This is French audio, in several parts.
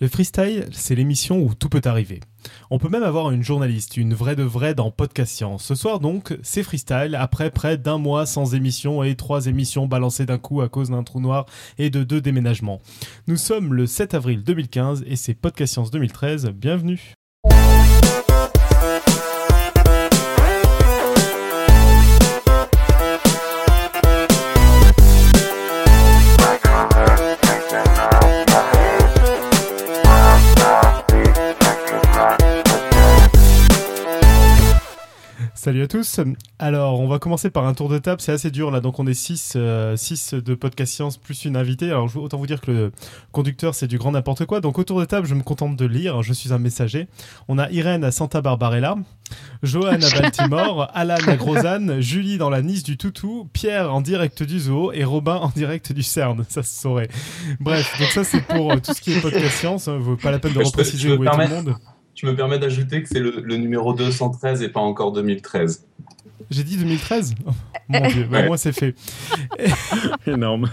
Le freestyle, c'est l'émission où tout peut arriver. On peut même avoir une journaliste, une vraie de vraie dans Podcast Science. Ce soir donc, c'est freestyle, après près d'un mois sans émission et trois émissions balancées d'un coup à cause d'un trou noir et de deux déménagements. Nous sommes le 7 avril 2015 et c'est Podcast Science 2013, bienvenue Salut à tous. Alors, on va commencer par un tour de table. C'est assez dur là, donc on est 6 euh, de podcast science plus une invitée. Alors, autant vous dire que le conducteur c'est du grand n'importe quoi. Donc, autour de table, je me contente de lire. Je suis un messager. On a Irène à Santa Barbarella, Johan à Baltimore, Alan à Grozane, Julie dans la Nice du Toutou, Pierre en direct du Zoo et Robin en direct du CERN. Ça se saurait. Bref, donc ça c'est pour euh, tout ce qui est podcast science. Vaut pas la peine de repréciser où est tout le monde. Je me permets d'ajouter que c'est le, numéro 213 et pas encore 2013. J'ai dit 2013 Mon Dieu, bah, moi c'est fait. Énorme.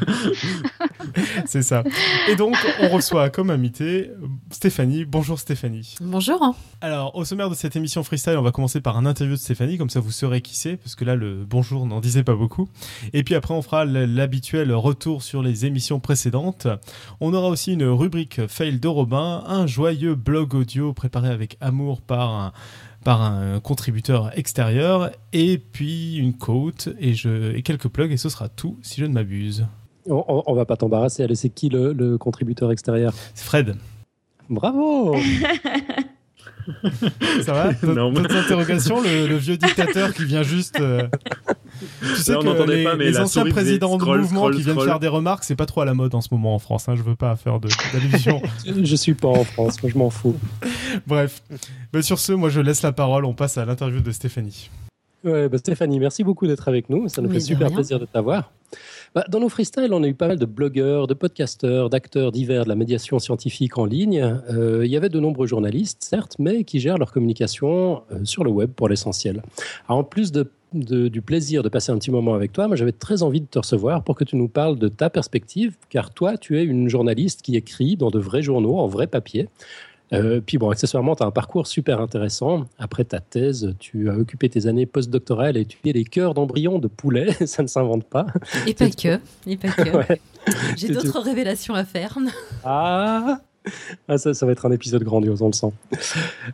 c'est ça. Et donc, on reçoit comme invité Stéphanie. Bonjour Stéphanie. Bonjour. Alors, au sommaire de cette émission freestyle, on va commencer par un interview de Stéphanie, comme ça vous saurez qui c'est, parce que là, le bonjour n'en disait pas beaucoup. Et puis après, on fera l'habituel retour sur les émissions précédentes. On aura aussi une rubrique fail de Robin, un joyeux blog audio préparé avec amour par un par un contributeur extérieur, et puis une quote et, je, et quelques plugs, et ce sera tout si je ne m'abuse. On, on, va pas t'embarrasser, allez, c'est qui le, le contributeur extérieur? C'est Fred. Bravo Ça va D'autres interrogations le, vieux dictateur qui vient juste. Euh, tu sais que les, pas, les anciens présidents de mouvement qui viennent faire des remarques, c'est pas trop à la mode en ce moment en France. Hein. Je veux pas faire d'allusion. je suis pas en France, moi je m'en fous. Bref. Mais sur ce, moi je laisse la parole. On passe à l'interview de Stéphanie. Ouais, bah Stéphanie, merci beaucoup d'être avec nous. Ça nous fait super plaisir de t'avoir. Bah, dans nos freestyles, on a eu pas mal de blogueurs, de podcasteurs, d'acteurs divers de la médiation scientifique en ligne. Euh, il y avait de nombreux journalistes, certes, mais qui gèrent leur communication euh, sur le web pour l'essentiel. En plus du plaisir de passer un petit moment avec toi, moi j'avais très envie de te recevoir pour que tu nous parles de ta perspective, car toi, tu es une journaliste qui écrit dans de vrais journaux, en vrai papier. Euh, puis bon, accessoirement, tu as un parcours super intéressant. Après ta thèse, tu as occupé tes années postdoctorales tu étudié les cœurs d'embryons de poulet. ça ne s'invente pas. Et pas que. Et pas que. J'ai d'autres révélations à faire. ah ah, ça, ça, va être un épisode grandiose, on le sent.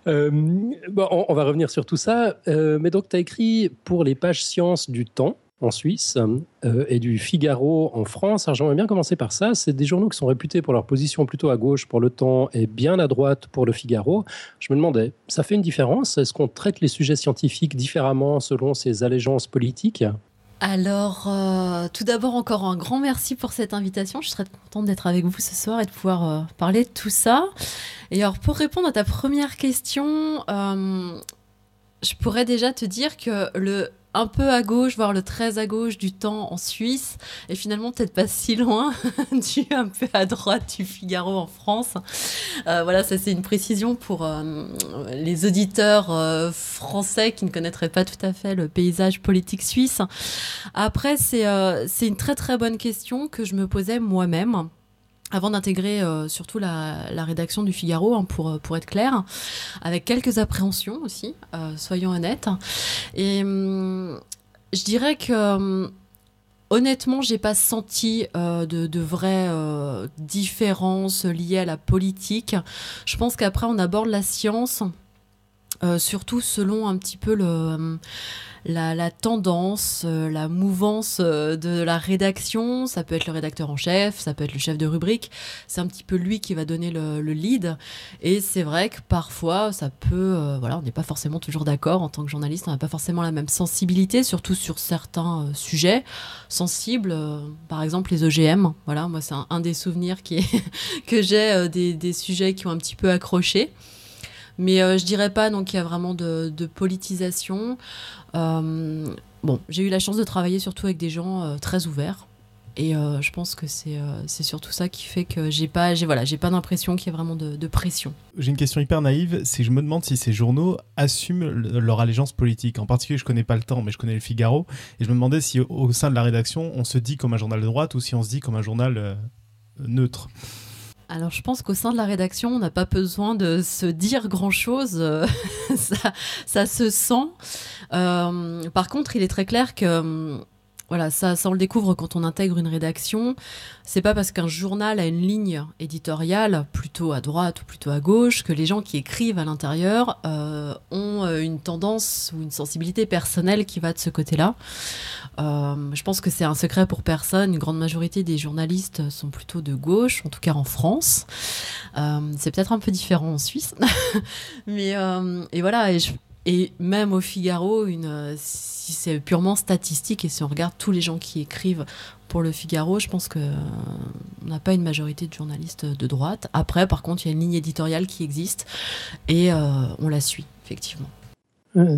Euh, bon, on, va revenir sur tout ça. Euh, mais donc, tu as écrit pour les pages sciences du temps, en Suisse euh, et du Figaro en France. Alors j'aimerais bien commencer par ça. C'est des journaux qui sont réputés pour leur position plutôt à gauche pour le temps et bien à droite pour le Figaro. Je me demandais, ça fait une différence? Est-ce qu'on traite les sujets scientifiques différemment selon ses allégeances politiques? Alors, euh, tout d'abord, encore un grand merci pour cette invitation. Je serais contente d'être avec vous ce soir et de pouvoir euh, parler de tout ça. Et alors, pour répondre à ta première question, je pourrais déjà te dire que le un peu à gauche, voire le très à gauche du temps en Suisse, et finalement peut-être pas si loin du un peu à droite du Figaro en France. Euh, voilà, ça c'est une précision pour euh, les auditeurs euh, français qui ne connaîtraient pas tout à fait le paysage politique suisse. Après, c'est c'est une très très bonne question que je me posais moi-même avant d'intégrer euh, surtout la, rédaction du Figaro, hein, pour, pour être clair, avec quelques appréhensions aussi, euh, soyons honnêtes. Et hum, je dirais que hum, honnêtement, j'ai pas senti euh, de, de, vraies différences liées à la politique. Je pense qu'après, on aborde la science, surtout selon un petit peu le hum, la, tendance, euh, la mouvance euh, de la rédaction. Ça peut être le rédacteur en chef, ça peut être le chef de rubrique. C'est un petit peu lui qui va donner le, lead. Et c'est vrai que parfois, ça peut. Euh, voilà, on n'est pas forcément toujours d'accord. En tant que journaliste, on n'a pas forcément la même sensibilité, surtout sur certains sujets sensibles. par exemple, les OGM. Voilà, moi, c'est un, des souvenirs qui que j'ai des, des sujets qui ont un petit peu accroché. Mais euh, je dirais pas donc qu'il y a vraiment de, politisation. Euh, bon, j'ai eu la chance de travailler surtout avec des gens euh, très ouverts. Et je pense que c'est surtout ça qui fait que j'ai pas voilà pas d'impression qu'il y ait vraiment de, pression. J'ai une question hyper naïve, c'est je me demande si ces journaux assument leur allégeance politique. En particulier, je connais pas le temps, mais je connais le Figaro, et je me demandais si au sein de la rédaction, on se dit comme un journal de droite ou si on se dit comme un journal neutre. Alors je pense qu'au sein de la rédaction, on n'a pas besoin de se dire grand-chose, ça, ça, se sent. par contre, il est très clair que voilà, ça, ça on le découvre quand on intègre une rédaction. C'est pas parce qu'un journal a une ligne éditoriale plutôt à droite ou plutôt à gauche que les gens qui écrivent à l'intérieur euh, ont euh, une tendance ou une sensibilité personnelle qui va de ce côté-là. Euh, je pense que c'est un secret pour personne. Une grande majorité des journalistes sont plutôt de gauche, en tout cas en France. c'est peut-être un peu différent en Suisse, mais et voilà. Et et même au Figaro, une, si c'est purement statistique et si on regarde tous les gens qui écrivent pour le Figaro, je pense qu'on euh, n'a pas une majorité de journalistes de droite. Après, par contre, il y a une ligne éditoriale qui existe et euh, on la suit, effectivement.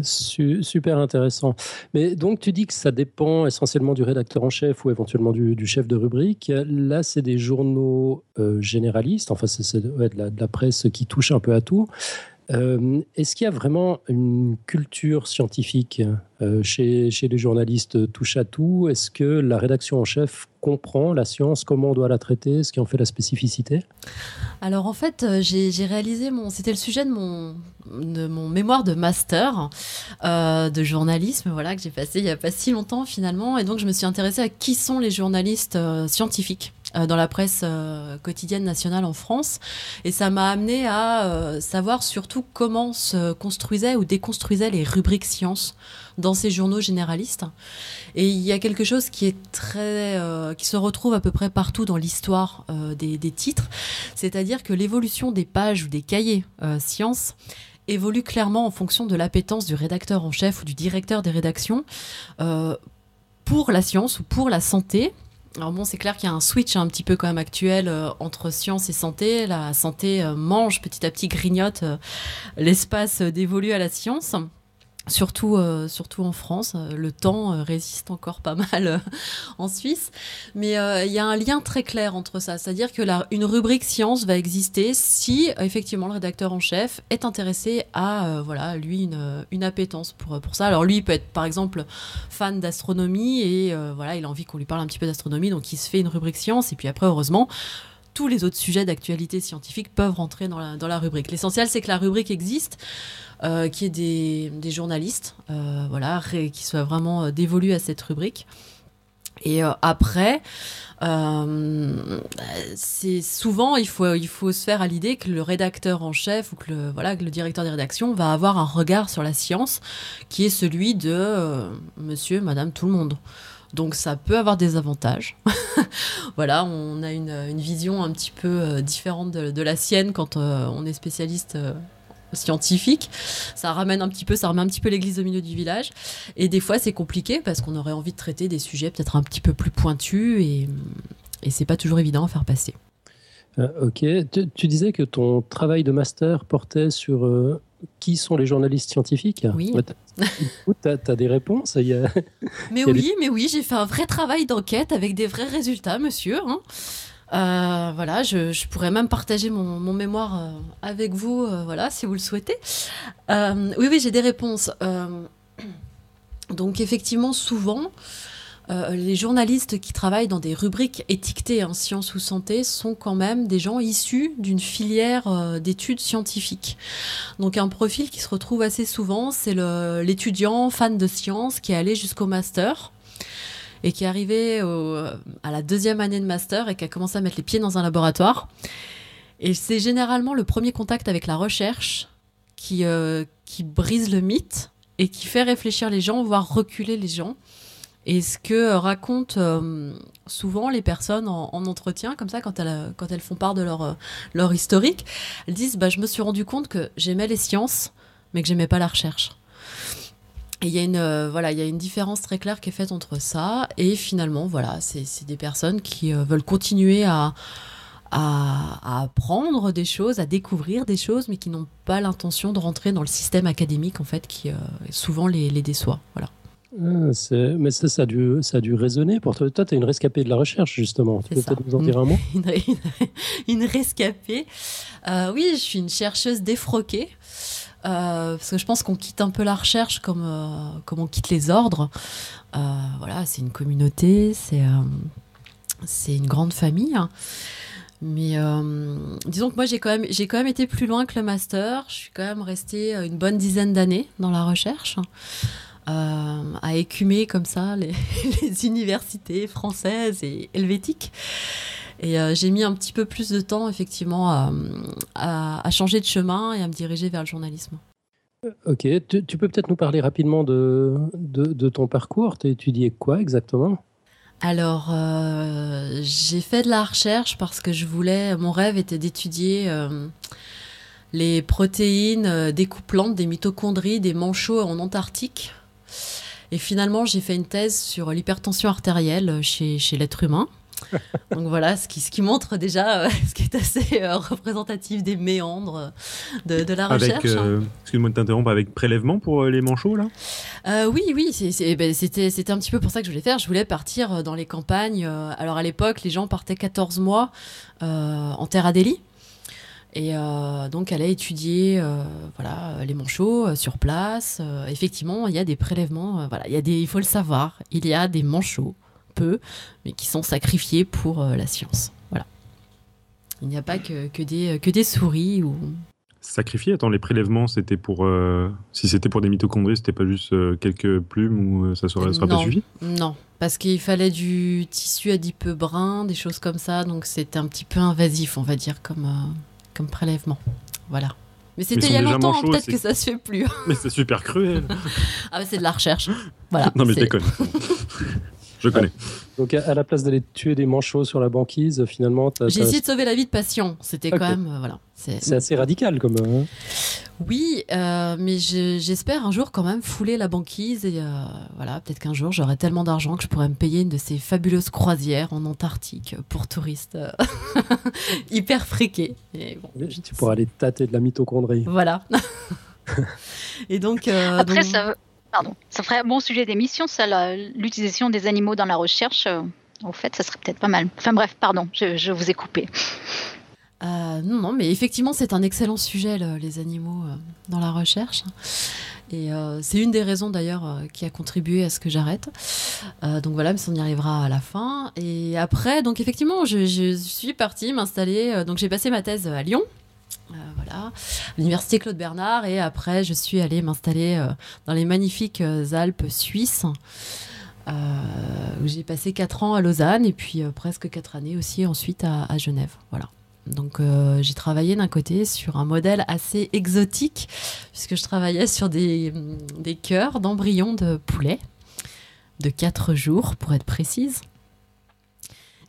super intéressant. Mais donc, tu dis que ça dépend essentiellement du rédacteur en chef ou éventuellement du, chef de rubrique. Là, c'est des journaux généralistes, enfin, c'est de, la presse qui touche un peu à tout. Euh, est-ce qu'il y a vraiment une culture scientifique euh, chez, les journalistes touche à tout? Est-ce que la rédaction en chef comprend la science, comment on doit la traiter, ce qui en fait la spécificité? Alors en fait, euh, j'ai réalisé mon, c'était le sujet de mon, de mon mémoire de master de journalisme, voilà que j'ai passé il n'y a pas si longtemps finalement, et donc je me suis intéressée à qui sont les journalistes scientifiques. Euh, dans la presse euh, quotidienne nationale en France. Et ça m'a amené à euh, savoir surtout comment se construisaient ou déconstruisaient les rubriques sciences dans ces journaux généralistes. Et il y a quelque chose qui est très, qui se retrouve à peu près partout dans l'histoire des, des, titres, c'est-à-dire que l'évolution des pages ou des cahiers sciences évolue clairement en fonction de l'appétence du rédacteur en chef ou du directeur des rédactions pour la science ou pour la santé alors bon, c'est clair qu'il y a un switch un petit peu quand même actuel euh, entre science et santé. La santé euh, mange petit à petit, grignote euh, l'espace dévolu à la science surtout, euh, surtout en France. Euh, le temps euh, résiste encore pas mal en Suisse. Mais il y a un lien très clair entre ça. C'est-à-dire que la, une rubrique science va exister si, effectivement, le rédacteur en chef est intéressé à, voilà, lui, une, une appétence pour, pour ça. Alors, lui, il peut être, par exemple, fan d'astronomie et voilà, il a envie qu'on lui parle un petit peu d'astronomie, donc il se fait une rubrique science. Et puis après, heureusement, tous les autres sujets d'actualité scientifique peuvent rentrer dans la, rubrique. L'essentiel, c'est que la rubrique existe. Euh, qui est des, des journalistes, euh, voilà, qui soient vraiment euh, dévolus à cette rubrique. Et après, c'est souvent il faut il faut se faire à l'idée que le rédacteur en chef ou que le voilà que le directeur des rédactions va avoir un regard sur la science qui est celui de Monsieur, Madame, tout le monde. Donc ça peut avoir des avantages. voilà, on a une, une, vision un petit peu différente de, de la sienne quand on est spécialiste scientifique. Ça ramène un petit peu, ça remet un petit peu l'église au milieu du village. Et des fois, c'est compliqué parce qu'on aurait envie de traiter des sujets peut-être un petit peu plus pointus et, et c'est pas toujours évident à faire passer. Euh, ok. Tu, disais que ton travail de master portait sur euh, qui sont les journalistes scientifiques? Oui. Tu as, des réponses Mais oui, mais oui, j'ai fait un vrai travail d'enquête avec des vrais résultats, monsieur. Hein. Euh, voilà, je, pourrais même partager mon, mémoire euh, avec vous, euh, voilà, si vous le souhaitez. oui, oui, j'ai des réponses. donc, effectivement, souvent, les journalistes qui travaillent dans des rubriques étiquetées en sciences ou santé sont quand même des gens issus d'une filière d'études scientifiques. Donc, un profil qui se retrouve assez souvent, c'est l'étudiant fan de sciences qui est allé jusqu'au master et qui est arrivé à la deuxième année de master et qui a commencé à mettre les pieds dans un laboratoire. Et c'est généralement le premier contact avec la recherche qui, euh, qui brise le mythe et qui fait réfléchir les gens, voire reculer les gens. Et ce que racontent euh, souvent les personnes en, entretien, comme ça, quand elles, elles font part de leur, historique, elles disent bah, Je me suis rendu compte que j'aimais les sciences, mais que j'aimais pas la recherche. Et il y a une euh, voilà, il y a une différence très claire qui est faite entre ça et finalement voilà, c'est des personnes qui euh, veulent continuer à, apprendre des choses, à découvrir des choses, mais qui n'ont pas l'intention de rentrer dans le système académique en fait, qui euh, souvent les, les, déçoit. Voilà. Ah, mais ça, ça a, dû, ça a dû résonner pour toi. Toi, tu es une rescapée de la recherche, justement. Tu peux peut-être nous en dire un mot? Une, une, rescapée. oui, je suis une chercheuse défroquée. Euh, parce que je pense qu'on quitte un peu la recherche comme, euh, comme on quitte les ordres. Euh, voilà, c'est une communauté, c'est c'est une grande famille. Mais disons que moi, j'ai quand, même, j'ai quand même été plus loin que le master. Je suis quand même restée une bonne dizaine d'années dans la recherche. À écumer comme ça les, les, universités françaises et helvétiques. Et j'ai mis un petit peu plus de temps, effectivement, à, à, changer de chemin et à me diriger vers le journalisme. Ok, tu, peux peut-être nous parler rapidement de, de, ton parcours. Tu as étudié quoi exactement? Alors, euh, j'ai fait de la recherche parce que je voulais. Mon rêve était d'étudier euh, les protéines euh, découplantes des mitochondries des manchots en Antarctique. Et finalement, j'ai fait une thèse sur l'hypertension artérielle chez, chez l'être humain. Donc voilà, ce qui, ce qui montre déjà euh, ce qui est assez euh, représentatif des méandres de, de la recherche. Euh, excuse-moi de t'interrompre, avec prélèvement pour les manchots là? Oui, oui, eh ben, c'était c'était un petit peu pour ça que je voulais faire. Je voulais partir dans les campagnes. alors à l'époque, les gens partaient 14 mois en terre Adélie. Et donc, elle a étudié voilà, les manchots sur place. effectivement, il y a des prélèvements. voilà, il, y a des, il faut le savoir, il y a des manchots peu, mais qui sont sacrifiés pour euh, la science. Voilà. Il n'y a pas que, que, des, que des souris ou. Sacrifiés Attends, les prélèvements, c'était pour. Euh, si c'était pour des mitochondries, c'était pas juste euh, quelques plumes ou ça serait, sera pas suffit Non, parce qu'il fallait du tissu adipeux brun, des choses comme ça, donc c'était un petit peu invasif, on va dire, comme, comme prélèvement. Voilà. Mais c'était il y a longtemps, peut-être que ça se fait plus. Mais c'est super cruel. ah, c'est de la recherche. Voilà. non, mais je déconne. Je connais. Donc, à, la place d'aller tuer des manchots sur la banquise, finalement. J'ai essayé de sauver la vie de patients. C'était quand même. Euh, voilà. C'est assez radical, comme. Hein. Oui, euh, mais j'espère un jour quand même fouler la banquise et euh, voilà, peut-être qu'un jour j'aurai tellement d'argent que je pourrais me payer une de ces fabuleuses croisières en Antarctique pour touristes hyper friqués. Et tu pourras aller tâter de la mitochondrie. Voilà. et donc. Après, ça ça ferait un bon sujet d'émission, ça, l'utilisation des animaux dans la recherche. Euh, au fait, ça serait peut-être pas mal. Enfin bref, pardon, je, vous ai coupé. Euh, non, non, mais effectivement, c'est un excellent sujet, les animaux euh, dans la recherche. Et c'est une des raisons d'ailleurs qui a contribué à ce que j'arrête. donc voilà, mais on y arrivera à la fin. Et après, donc effectivement, je, suis partie m'installer. donc j'ai passé ma thèse à Lyon. Euh, voilà, l'université Claude Bernard. Et après, je suis allée m'installer euh, dans les magnifiques euh, Alpes suisses. j'ai passé 4 ans à Lausanne et puis presque 4 années aussi ensuite à, Genève. Voilà. Donc j'ai travaillé d'un côté sur un modèle assez exotique, puisque je travaillais sur des, des cœurs d'embryons de poulet de 4 jours, pour être précise.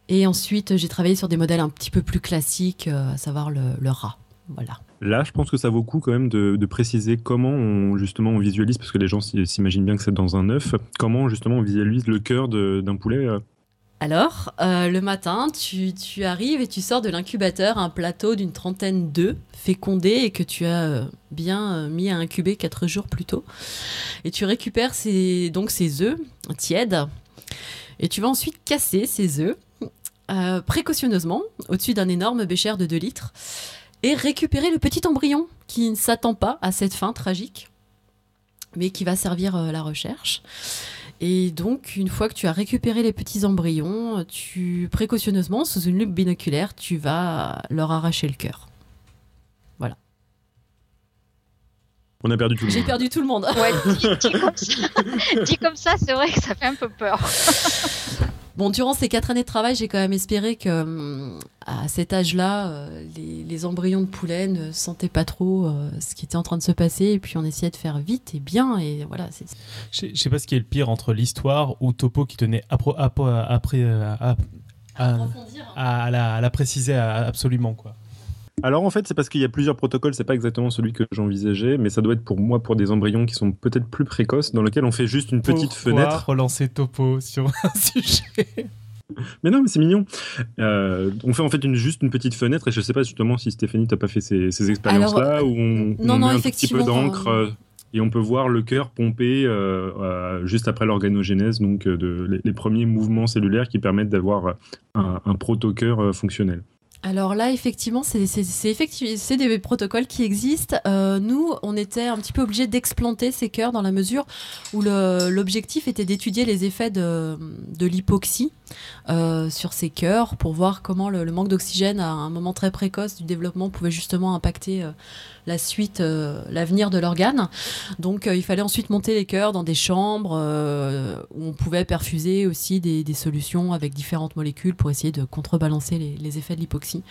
Et ensuite j'ai travaillé sur des modèles un petit peu plus classiques, à savoir le rat. Voilà. Là, je pense que ça vaut le coup quand même de, préciser comment on, justement on visualise, parce que les gens s'imaginent bien que c'est dans un œuf, comment justement on visualise le cœur d'un poulet euh. Alors, euh, le matin, tu, arrives et tu sors de l'incubateur un plateau d'une trentaine d'œufs fécondés et que tu as euh, bien mis à incuber quatre jours plus tôt. Et tu récupères ces, donc ces œufs tièdes et tu vas ensuite casser ces œufs précautionneusement au-dessus d'un énorme bécher de 2 litres et récupérer le petit embryon qui ne s'attend pas à cette fin tragique, mais qui va servir euh, la recherche. Et donc, une fois que tu as récupéré les petits embryons, tu précautionneusement, sous une loupe binoculaire, tu vas leur arracher le cœur. Voilà. On a perdu tout le monde. J'ai perdu tout le monde. Ouais, dit comme ça c'est vrai que ça fait un peu peur. Bon, durant ces quatre années de travail, j'ai quand même espéré que hum, à cet âge-là, euh, les, embryons de poulet ne sentaient pas trop euh, ce qui était en train de se passer, et puis on essayait de faire vite et bien, et voilà. Je sais pas ce qui est le pire entre l'histoire ou Topo qui tenait après à, à, la, préciser absolument quoi. Alors en fait, c'est parce qu'il y a plusieurs protocoles, c'est pas exactement celui que j'envisageais, mais ça doit être pour moi pour des embryons qui sont peut-être plus précoces, dans lesquels on fait juste une petite fenêtre. relancer Topo sur un sujet? Mais non, mais c'est mignon. Euh, on fait en fait une, juste une petite fenêtre et je sais pas justement si Stéphanie t'as pas fait ces, expériences-là où on, met un petit peu d'encre euh, et on peut voir le cœur pomper euh, juste après l'organogénèse, donc de, les, premiers mouvements cellulaires qui permettent d'avoir un, un proto-cœur fonctionnel. Alors là, effectivement, c'est des protocoles qui existent. Euh, nous, on était un petit peu obligés d'explanter ces cœurs dans la mesure où l'objectif était d'étudier les effets de, l'hypoxie euh, sur ces cœurs pour voir comment le, manque d'oxygène à un moment très précoce du développement pouvait justement impacter euh, la suite, euh, l'avenir de l'organe. Donc il fallait ensuite monter les cœurs dans des chambres où on pouvait perfuser aussi des, solutions avec différentes molécules pour essayer de contrebalancer les, effets de l'hypoxie.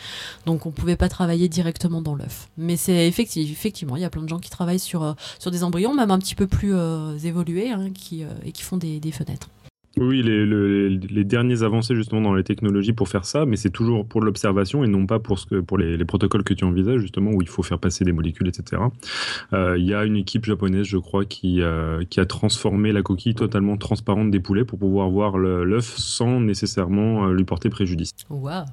Donc on ne pouvait pas travailler directement dans l'œuf. Mais c'est effectivement, il y a plein de gens qui travaillent sur, sur des embryons, même un petit peu plus évolués, hein, qui, et qui font des fenêtres. Oui, les, les, derniers avancées justement dans les technologies pour faire ça, mais c'est toujours pour l'observation et non pas pour, ce que, pour les, protocoles que tu envisages justement où il faut faire passer des molécules, etc. Euh, il y a une équipe japonaise, je crois, qui, euh, qui a transformé la coquille totalement transparente des poulets pour pouvoir voir l'œuf sans nécessairement euh, lui porter préjudice. Waouh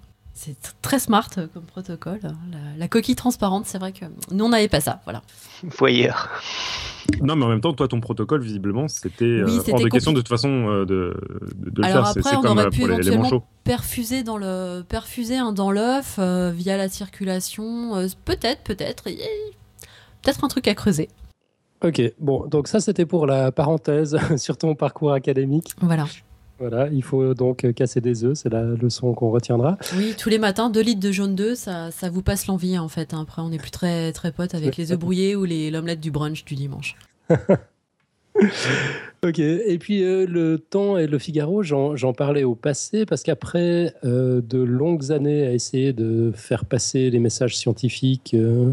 c'est très smart comme protocole. La, coquille transparente, c'est vrai que nous, on n'avait pas ça. Voilà. Voyeur. Non, mais en même temps, toi, ton protocole, visiblement, c'était euh, hors de question de toute façon euh, de, de, Alors faire. Après, on comme aurait euh, pu éventuellement perfuser dans le perfuser hein, dans l'œuf via la circulation. peut-être, peut-être, peut-être un truc à creuser. Ok, bon, donc ça c'était pour la parenthèse sur ton parcours académique. Voilà. Voilà, il faut donc casser des œufs, c'est la leçon qu'on retiendra. Oui, tous les matins, 2 litres de jaune d'œuf, ça, ça vous passe l'envie en fait. Hein. Après, on n'est plus très, très potes avec les œufs brouillés ou l'omelette du brunch du dimanche. ok, et puis euh, le temps et le Figaro, j'en parlais au passé parce qu'après euh, de longues années à essayer de faire passer les messages scientifiques euh,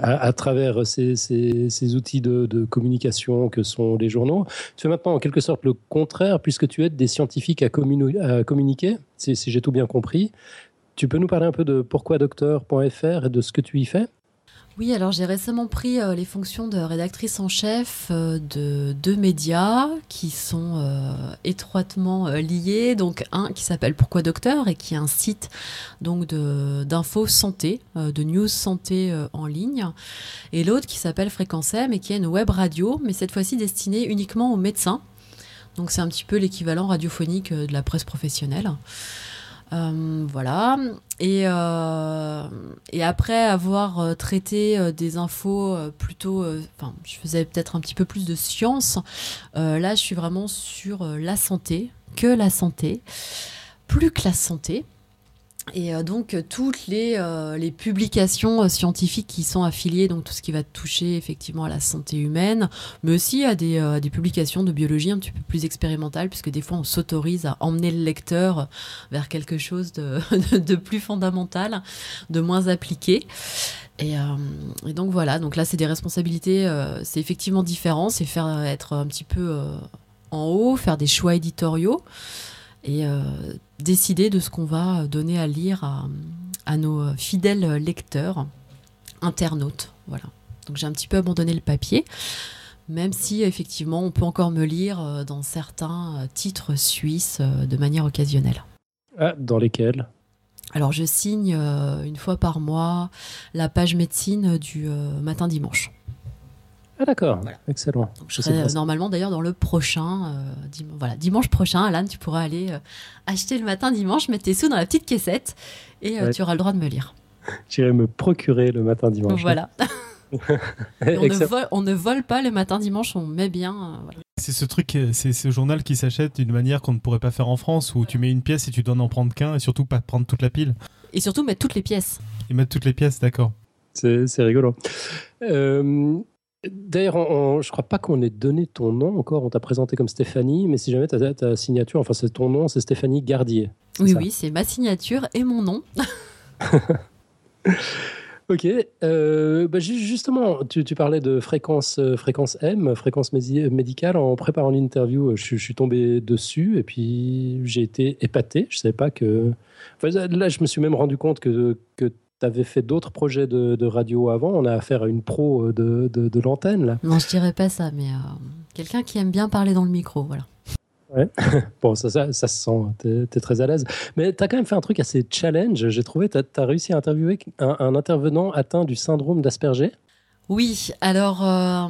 à, travers ces, outils de, communication que sont les journaux. Tu fais maintenant en quelque sorte le contraire, puisque tu aides des scientifiques à, communiquer, si, si j'ai tout bien compris. Tu peux nous parler un peu de pourquoidocteur.fr et de ce que tu y fais? Oui, alors j'ai récemment pris euh, les fonctions de rédactrice en chef euh, de deux médias qui sont euh, étroitement liés. Donc un qui s'appelle Pourquoi Docteur et qui est un site donc d'infos santé, de news santé en ligne, et l'autre qui s'appelle Fréquence M et qui est une web radio, mais cette fois-ci destinée uniquement aux médecins. Donc c'est un petit peu l'équivalent radiophonique de la presse professionnelle. Euh, voilà. Et, euh, et, après avoir euh, traité des infos plutôt, enfin, je faisais peut-être un petit peu plus de science. là, je suis vraiment sur la santé, que la santé, plus que la santé. Et euh, donc toutes les, euh, publications euh, scientifiques qui sont affiliées, donc tout ce qui va toucher effectivement à la santé humaine, mais aussi à des, publications de biologie un petit peu plus expérimentales, puisque des fois on s'autorise à emmener le lecteur vers quelque chose de, de plus fondamental, de moins appliqué. Et, et, donc voilà, donc là c'est des responsabilités, c'est effectivement différent, c'est faire être un petit peu en haut, faire des choix éditoriaux et euh, décider de ce qu'on va donner à lire à, nos fidèles lecteurs, internautes. Voilà. Donc j'ai un petit peu abandonné le papier, même si effectivement on peut encore me lire euh, dans certains euh, titres suisses de manière occasionnelle. Ah, dans lesquels? Alors je signe une fois par mois la page médecine du matin dimanche. Ah d'accord, excellent. je serai normalement d'ailleurs dans le prochain, euh, voilà, dimanche prochain, Alan, tu pourras aller euh, acheter le matin dimanche, mettre tes sous dans la petite caissette et euh, tu auras le droit de me lire. J'irai me procurer le matin dimanche. Voilà. on, ne vole, pas le matin dimanche, on met bien. C'est ce truc, c'est ce journal qui s'achète d'une manière qu'on ne pourrait pas faire en France, où tu mets une pièce et tu dois n'en prendre qu'un, et surtout pas prendre toute la pile. Et surtout mettre toutes les pièces. Et mettre toutes les pièces, d'accord. C'est rigolo. Euh, D'ailleurs, je ne crois pas qu'on ait donné ton nom encore. On t'a présenté comme Stéphanie, mais si jamais ta, ta signature, enfin c'est ton nom, c'est Stéphanie Gardier. Oui, oui, c'est ma signature et mon nom. ok. Euh, bah, justement, tu, parlais de fréquence, euh, fréquence M, fréquence médicale. En préparant l'interview, je, suis tombé dessus et puis j'ai été épaté. Je ne savais pas que. là, je me suis même rendu compte que, que tu avais fait d'autres projets de, radio avant. On a affaire à une pro euh, de, de, l'antenne, là. Non, je dirais pas ça, mais euh, quelqu'un qui aime bien parler dans le micro, voilà. Ouais. bon, ça, ça, se sent, tu es, très à l'aise. Mais tu as quand même fait un truc assez challenge. J'ai trouvé, tu as, réussi à interviewer un, intervenant atteint du syndrome d'Asperger. Oui, alors, euh,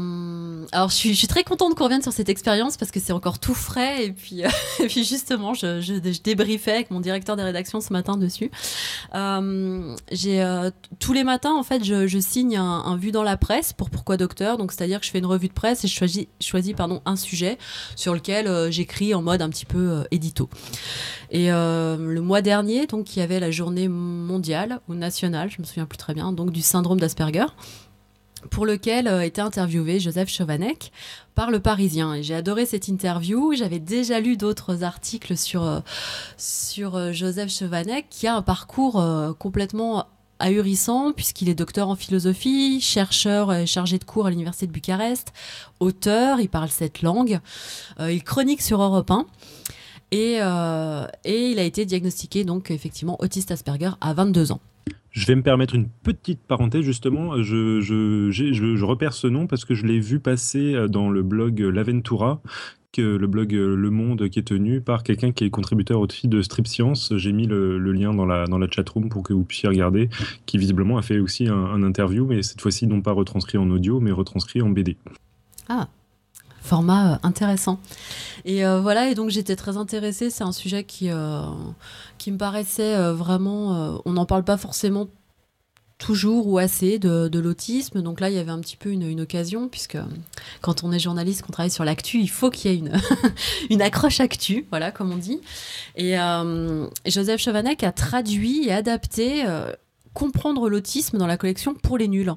je suis, très contente qu'on revienne sur cette expérience parce que c'est encore tout frais et puis, euh, justement, je, débriefais avec mon directeur des rédactions ce matin dessus. Euh, tous les matins en fait, je, signe un, un, vu dans la presse pour Pourquoi Docteur, donc c'est-à-dire que je fais une revue de presse et je choisis, choisis pardon un sujet sur lequel j'écris en mode un petit peu édito. Et le mois dernier, donc il y avait la journée mondiale ou nationale, je me souviens plus très bien, donc du syndrome d'Asperger pour lequel euh, était interviewé Joseph Chovanec par Le Parisien. J'ai adoré cette interview. J'avais déjà lu d'autres articles sur, euh, sur euh, Joseph Chovanec, qui a un parcours complètement ahurissant puisqu'il est docteur en philosophie, chercheur et chargé de cours à l'université de Bucarest, auteur, il parle cette langue, il chronique sur Europe 1 et, et il a été diagnostiqué donc effectivement autiste Asperger à 22 ans. Je vais me permettre une petite parenthèse justement. Je, repère ce nom parce que je l'ai vu passer euh, dans le blog L'Aventura, le blog Le Monde qui est tenu par quelqu'un qui est contributeur au feed de Strip Science. J'ai mis le, lien dans la, dans la chatroom pour que vous puissiez regarder, qui visiblement a fait aussi un, un interview, mais cette fois-ci non pas retranscrit en audio, mais retranscrit en BD. Ah, format euh, intéressant. Et euh, voilà, et donc j'étais très intéressée. C'est un sujet qui, euh, qui me paraissait vraiment. on n'en parle pas forcément toujours ou assez de, l'autisme. Donc là, il y avait un petit peu une, une, occasion, puisque quand on est journaliste, qu'on travaille sur l'actu, il faut qu'il y ait une, une accroche actu, voilà, comme on dit. Et Joseph Chovanec a traduit et adapté Comprendre l'autisme dans la collection pour les nuls.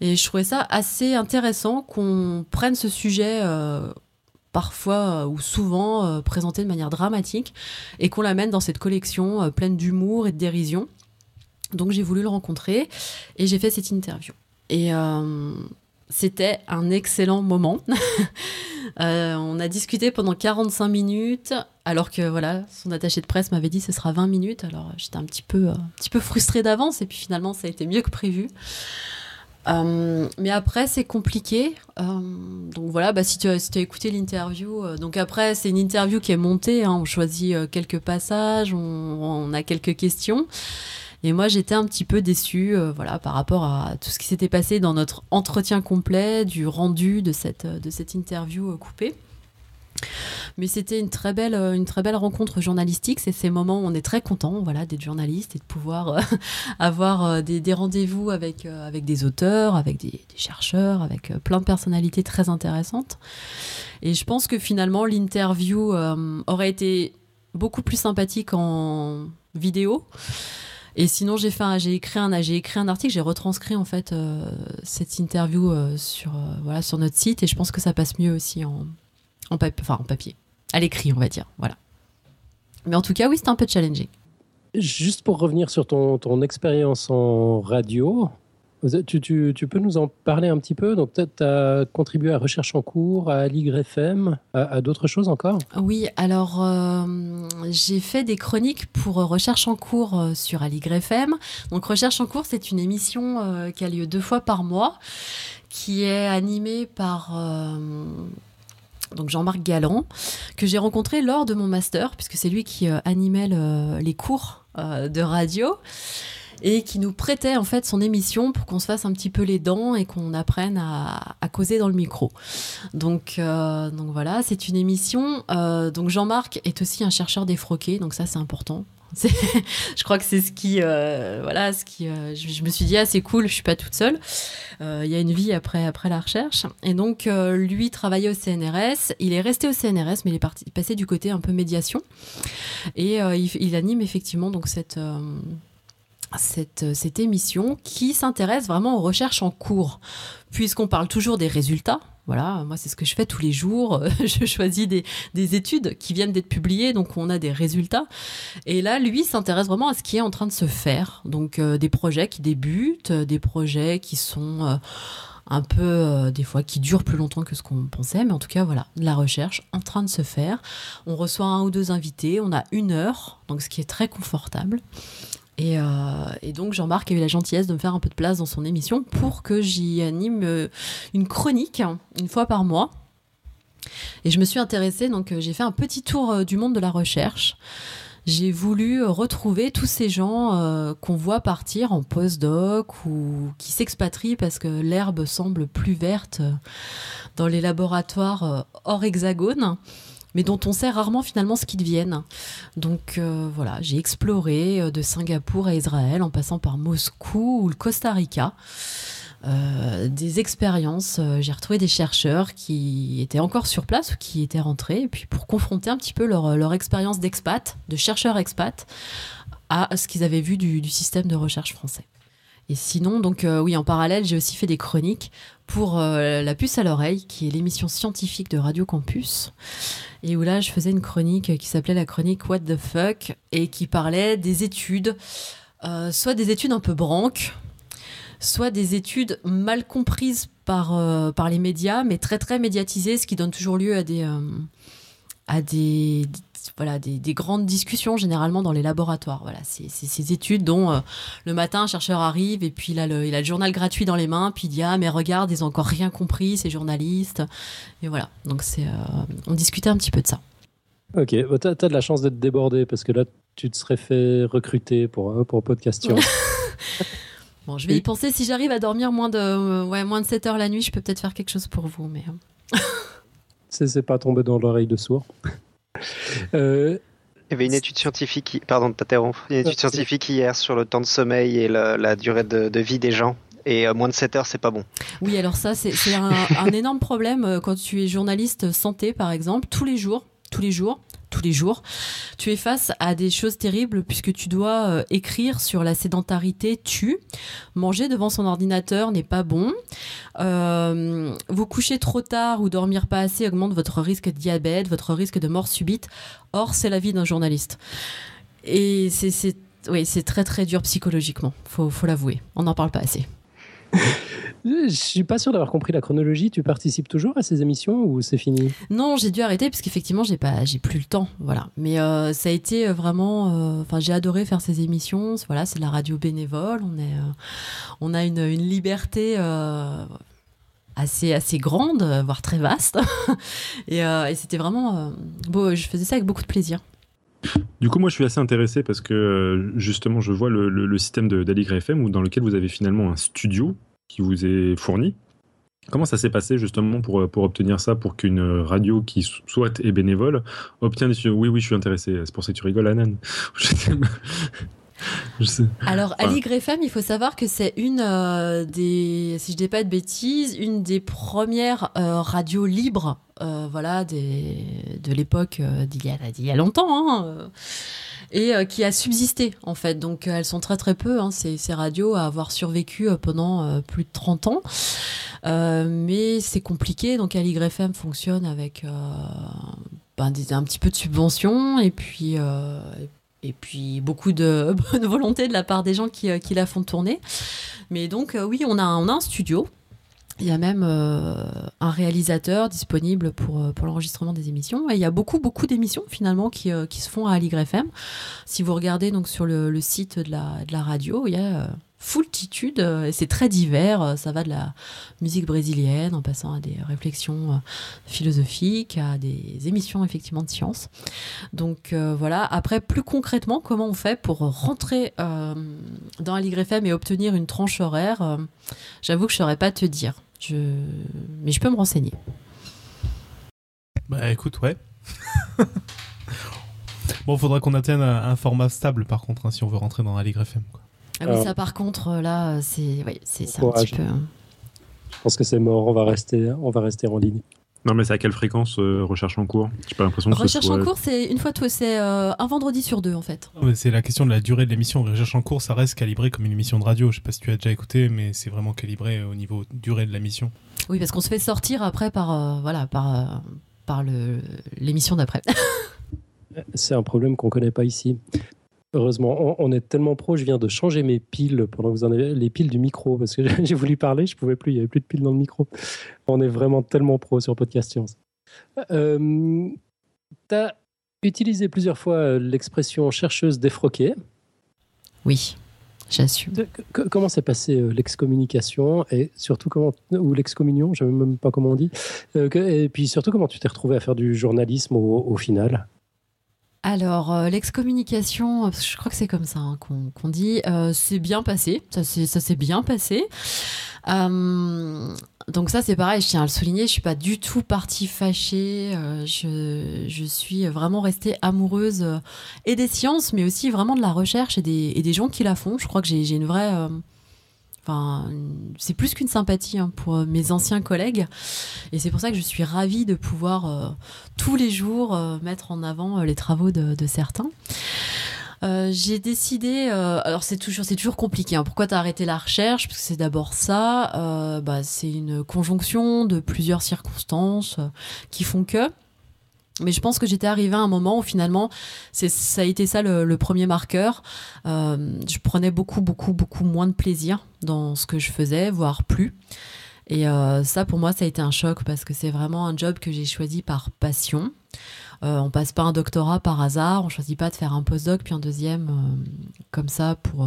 Et je trouvais ça assez intéressant qu'on prenne ce sujet euh, parfois euh, ou souvent euh, présenté de manière dramatique et qu'on l'amène dans cette collection pleine d'humour et de dérision. Donc j'ai voulu le rencontrer et j'ai fait cette interview. Et c'était un excellent moment. on a discuté pendant 45 minutes, alors que voilà, son attaché de presse m'avait dit que ce sera 20 minutes. Alors j'étais un petit peu, un petit peu frustrée d'avance, et puis finalement ça a été mieux que prévu. Euh, mais après, c'est compliqué. Euh, donc voilà, bah, si tu as, écouté l'interview, euh, donc après, c'est une interview qui est montée. Hein, on choisit euh, quelques passages, on, a quelques questions. Et moi, j'étais un petit peu déçue, euh, voilà, par rapport à tout ce qui s'était passé dans notre entretien complet, du rendu de cette, de cette interview coupée. Mais c'était une très belle, euh, une très belle rencontre journalistique. C'est ces moments où on est très content, voilà, d'être journaliste et de pouvoir euh, avoir euh, des, des rendez-vous avec, avec des auteurs, avec des, chercheurs, avec plein de personnalités très intéressantes. Et je pense que finalement, l'interview aurait été beaucoup plus sympathique en vidéo. Et sinon, j'ai écrit un, article, j'ai retranscrit en fait cette interview sur, voilà, sur notre site, et je pense que ça passe mieux aussi en, en, papier, à l'écrit, on va dire. Voilà. Mais en tout cas, oui, c'était un peu challenging. Juste pour revenir sur ton expérience en radio, tu, peux nous en parler un petit peu? Donc, tu as contribué à Recherche en cours, à Ligre FM, à, d'autres choses encore? Oui, alors euh, j'ai fait des chroniques pour Recherche en cours euh, sur Aligre FM. Donc, Recherche en cours, c'est une émission euh, qui a lieu deux fois par mois, qui est animée par donc Jean-Marc Galland, que j'ai rencontré lors de mon master, puisque c'est lui qui animait les cours de radio et qui nous prêtait en fait son émission pour qu'on se fasse un petit peu les dents et qu'on apprenne à, causer dans le micro. Donc, euh, voilà, c'est une émission. donc Jean-Marc est aussi un chercheur défroqué, donc ça c'est important. je crois que c'est ce qui, euh, voilà, ce qui, euh, je, me suis dit ah c'est cool, je suis pas toute seule. Euh, il y a une vie après après la recherche. Et donc lui travaillait au CNRS, il est resté au CNRS, mais il est passé du côté un peu médiation. Et il, il, anime effectivement donc cette cette, cette émission qui s'intéresse vraiment aux recherches en cours, puisqu'on parle toujours des résultats, voilà, moi c'est ce que je fais tous les jours. je choisis des, des études qui viennent d'être publiées, donc on a des résultats. Et là, lui s'intéresse vraiment à ce qui est en train de se faire. Donc euh, des projets qui débutent, euh, des projets qui sont euh, un peu des fois qui durent plus longtemps que ce qu'on pensait, mais en tout cas voilà, de la recherche en train de se faire. On reçoit un ou deux invités, on a une heure, donc ce qui est très confortable. Et, euh, et, donc Jean-Marc a eu la gentillesse de me faire un peu de place dans son émission pour que j'y anime euh, une chronique une fois par mois. Et je me suis intéressée, donc euh, j'ai fait un petit tour du monde de la recherche. j'ai voulu retrouver tous ces gens qu'on voit partir en postdoc ou qui s'expatrient parce que l'herbe semble plus verte dans les laboratoires hors hexagone mais dont on sait rarement finalement ce qu'ils deviennent. Donc voilà, j'ai exploré de Singapour à Israël en passant par Moscou ou le Costa Rica. Euh, des expériences. Euh, j'ai retrouvé des chercheurs qui étaient encore sur place ou qui étaient rentrés, et puis pour confronter un petit peu leur, expérience d'expat, de chercheurs expat, à ce qu'ils avaient vu du, système de recherche français. Et sinon, donc euh, oui, en parallèle, j'ai aussi fait des chroniques pour La puce à l'oreille, qui est l'émission scientifique de Radio Campus, et où là, je faisais une chronique qui s'appelait la chronique What the fuck, et qui parlait des études, soit des études un peu branques, soit des études mal comprises par, euh, par les médias, mais très très médiatisées, ce qui donne toujours lieu à des, euh, à des, voilà, des, grandes discussions généralement dans les laboratoires. Voilà, c'est ces études dont euh, le matin un chercheur arrive et puis il a, le, il a le journal gratuit dans les mains, puis il dit ah mais regarde ils ont encore rien compris ces journalistes et voilà donc c'est on discutait un petit peu de ça. Ok, bah, tu as, de la chance d'être débordé parce que là tu te serais fait recruter pour pour Podcastion. Bon, je vais y penser. Si j'arrive à dormir moins de, euh, ouais, moins de 7 heures la nuit, je peux peut-être faire quelque chose pour vous. Mais... Euh. c'est pas tombé dans l'oreille de sourd. Euh, Il y avait une étude scientifique, pardon de t'interrompre, une étude scientifique hier sur le temps de sommeil et la, durée de, vie des gens. Et moins de 7 heures, c'est pas bon. Oui, alors ça, c'est un, un, énorme problème quand tu es journaliste santé, par exemple. Tous les jours, tous les jours, tous les jours, tu es face à des choses terribles puisque tu dois euh, écrire sur la sédentarité tue. Manger devant son ordinateur n'est pas bon. Euh, vous coucher trop tard ou dormir pas assez augmente votre risque de diabète, votre risque de mort subite. Or, c'est la vie d'un journaliste. Et c'est très très dur psychologiquement, faut, faut l'avouer. On n'en parle pas assez. Je suis pas sûr d'avoir compris la chronologie. Tu participes toujours à ces émissions ou c'est fini? Non, j'ai dû arrêter parce qu'effectivement, j'ai pas, j'ai plus le temps. Voilà. Mais euh, ça a été euh, vraiment. Euh, enfin, j'ai adoré faire ces émissions. Voilà, c'est la radio bénévole. On est, on a une, liberté. assez assez grande, voire très vaste, et, et c'était vraiment beau. Je faisais ça avec beaucoup de plaisir. Du coup, moi, je suis assez intéressé parce que justement, je vois le, système d'Aligre FM dans lequel vous avez finalement un studio qui vous est fourni. Comment ça s'est passé justement pour, pour obtenir ça, pour qu'une radio qui soit est bénévole obtienne des Oui, oui, je suis intéressé. C'est pour ça que tu rigoles, Anan. Je sais. Alors, Ali Grefem, il faut savoir que c'est une euh, des, si je dis pas de bêtises, une des premières euh, radios libres, euh, voilà, des, de l'époque d'il y, y, a longtemps. Hein, et qui a subsisté en fait. Donc elles sont très très peu, hein, ces, ces, radios, à avoir survécu pendant plus de 30 ans. mais c'est compliqué, donc FM fonctionne avec ben, un petit peu de subventions et puis, et puis beaucoup de bonne volonté de la part des gens qui, qui la font tourner. Mais donc oui, on a, on a un studio il y a même euh, un réalisateur disponible pour, euh, pour l'enregistrement des émissions. Et il y a beaucoup, beaucoup d'émissions finalement qui, euh, qui, se font à Aligre FM. Si vous regardez donc sur le, le site de la, de la, radio, il y a foultitude, et c'est très divers. Ça va de la musique brésilienne en passant à des réflexions philosophiques, à des émissions effectivement de science. Donc voilà. Après, plus concrètement, comment on fait pour rentrer dans Aligre FM et obtenir une tranche horaire J'avoue que je ne saurais pas te dire. Je... Mais je peux me renseigner. Bah écoute, ouais. bon, faudra qu'on atteigne un, format stable par contre, hein, si on veut rentrer dans la Ligue FM. Ah oui, ça par contre, là, c'est ouais, c'est un petit peu. Hein. Je pense que c'est mort, on va rester, on va rester en ligne. Non, mais c'est à quelle fréquence euh, recherche en cours? J'ai pas l'impression que Recherche en cours, c'est une fois tout, c'est euh, un vendredi sur deux en fait. C'est la question de la durée de l'émission. Recherche en cours, ça reste calibré comme une émission de radio. Je sais pas si tu as déjà écouté, mais c'est vraiment calibré au niveau durée de la mission. Oui, parce qu'on se fait sortir après par euh, voilà par par le l'émission d'après. c'est un problème qu'on connaît pas ici. Heureusement, on, est tellement pro. Je viens de changer mes piles pendant que vous en avez les piles du micro parce que j'ai voulu parler, je pouvais plus. Il y avait plus de piles dans le micro. On est vraiment tellement pro sur Podcast Science. Euh, tu as utilisé plusieurs fois euh, l'expression chercheuse défroquée. Oui, j'assume. Comment s'est passée euh, l'excommunication et surtout comment ou l'excommunion, je ne sais même pas comment on dit. et puis surtout comment tu t'es retrouvé à faire du journalisme au final? Alors, l'excommunication, je crois que c'est comme ça hein, qu'on dit, c'est bien passé, ça s'est bien passé. donc ça c'est pareil, je tiens à le souligner, je suis pas du tout partie fâchée, je, suis vraiment restée amoureuse et des sciences, mais aussi vraiment de la recherche et des gens qui la font. Je crois que j'ai une vraie C'est plus qu'une sympathie hein, pour euh, mes anciens collègues. Et c'est pour ça que je suis ravie de pouvoir euh, tous les jours euh, mettre en avant les travaux de, certains. j'ai décidé, alors c'est toujours, compliqué. Hein. Pourquoi tu as arrêté la recherche? Parce que c'est d'abord ça. Bah, c'est une conjonction de plusieurs circonstances qui font que. Mais je pense que j'étais arrivée à un moment où finalement, ça a été ça le, premier marqueur. Euh, je prenais beaucoup, beaucoup, beaucoup moins de plaisir dans ce que je faisais, voire plus. Et euh, ça, pour moi, ça a été un choc parce que c'est vraiment un job que j'ai choisi par passion. Euh, on passe pas un doctorat par hasard, on choisit pas de faire un postdoc puis un deuxième euh, comme ça pour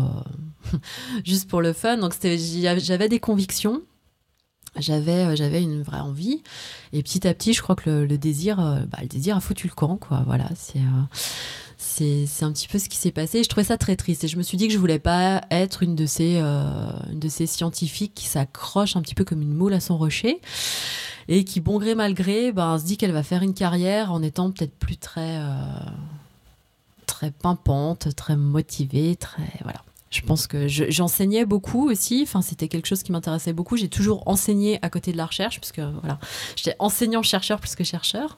juste pour le fun. Donc j'avais des convictions j'avais euh, j'avais une vraie envie. Et petit à petit je crois que le, désir euh, bah, le désir a foutu le camp quoi. Voilà c'est euh, c'est un petit peu ce qui s'est passé. Je trouvais ça très triste. Et je me suis dit que je voulais pas être une de ces une de ces scientifiques qui s'accroche un petit peu comme une moule à son rocher et qui bon gré mal gré ben se dit qu'elle va faire une carrière en étant peut-être plus très très pimpante très motivée très voilà je pense que j'enseignais beaucoup aussi. Enfin, c'était quelque chose qui m'intéressait beaucoup. J'ai toujours enseigné à côté de la recherche, parce que voilà, j'étais enseignant-chercheur plus que chercheur.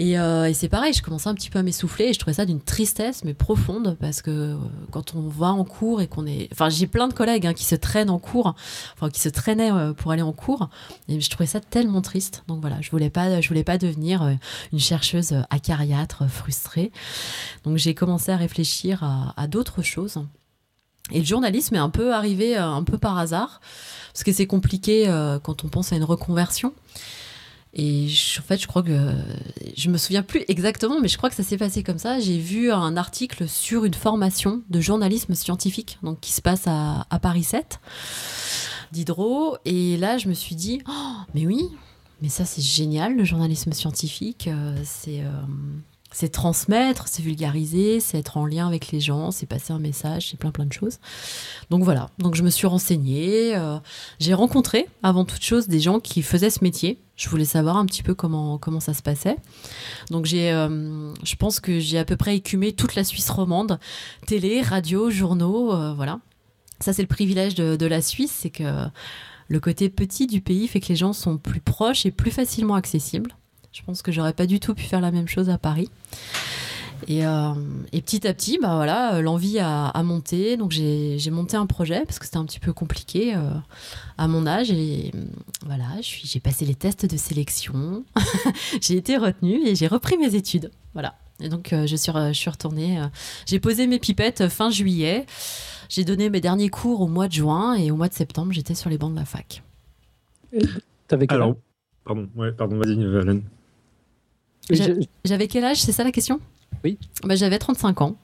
Euh, et, c'est pareil, je commençais un petit peu à m'essouffler et je trouvais ça d'une tristesse, mais profonde, parce que euh, quand on va en cours et qu'on est. Enfin, j'ai plein de collègues hein, qui se traînent en cours, enfin, qui se traînaient euh, pour aller en cours. Et je trouvais ça tellement triste. Donc voilà, je voulais pas, je voulais pas devenir une chercheuse acariâtre frustrée. Donc j'ai commencé à réfléchir à d'autres choses. Et le journalisme est un peu arrivé euh, un peu par hasard, parce que c'est compliqué euh, quand on pense à une reconversion. Et en fait, je crois que je me souviens plus exactement, mais je crois que ça s'est passé comme ça. J'ai vu un article sur une formation de journalisme scientifique, donc qui se passe à, Paris 7 d'Hydro. Et là, je me suis dit, oh, mais oui, mais ça c'est génial, le journalisme scientifique. Euh, c'est c'est transmettre, c'est vulgariser, c'est être en lien avec les gens, c'est passer un message, c'est plein plein de choses. Donc voilà, donc je me suis renseignée, euh, j'ai rencontré avant toute chose des gens qui faisaient ce métier. Je voulais savoir un petit peu comment comment ça se passait. Donc j'ai, euh, je pense que j'ai à peu près écumé toute la Suisse romande, télé, radio, journaux, euh, voilà. Ça c'est le privilège de, de la Suisse, c'est que le côté petit du pays fait que les gens sont plus proches et plus facilement accessibles. Je pense que j'aurais pas du tout pu faire la même chose à Paris. Et, euh, petit à petit, bah voilà, l'envie a, monté. Donc j'ai monté un projet parce que c'était un petit peu compliqué euh, à mon âge. Et voilà, j'ai passé les tests de sélection. j'ai été retenue et j'ai repris mes études. Voilà. Et donc euh, je, suis, je suis retournée. j'ai posé mes pipettes fin juillet. J'ai donné mes derniers cours au mois de juin et au mois de septembre, j'étais sur les bancs de la fac. Alors, pardon, ouais, pardon, vas-y, Valène. J'avais quel âge C'est ça la question? Oui. Bah, J'avais 35 ans.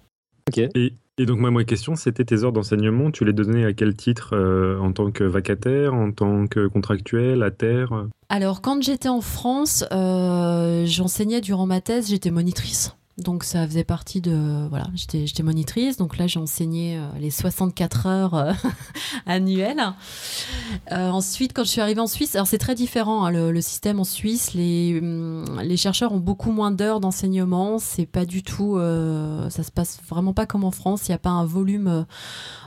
Ok. Et, donc, moi, ma question, c'était tes heures d'enseignement. Tu les donnais à quel titre euh, En tant que vacataire En tant que contractuel À terre? Alors, quand j'étais en France, euh, j'enseignais durant ma thèse, j'étais monitrice. Donc ça faisait partie de voilà, j'étais monitrice. Donc là j'ai enseigné euh, les 64 heures euh, annuelles. Euh, ensuite quand je suis arrivée en Suisse, alors c'est très différent hein, le, système en Suisse. Les hum, les chercheurs ont beaucoup moins d'heures d'enseignement. C'est pas du tout, ça se passe vraiment pas comme en France. Il n'y a pas un volume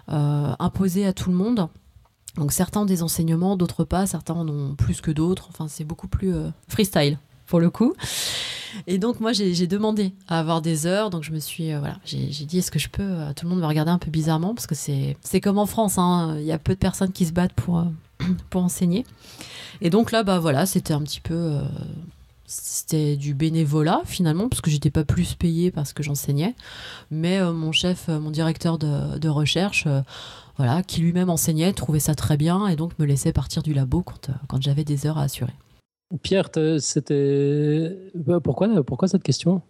imposé à tout le monde. Donc certains ont des enseignements, d'autres pas. Certains en ont plus que d'autres. Enfin c'est beaucoup plus freestyle pour le coup. Et donc moi j'ai demandé à avoir des heures, donc je me suis euh, voilà, j'ai dit est-ce que je peux euh, Tout le monde me regardait un peu bizarrement? Parce que c'est comme en France, hein, il y a peu de personnes qui se battent pour euh, pour enseigner. Et donc là bah voilà, c'était un petit peu c'était du bénévolat finalement parce que j'étais pas plus payée parce que j'enseignais, mais mon chef, mon directeur de, de recherche voilà, qui lui-même enseignait, trouvait ça très bien et donc me laissait partir du labo quand, quand j'avais des heures à assurer. Pierre, c'était bah, pourquoi pourquoi cette question?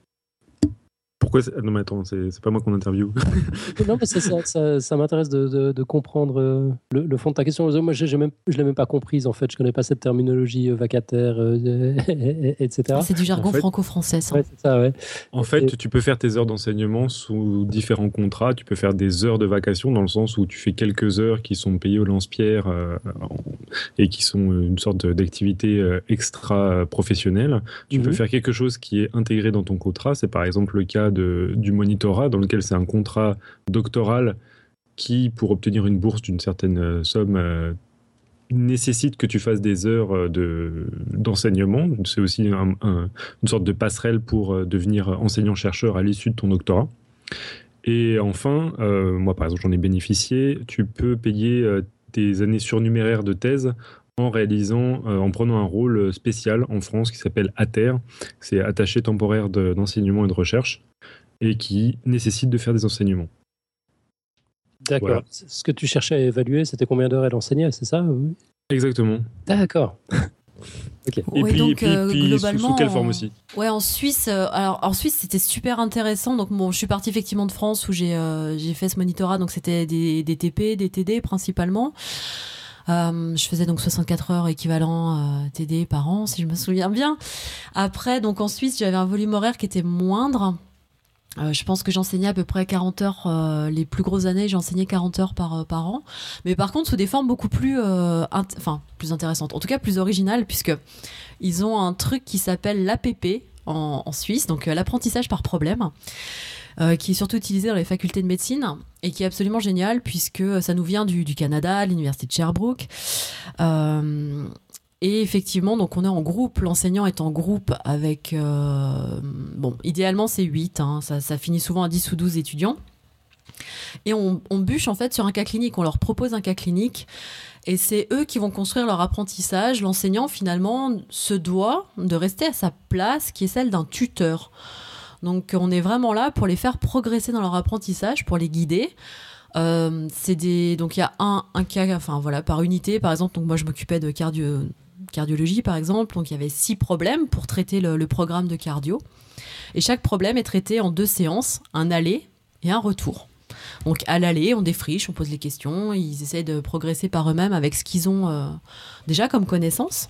Pourquoi Non, mais attends, c'est pas moi qu'on interview. non, mais ça, ça, m'intéresse de, de, comprendre euh, le, fond de ta question. Moi, je ne l'ai même pas comprise, en fait. Je connais pas cette terminologie euh, vacataire, etc. C'est du jargon franco-français, ça. ça ouais. En fait, tu peux faire tes heures d'enseignement sous différents contrats. Tu peux faire des heures de vacation dans le sens où tu fais quelques heures qui sont payées au lance-pierre et qui sont une sorte d'activité extra professionnelle. Tu peux mhm. faire quelque chose qui est intégré dans ton contrat. C'est par exemple le cas du monitorat, dans lequel c'est un contrat doctoral qui, pour obtenir une bourse d'une certaine euh, somme, euh, nécessite que tu fasses des heures euh, de, d'enseignement. C'est aussi une sorte de passerelle pour devenir enseignant-chercheur à l'issue de ton doctorat. Et enfin, moi par exemple j'en ai bénéficié, tu peux payer tes années surnuméraires de thèse en réalisant, euh, en prenant un rôle spécial en France qui s'appelle ATER, c'est attaché temporaire d'enseignement et de recherche, et qui nécessite de faire des enseignements. D'accord. Ce que tu cherchais à évaluer, c'était combien d'heures elle enseignait, c'est ça Exactement. D'accord. Et puis, globalement, sous, quelle forme aussi? Ouais, en Suisse, euh, alors en Suisse c'était super intéressant. Donc bon, je suis partie effectivement de France où j'ai euh, j'ai fait ce monitorat, donc c'était des, des, TP, des TD principalement. Euh, je faisais donc 64 heures équivalent euh, TD par an, si je me souviens bien. Après, donc en Suisse, j'avais un volume horaire qui était moindre. Euh, je pense que j'enseignais à peu près 40 heures les plus grosses années, j'enseignais 40 heures par, an. Mais par contre, sous des formes beaucoup plus, enfin, plus intéressantes, en tout cas plus originales, puisque ils ont un truc qui s'appelle l'APP en Suisse, donc l'apprentissage par problème. Euh, qui est surtout utilisé dans les facultés de médecine et qui est absolument génial puisque ça nous vient du, Canada, l'université de Sherbrooke. Euh, et effectivement, donc on est en groupe, l'enseignant est en groupe avec, euh, bon, idéalement c'est 8, hein, ça, finit souvent à 10 ou 12 étudiants. Et on, on, bûche en fait sur un cas clinique, on leur propose un cas clinique et c'est eux qui vont construire leur apprentissage. L'enseignant finalement se doit de rester à sa place qui est celle d'un tuteur. Donc on est vraiment là pour les faire progresser dans leur apprentissage, pour les guider. Euh, c'est des donc il y a un, un cas enfin voilà par unité. Par exemple donc moi je m'occupais de cardio cardiologie par exemple. Donc il y avait six problèmes pour traiter le, programme de cardio. Et chaque problème est traité en deux séances un aller et un retour. Donc à l'aller on défriche on pose les questions. Ils essayent de progresser par eux-mêmes avec ce qu'ils ont euh, déjà comme connaissances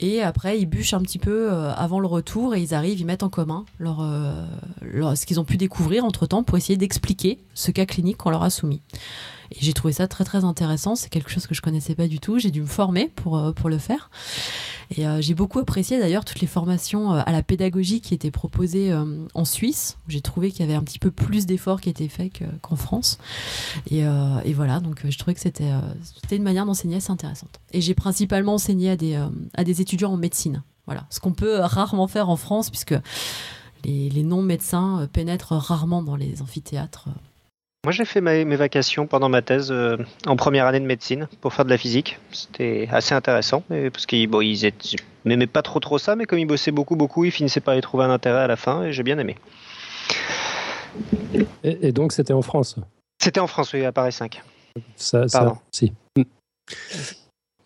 et après, ils bûchent un petit peu euh, avant le retour et ils arrivent, ils mettent en commun euh, leur, ce qu'ils ont pu découvrir entre-temps pour essayer d'expliquer ce cas clinique qu'on leur a soumis. Et j'ai trouvé ça très très intéressant. C'est quelque chose que je connaissais pas du tout. J'ai dû me former pour, euh, pour le faire. Et euh, j'ai beaucoup apprécié d'ailleurs toutes les formations euh, à la pédagogie qui étaient proposées en Suisse. J'ai trouvé qu'il y avait un petit peu plus d'efforts qui étaient faits qu'en France. Et, et, voilà, donc je trouvais que c'était une manière d'enseigner assez intéressante. Et j'ai principalement enseigné à des, à des étudiants en médecine. Voilà, ce qu'on peut rarement faire en France puisque les, les non-médecins pénètrent rarement dans les amphithéâtres. Moi, j'ai fait mes vacations pendant ma thèse euh, en première année de médecine pour faire de la physique. C'était assez intéressant, parce qu'ils bon, ils m'aimaient pas trop trop ça, mais comme ils bossaient beaucoup beaucoup, ils finissaient par y trouver un intérêt à la fin, et j'ai bien aimé. Et, donc, c'était en France? C'était en France, oui, à Paris 5. Ça, ça, si.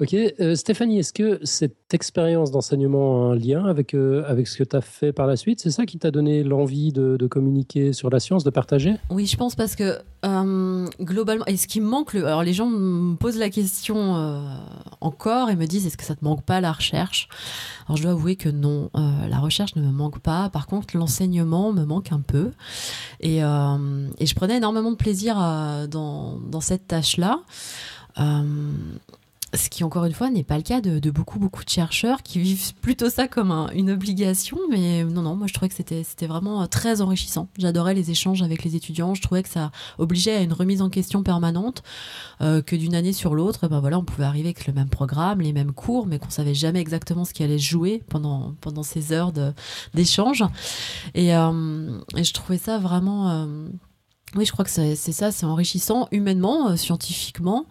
Ok, euh, Stéphanie, est-ce que cette expérience d'enseignement a un lien avec, euh, avec ce que tu as fait par la suite? C'est ça qui t'a donné l'envie de, communiquer sur la science, de partager? Oui, je pense parce que euh, globalement, et ce qui me manque, alors les gens me posent la question encore et me disent est-ce que ça te manque pas la recherche? Alors je dois avouer que non, la recherche ne me manque pas. Par contre, l'enseignement me manque un peu. Et, et, je prenais énormément de plaisir dans, dans cette tâche-là. Ce qui, encore une fois, n'est pas le cas de, beaucoup, beaucoup de chercheurs qui vivent plutôt ça comme une obligation. Mais non, non, moi, je trouvais que c'était, vraiment euh, très enrichissant. J'adorais les échanges avec les étudiants. Je trouvais que ça obligeait à une remise en question permanente, euh, que d'une année sur l'autre, ben voilà, on pouvait arriver avec le même programme, les mêmes cours, mais qu'on savait jamais exactement ce qui allait se jouer pendant, ces heures d'échange. Et, euh, et, je trouvais ça vraiment... oui, je crois que c'est ça, c'est enrichissant humainement, scientifiquement.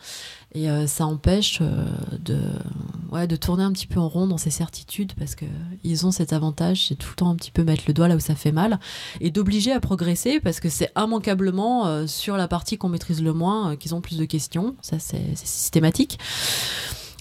Et euh, ça empêche euh, de, ouais, de tourner un petit peu en rond dans ces certitudes parce qu'ils ont cet avantage, c'est tout le temps un petit peu mettre le doigt là où ça fait mal et d'obliger à progresser parce que c'est immanquablement euh, sur la partie qu'on maîtrise le moins qu'ils ont plus de questions. Ça, c'est systématique.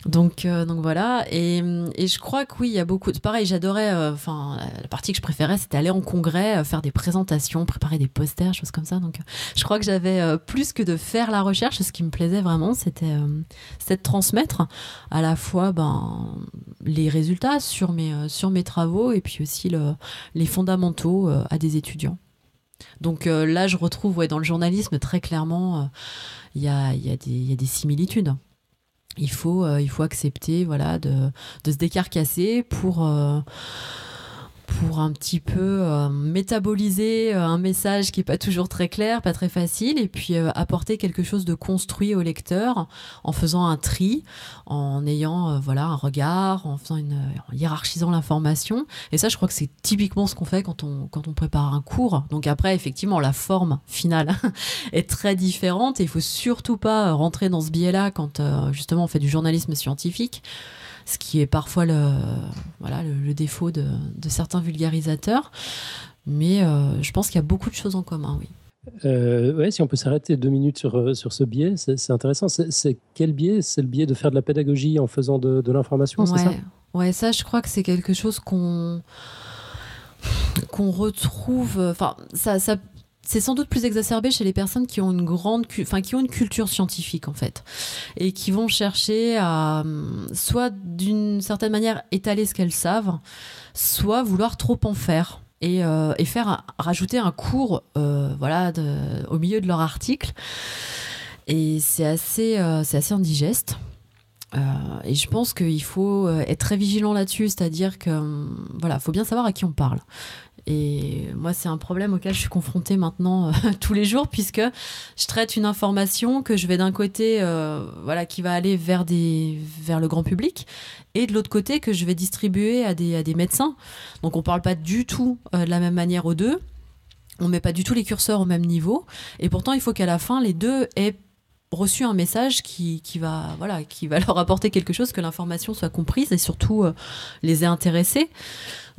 Donc, euh, donc voilà. Et, je crois que oui, il y a beaucoup. Pareil, j'adorais. Euh, enfin, la partie que je préférais, c'était aller en congrès, euh, faire des présentations, préparer des posters, choses comme ça. Donc, je crois que j'avais plus que de faire la recherche. Ce qui me plaisait vraiment, c'était de transmettre à la fois ben, les résultats sur mes, travaux et puis aussi le, les fondamentaux à des étudiants. Donc là, je retrouve dans le journalisme très clairement, il y a des similitudes il faut, euh, il faut accepter voilà, de, de se décarcasser pour, euh, pour un petit peu euh, métaboliser euh, un message qui est pas toujours très clair, pas très facile, et puis euh, apporter quelque chose de construit au lecteur en faisant un tri, en ayant voilà un regard, en faisant une en hiérarchisant l'information. Et ça, je crois que c'est typiquement ce qu'on fait quand on quand on prépare un cours. Donc après, effectivement, la forme finale est très différente et il faut surtout pas rentrer dans ce biais-là quand justement on fait du journalisme scientifique ce qui est parfois le, voilà, le, défaut de, certains vulgarisateurs. Mais euh, je pense qu'il y a beaucoup de choses en commun, oui. Euh, ouais, si on peut s'arrêter deux minutes sur, euh, sur ce biais, c'est intéressant. C'est quel biais? C'est le biais de faire de la pédagogie en faisant de, l'information, c'est ça? Ouais, ça, je crois que c'est quelque chose qu'on qu'on retrouve. Enfin, ça, ça c'est sans doute plus exacerbé chez les personnes qui ont une grande, culture scientifique en fait, et qui vont chercher à hum, soit d'une certaine manière étaler ce qu'elles savent, soit vouloir trop en faire. Et, euh, faire rajouter un cours euh, voilà au milieu de leur article et c'est assez euh, indigeste et je pense qu'il faut être très vigilant là-dessus, c'est-à-dire que hum, voilà, faut bien savoir à qui on parle. Et moi, c'est un problème auquel je suis confrontée maintenant euh, tous les jours, puisque je traite une information que je vais d'un côté, euh, voilà, qui va aller vers, des, vers le grand public, et de l'autre côté, que je vais distribuer à des, à des médecins. Donc, on ne parle pas du tout euh, de la même manière aux deux. On ne met pas du tout les curseurs au même niveau. Et pourtant, il faut qu'à la fin, les deux aient reçu un message qui, qui, va, voilà, qui va leur apporter quelque chose, que l'information soit comprise et surtout les ait intéressés.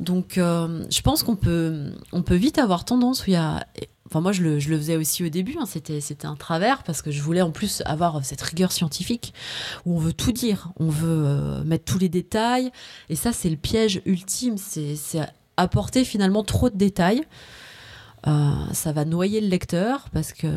Donc, euh, je pense qu'on peut, on peut vite avoir tendance où il y a. Enfin, moi, je le, je le faisais aussi au début. Hein, c'était, c'était un travers parce que je voulais en plus avoir cette rigueur scientifique où on veut tout dire, on veut euh, mettre tous les détails. Et ça, c'est le piège ultime. C'est, c'est apporter finalement trop de détails. Euh, ça va noyer le lecteur parce que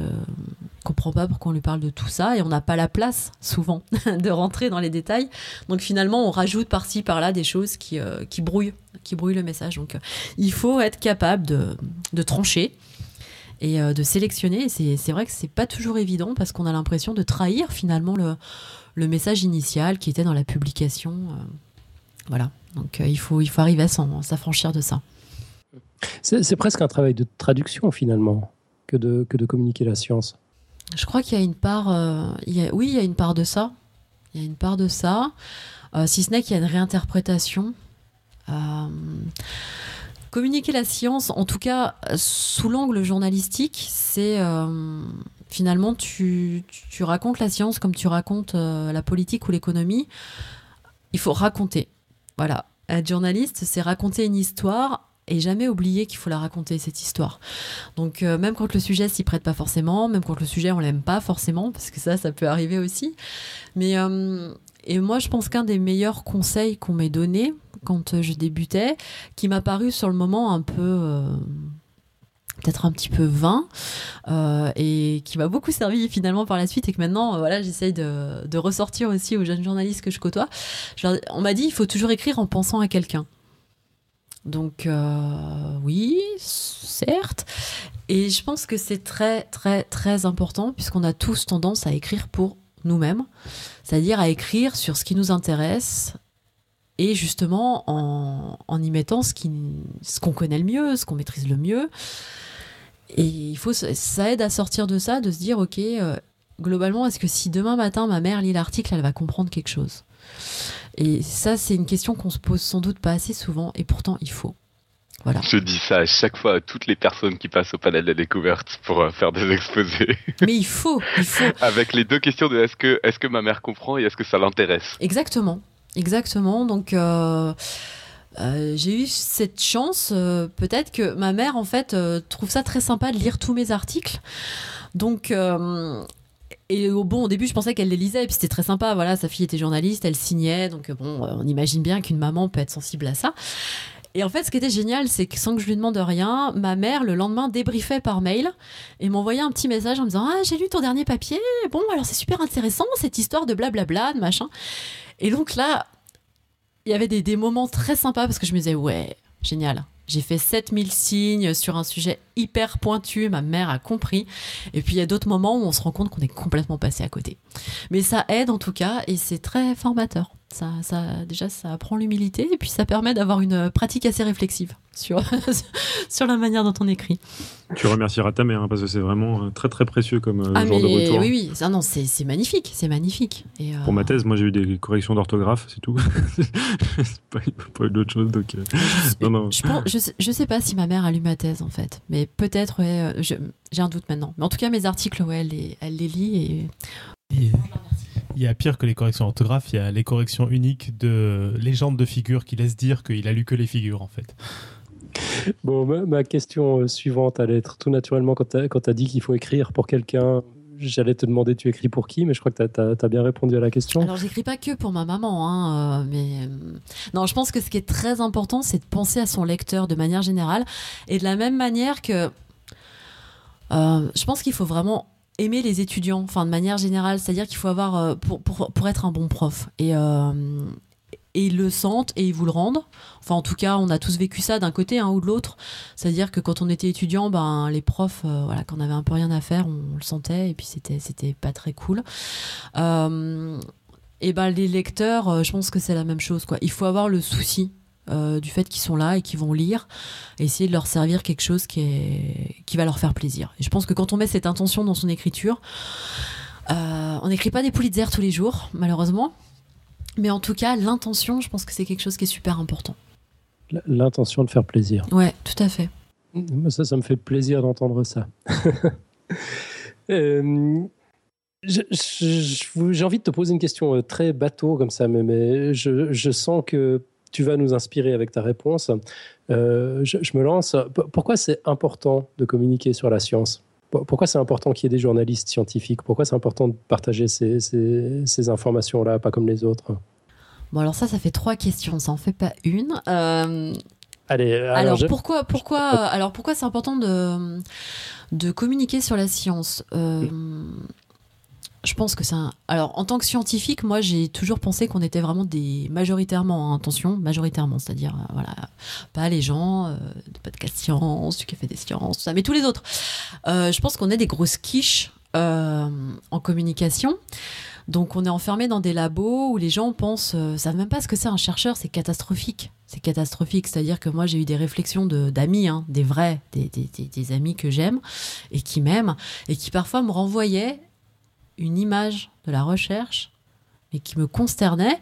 comprend pas pourquoi on lui parle de tout ça et on n'a pas la place souvent de rentrer dans les détails. Donc finalement, on rajoute par-ci par-là des choses qui, euh, qui brouillent, qui brouillent le message. Donc euh, il faut être capable de, de trancher et de sélectionner. C'est vrai que c'est pas toujours évident parce qu'on a l'impression de trahir finalement le, le, message initial qui était dans la publication. voilà. Donc il faut il faut arriver à s'affranchir de ça. C'est presque un travail de traduction finalement que de, que de communiquer la science. Je crois qu'il y a une part, euh, oui, il y a une part de ça. Il y a une part de ça, euh, si ce n'est qu'il y a une réinterprétation. Euh, communiquer la science, en tout cas sous l'angle journalistique, c'est finalement tu, tu, racontes la science comme tu racontes la politique ou l'économie. Il faut raconter. Voilà. Être journaliste, c'est raconter une histoire et jamais oublier qu'il faut la raconter cette histoire. Donc euh, même quand le sujet s'y prête pas forcément, même quand le sujet on l'aime pas forcément, parce que ça ça peut arriver aussi. Mais euh, et moi je pense qu'un des meilleurs conseils qu'on m'ait donné quand je débutais, qui m'a paru sur le moment un peu euh, peut-être un petit peu vain et qui m'a beaucoup servi finalement par la suite et que maintenant voilà j'essaye de, de, ressortir aussi aux jeunes journalistes que je côtoie. on m'a dit il faut toujours écrire en pensant à quelqu'un. Donc euh, oui, certes. Et je pense que c'est très très très important puisqu'on a tous tendance à écrire pour nous-mêmes, c'est-à-dire à écrire sur ce qui nous intéresse et justement en, y mettant ce qu'on connaît le mieux, ce qu'on maîtrise le mieux. Et il faut, ça aide à sortir de ça, de se dire, ok, euh, globalement, est-ce que si demain matin ma mère lit l'article, elle va comprendre quelque chose? Et ça, c'est une question qu'on se pose sans doute pas assez souvent, et pourtant il faut. Voilà. Je dis ça à chaque fois à toutes les personnes qui passent au panel de la découverte pour euh, faire des exposés. Mais il faut, il faut. Avec les deux questions de est-ce que, est-ce que ma mère comprend et est-ce que ça l'intéresse? Exactement, exactement. Donc. Euh, euh, j'ai eu cette chance, peut-être que ma mère en fait trouve ça très sympa de lire tous mes articles. Donc et bon, au début, je pensais qu'elle les lisait, puis c'était très sympa. Voilà, sa fille était journaliste, elle signait, donc bon, on imagine bien qu'une maman peut être sensible à ça. Et en fait, ce qui était génial, c'est que sans que je lui demande rien, ma mère, le lendemain, débriefait par mail et m'envoyait un petit message en me disant Ah, j'ai lu ton dernier papier. Bon, alors c'est super intéressant, cette histoire de blablabla, de machin. Et donc là, il y avait des, des moments très sympas parce que je me disais Ouais, génial. J'ai fait 7000 signes sur un sujet hyper pointu, ma mère a compris. Et puis il y a d'autres moments où on se rend compte qu'on est complètement passé à côté. Mais ça aide en tout cas et c'est très formateur. Ça, ça, déjà, ça apprend l'humilité et puis ça permet d'avoir une pratique assez réflexive sur, sur la manière dont on écrit. Tu remercieras ta mère hein, parce que c'est vraiment euh, très très précieux comme euh, ah, genre de retour. Oui, oui, ah, non, c'est magnifique, c'est magnifique. Et Pour ma euh, thèse, moi j'ai eu des corrections d'orthographe, c'est tout. pas, pas eu d'autre chose. Donc, non, non. Je, pense, je, sais, pas si ma mère a lu ma thèse en fait, mais peut-être, ouais, j'ai un doute maintenant. Mais en tout cas, mes articles, ouais, elle les, elle les lit et il y a pire que les corrections orthographes, il y a les corrections uniques de légendes de figures qui laissent dire qu'il a lu que les figures en fait. Bon, ma, question euh, suivante allait être tout naturellement quand tu as, dit qu'il faut écrire pour quelqu'un. J'allais te demander tu écris pour qui, mais je crois que tu as, bien répondu à la question. Alors j'écris pas que pour ma maman, hein, euh, mais euh, non, je pense que ce qui est très important, c'est de penser à son lecteur de manière générale et de la même manière que je pense qu'il faut vraiment aimer les étudiants, enfin de manière générale, c'est-à-dire qu'il faut avoir pour, être un bon prof et et ils le sentent et ils vous le rendent. Enfin, en tout cas, on a tous vécu ça d'un côté hein, ou de l'autre. C'est-à-dire que quand on était étudiant, ben les profs, euh, voilà, quand on avait un peu rien à faire, on, le sentait et puis c'était c'était pas très cool. et ben les lecteurs, je pense que c'est la même chose. Il faut avoir le souci euh, du fait qu'ils sont là et qu'ils vont lire, essayer de leur servir quelque chose qui, va leur faire plaisir. Et je pense que quand on met cette intention dans son écriture, euh, on n'écrit pas des Pulitzer tous les jours, malheureusement, mais en tout cas, l'intention, je pense que c'est quelque chose qui est super important. L'intention de faire plaisir. Ouais, tout à fait. Ça, ça me fait plaisir d'entendre ça. euh, j'ai envie de te poser une question euh, très bateau comme ça, mais, je, sens que tu vas nous inspirer avec ta réponse. Euh, je, me lance. Pourquoi c'est important de communiquer sur la science? Pourquoi c'est important qu'il y ait des journalistes scientifiques? Pourquoi c'est important de partager ces, ces, informations-là, pas comme les autres? Bon, alors ça, ça fait trois questions, ça en fait pas une. Euh, Allez, alors, pourquoi, pourquoi, alors pourquoi c'est important de, de communiquer sur la science? Euh, je pense que c'est un... Alors, en tant que scientifique, moi, j'ai toujours pensé qu'on était vraiment des... Majoritairement, hein, attention, majoritairement, c'est-à-dire, euh, voilà, pas les gens, euh, de podcast science, du café des sciences, tout ça, mais tous les autres. Euh, je pense qu'on est des grosses quiches en communication. Donc, on est enfermé dans des labos où les gens pensent, savent même pas ce que c'est un chercheur, c'est catastrophique. C'est catastrophique, c'est-à-dire que moi j'ai eu des réflexions d'amis, hein, des vrais, des, des, des amis que j'aime et qui m'aiment, et qui parfois me renvoyaient une image de la recherche, mais qui me consternait,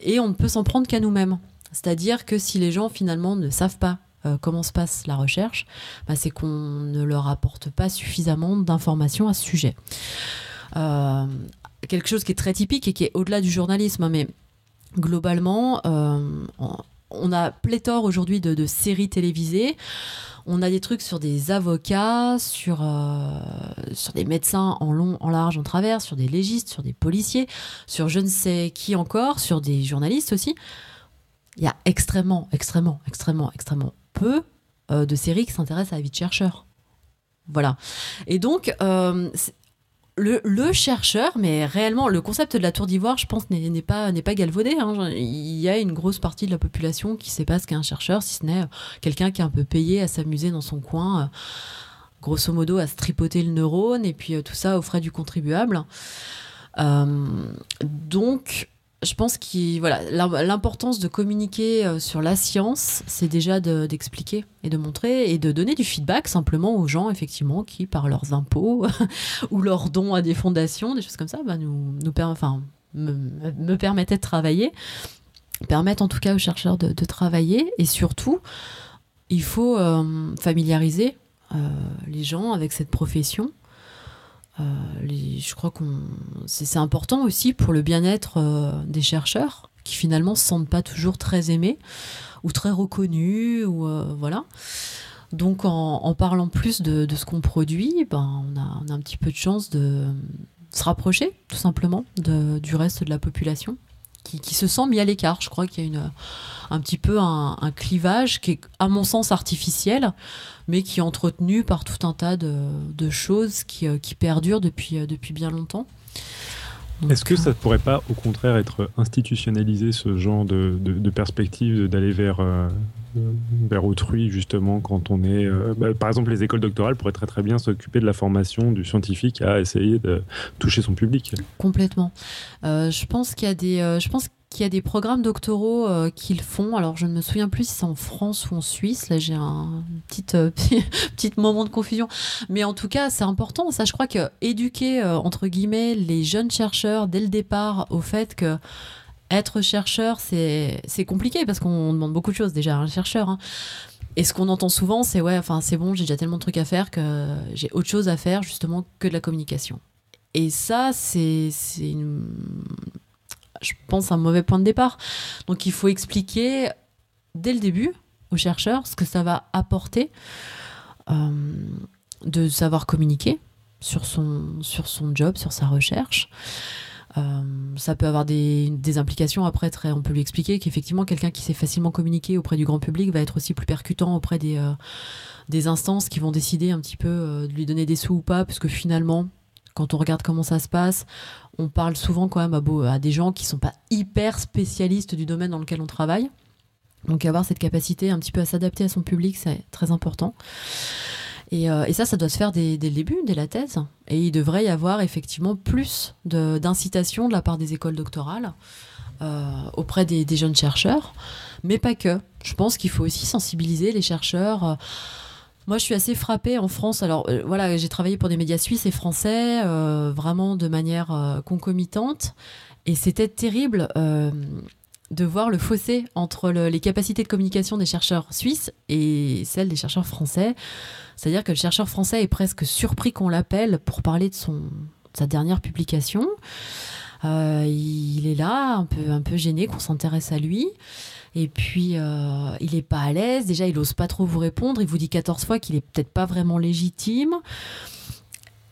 et on ne peut s'en prendre qu'à nous-mêmes. C'est-à-dire que si les gens finalement ne savent pas euh, comment se passe la recherche, bah, c'est qu'on ne leur apporte pas suffisamment d'informations à ce sujet. Euh, quelque chose qui est très typique et qui est au-delà du journalisme, hein, mais globalement, euh, on a pléthore aujourd'hui de, séries télévisées. On a des trucs sur des avocats, sur, euh, sur des médecins en long, en large, en travers, sur des légistes, sur des policiers, sur je ne sais qui encore, sur des journalistes aussi. Il y a extrêmement, extrêmement, extrêmement, extrêmement peu euh, de séries qui s'intéressent à la vie de chercheurs. Voilà. Et donc, euh, le, chercheur, mais réellement, le concept de la tour d'ivoire, je pense, n'est pas, pas galvaudé. Hein. Il y a une grosse partie de la population qui ne sait pas ce qu'est un chercheur, si ce n'est euh, quelqu'un qui est un peu payé à s'amuser dans son coin, euh, grosso modo à se tripoter le neurone, et puis euh, tout ça aux frais du contribuable. donc, je pense que voilà, l'importance de communiquer euh, sur la science, c'est déjà d'expliquer et de montrer et de donner du feedback simplement aux gens, effectivement, qui, par leurs impôts ou leurs dons à des fondations, des choses comme ça, bah, nous, nous enfin, me, permettaient de travailler, permettent en tout cas aux chercheurs de, travailler et surtout, il faut euh, familiariser euh, les gens avec cette profession euh, je crois qu'on c'est important aussi pour le bien-être euh, des chercheurs qui finalement se sentent pas toujours très aimés ou très reconnus ou euh, voilà. Donc en, parlant plus de, ce qu'on produit, ben on a, on a, un petit peu de chance de se rapprocher tout simplement du reste de la population qui, se sent mis à l'écart. Je crois qu'il y a un petit peu un, clivage qui est, à mon sens, artificiel, mais qui est entretenu par tout un tas de, choses qui, euh, qui, perdurent depuis, euh, depuis bien longtemps. Est-ce que ça ne pourrait pas, au contraire, être institutionnalisé ce genre de, de, perspective d'aller vers, euh, vers autrui, justement, quand on est. Bah, par exemple, les écoles doctorales pourraient très très bien s'occuper de la formation du scientifique à essayer de toucher son public. Complètement. je pense qu'il y a des. je pense qu'il y a des programmes doctoraux euh, qu'ils font. Alors, je ne me souviens plus si c'est en France ou en Suisse. Là, j'ai un petit, euh, moment de confusion. Mais en tout cas, c'est important. Ça, je crois que éduquer, euh, entre guillemets, les jeunes chercheurs dès le départ au fait que être chercheur, c'est compliqué parce qu'on demande beaucoup de choses déjà à un chercheur. Hein. Et ce qu'on entend souvent, c'est ouais, enfin, c'est bon, j'ai déjà tellement de trucs à faire que j'ai autre chose à faire justement que de la communication. Et ça, c'est une je pense, un mauvais point de départ. Donc il faut expliquer dès le début aux chercheurs ce que ça va apporter euh, de savoir communiquer sur son, job, sur sa recherche. Euh, ça peut avoir des, implications après, on peut lui expliquer qu'effectivement, quelqu'un qui sait facilement communiquer auprès du grand public va être aussi plus percutant auprès des, euh, des instances qui vont décider un petit peu de lui donner des sous ou pas, puisque finalement, quand on regarde comment ça se passe, on parle souvent quand même à, des gens qui sont pas hyper spécialistes du domaine dans lequel on travaille. Donc avoir cette capacité un petit peu à s'adapter à son public, c'est très important. Et, euh, ça, ça doit se faire dès, le début, dès la thèse. Et il devrait y avoir effectivement plus d'incitation de, la part des écoles doctorales euh, auprès des, jeunes chercheurs, mais pas que. Je pense qu'il faut aussi sensibiliser les chercheurs. Euh, moi, je suis assez frappée en France. Alors, euh, voilà, j'ai travaillé pour des médias suisses et français, euh, vraiment de manière euh, concomitante. Et c'était terrible de voir le fossé entre les capacités de communication des chercheurs suisses et celles des chercheurs français. C'est-à-dire que le chercheur français est presque surpris qu'on l'appelle pour parler de, son, sa dernière publication. il est là, un peu, un peu gêné qu'on s'intéresse à lui. Et puis, euh, il n'est pas à l'aise. Déjà, il n'ose pas trop vous répondre. Il vous dit 14 fois qu'il est peut-être pas vraiment légitime.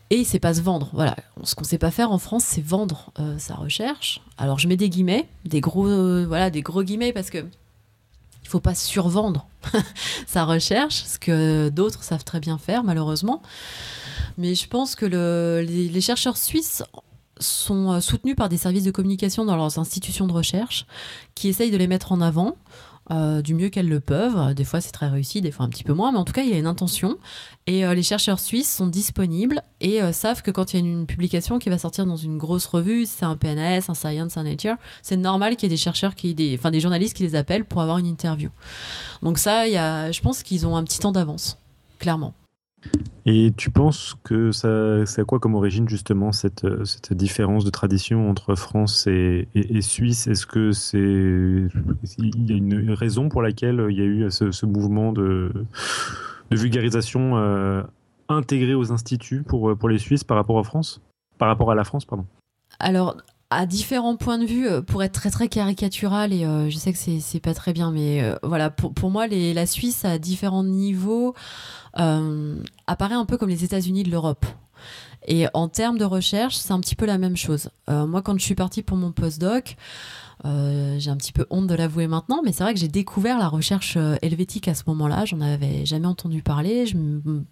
Et il sait pas se vendre. Voilà. Ce qu'on sait pas faire en France, c'est vendre euh, sa recherche. Alors, je mets des guillemets, des gros, euh, voilà, des gros guillemets parce que il faut pas survendre sa recherche, ce que d'autres savent très bien faire, malheureusement. Mais je pense que le, les chercheurs suisses sont euh, soutenus par des services de communication dans leurs institutions de recherche qui essayent de les mettre en avant. Euh, du mieux qu'elles le peuvent. Des fois, c'est très réussi, des fois un petit peu moins, mais en tout cas, il y a une intention. Et euh, les chercheurs suisses sont disponibles et savent que quand il y a une, publication qui va sortir dans une grosse revue, c'est un PNS, un Science, un Nature, c'est normal qu'il y ait des chercheurs, qui, des, enfin des journalistes qui les appellent pour avoir une interview. Donc ça, il y a, je pense qu'ils ont un petit temps d'avance, clairement. Et tu penses que ça, c'est quoi comme origine justement cette, cette différence de tradition entre France et, Suisse? Est-ce que c'est il y a une raison pour laquelle il y a eu ce, mouvement de, vulgarisation euh, intégré aux instituts pour, pour les Suisses par rapport à France? Par rapport à la France, pardon. Alors, à différents points de vue, euh, pour être très très caricatural, et euh, je sais que c'est pas très bien, mais voilà, pour, pour moi, les, la Suisse à différents niveaux euh, apparaît un peu comme les États-Unis de l'Europe. Et en termes de recherche, c'est un petit peu la même chose. Euh, moi, quand je suis partie pour mon postdoc, euh, j'ai un petit peu honte de l'avouer maintenant, mais c'est vrai que j'ai découvert la recherche helvétique à ce moment-là. J'en avais jamais entendu parler. Je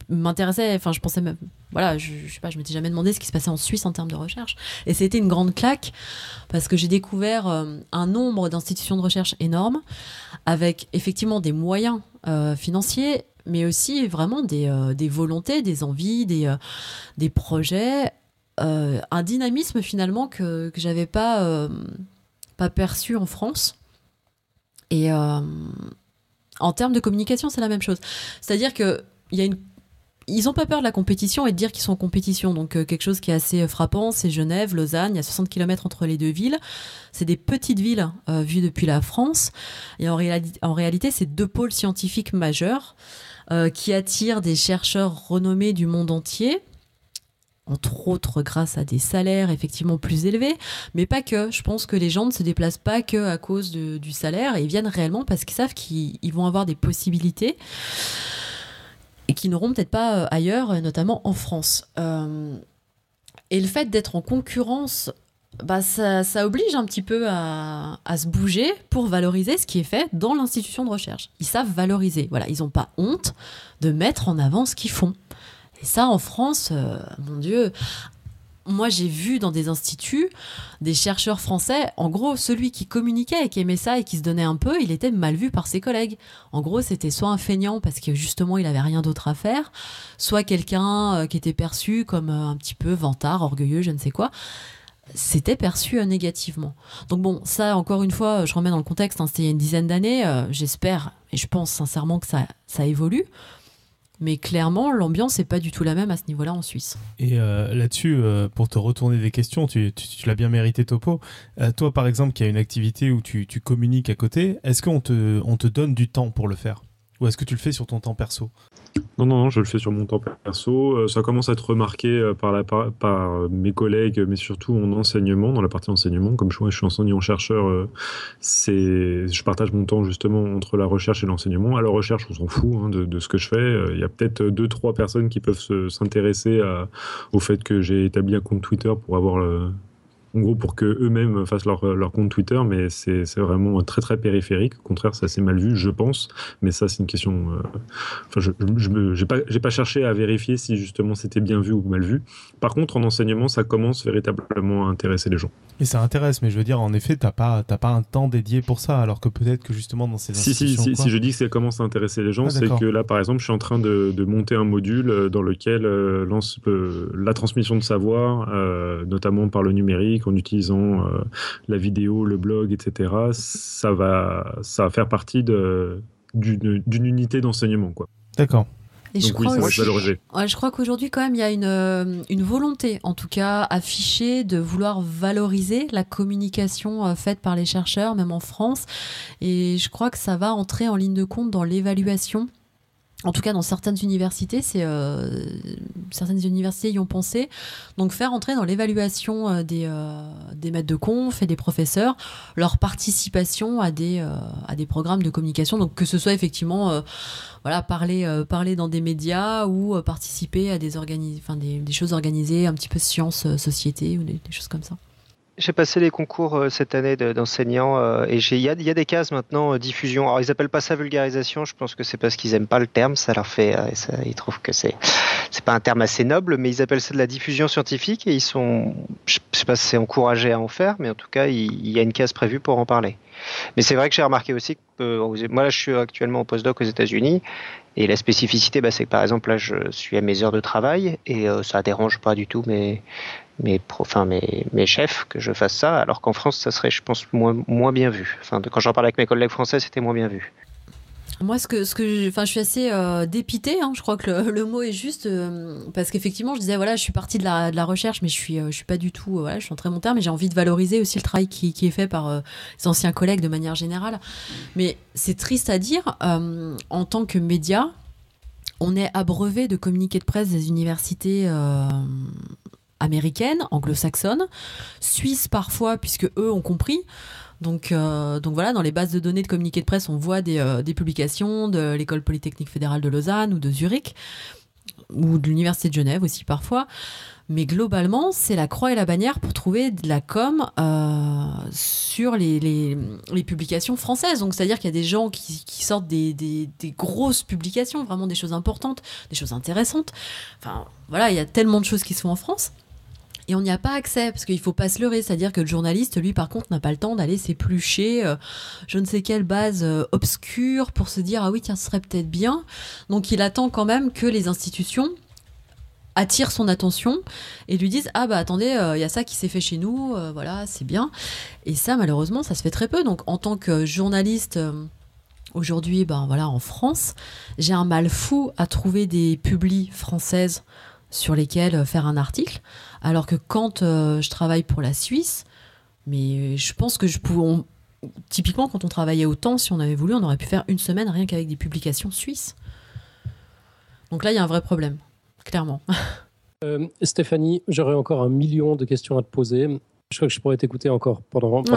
m'intéressais, enfin, je pensais même, voilà, je, je sais pas, je m'étais jamais demandé ce qui se passait en Suisse en termes de recherche. Et c'était une grande claque parce que j'ai découvert un nombre d'institutions de recherche énormes avec effectivement des moyens financiers mais aussi vraiment des, euh, des volontés, des envies, des, euh, des projets, euh, un dynamisme finalement que, que j'avais pas, pas perçu en France. Et en termes de communication, c'est la même chose. C'est-à-dire que y a une ils n'ont pas peur de la compétition et de dire qu'ils sont en compétition. Donc quelque chose qui est assez frappant, c'est Genève, Lausanne, il y a 60 km entre les deux villes. C'est des petites villes vues depuis la France. Et en, réalité, c'est deux pôles scientifiques majeurs. Euh, qui attire des chercheurs renommés du monde entier entre autres grâce à des salaires effectivement plus élevés, mais pas que. Je pense que les gens ne se déplacent pas que à cause du salaire, ils viennent réellement parce qu'ils savent qu'ils vont avoir des possibilités et qu'ils n'auront peut-être pas euh, ailleurs, notamment en France. Euh, Et le fait d'être en concurrence, bah ça, oblige un petit peu à, à, se bouger pour valoriser ce qui est fait dans l'institution de recherche. Ils savent valoriser. Voilà, ils n'ont pas honte de mettre en avant ce qu'ils font. Et ça, en France, euh, mon Dieu, moi j'ai vu dans des instituts des chercheurs français, en gros, celui qui communiquait et qui aimait ça et qui se donnait un peu, il était mal vu par ses collègues. En gros, c'était soit un feignant parce que justement il avait rien d'autre à faire, soit quelqu'un euh, qui était perçu comme euh, un petit peu vantard, orgueilleux, je ne sais quoi c'était perçu négativement. Donc bon, ça, encore une fois, je remets dans le contexte, hein, c'était il y a une dizaine d'années, j'espère et je pense sincèrement que ça, ça évolue. Mais clairement, l'ambiance n'est pas du tout la même à ce niveau-là en Suisse. Et euh, là-dessus, euh, pour te retourner des questions, tu, l'as bien mérité, Topo. Euh, toi, par exemple, qui as une activité où tu, tu communiques à côté, est-ce qu'on te, on te donne du temps pour le faire? Ou est-ce que tu le fais sur ton temps perso? Non, non, non, je le fais sur mon temps perso. Euh, ça commence à être remarqué euh, par, la, par, euh, mes collègues, mais surtout en enseignement, dans la partie enseignement. Comme je, suis enseignant-chercheur, je partage mon temps justement entre la recherche et l'enseignement. À la recherche, on s'en fout hein, de, de, ce que je fais. Il y a peut-être deux, trois personnes qui peuvent s'intéresser au fait que j'ai établi un compte Twitter pour avoir le, en gros pour que eux-mêmes fassent leur, leur, compte Twitter, mais c'est vraiment très très périphérique. Au contraire, ça c'est mal vu, je pense. Mais ça, c'est une question. Euh, enfin, je n'ai pas, pas cherché à vérifier si justement c'était bien vu ou mal vu. Par contre, en enseignement, ça commence véritablement à intéresser les gens. Et ça intéresse, mais je veux dire, en effet, t'as pas, pas un temps dédié pour ça, alors que peut-être que justement dans ces si, institutions. Si, si, si je dis que ça commence à intéresser les gens, ah, c'est que là, par exemple, je suis en train de, de monter un module euh, dans lequel euh, lance la transmission de savoir, notamment par le numérique en utilisant euh, la vidéo, le blog, etc., ça va, ça va faire partie d'une unité d'enseignement. quoi. D'accord. Et je, crois je crois qu'aujourd'hui, quand même, il y a une, euh, une, volonté, en tout cas affichée, de vouloir valoriser la communication euh, faite par les chercheurs, même en France. Et je crois que ça va entrer en ligne de compte dans l'évaluation en tout cas dans certaines universités, c'est euh, certaines universités y ont pensé. Donc faire entrer dans l'évaluation euh, des, euh, des maîtres de conf et des professeurs leur participation à des à des programmes de communication. Donc que ce soit effectivement voilà parler parler dans des médias ou participer à des des, des, choses organisées un petit peu sciences société ou des choses comme ça. J'ai passé les concours euh, cette année d'enseignants euh, et il y, a des cases maintenant euh, diffusion. Alors ils appellent pas ça vulgarisation. Je pense que c'est parce qu'ils aiment pas le terme. Ça leur fait, ils trouvent que c'est c'est pas un terme assez noble, mais ils appellent ça de la diffusion scientifique et ils sont, je sais pas si c'est encouragé à en faire, mais en tout cas il, y a une case prévue pour en parler. Mais c'est vrai que j'ai remarqué aussi que moi là je suis actuellement au postdoc aux États-Unis et la spécificité, bah, c'est que par exemple là je suis à mes heures de travail et ça dérange pas du tout mes mes, enfin, mes, mes chefs que je fasse ça, alors qu'en France, ça serait, je pense, moins, bien vu. Enfin, quand j'en parlais avec mes collègues français, c'était moins bien vu. Moi, ce que, ce que enfin, je suis assez euh, dépitée, hein, je crois que le, mot est juste, euh, parce qu'effectivement, je disais, voilà, je suis partie de la, de la recherche, mais je suis, euh, je suis pas du tout, voilà, je suis en très bon terme, mais j'ai envie de valoriser aussi le travail qui, qui est fait par les anciens collègues de manière générale. Mais c'est triste à dire, en tant que média, on est abreuvé de communiqués de presse des universités américaine, anglo-saxonne, suisse parfois, puisque eux ont compris. Donc, euh, donc voilà, dans les bases de données de communiqués de presse, on voit des, euh, des publications de l'école polytechnique fédérale de Lausanne ou de Zurich, ou de l'université de Genève aussi parfois. Mais globalement, c'est la croix et la bannière pour trouver de la com euh, sur les, publications françaises. Donc, c'est-à-dire qu'il y a des gens qui, sortent des, des, des, grosses publications, vraiment des choses importantes, des choses intéressantes. Enfin, voilà, il y a tellement de choses qui se font en France et on n'y a pas accès parce qu'il faut pas se leurrer, c'est-à-dire que le journaliste, lui, par contre, n'a pas le temps d'aller s'éplucher euh, je ne sais quelle base euh, obscure pour se dire ah oui tiens ce serait peut-être bien. Donc il attend quand même que les institutions attirent son attention et lui disent ah bah attendez euh, il y a ça qui s'est fait chez nous voilà c'est bien. Et ça malheureusement ça se fait très peu. Donc en tant que journaliste aujourd'hui ben voilà en France j'ai un mal fou à trouver des publis françaises sur lesquelles faire un article alors que quand euh, je travaille pour la Suisse, mais je pense que je pouvais. typiquement, quand on travaillait autant, si on avait voulu, on aurait pu faire une semaine rien qu'avec des publications suisses. Donc là, il y a un vrai problème, clairement. Euh, Stéphanie, j'aurais encore un million de questions à te poser. Je crois que je pourrais t'écouter encore pendant.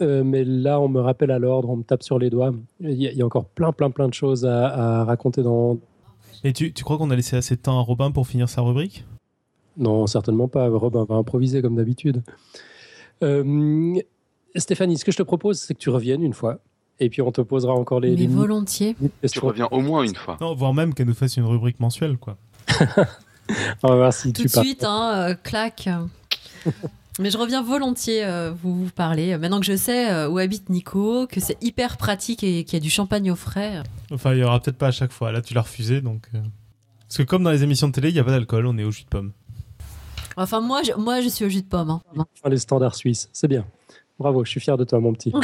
Euh, mais là, on me rappelle à l'ordre, on me tape sur les doigts. Il y, a encore plein, plein, plein de choses à, à raconter dans. Et tu, tu crois qu'on a laissé assez de temps à Robin pour finir sa rubrique? Non, certainement pas. Robin va improviser comme d'habitude. Euh, Stéphanie, ce que je te propose, c'est que tu reviennes une fois. Et puis on te posera encore les. Mais volontiers. Tu reviens au moins une fois. Non, voire même qu'elle nous fasse une rubrique mensuelle, quoi. on va voir si Tout de suite, hein, euh, clac. Mais je reviens volontiers euh, vous, vous parler. Maintenant que je sais où habite Nico, que c'est hyper pratique et qu'il y a du champagne au frais. Enfin, il y aura peut-être pas à chaque fois. Là, tu l'as refusé, donc. Parce que comme dans les émissions de télé, il n'y a pas d'alcool, on est au jus de pomme. Enfin, moi, je, moi, je suis au jus de pomme. Hein. les standards suisses, c'est bien. Bravo, je suis fier de toi, mon petit.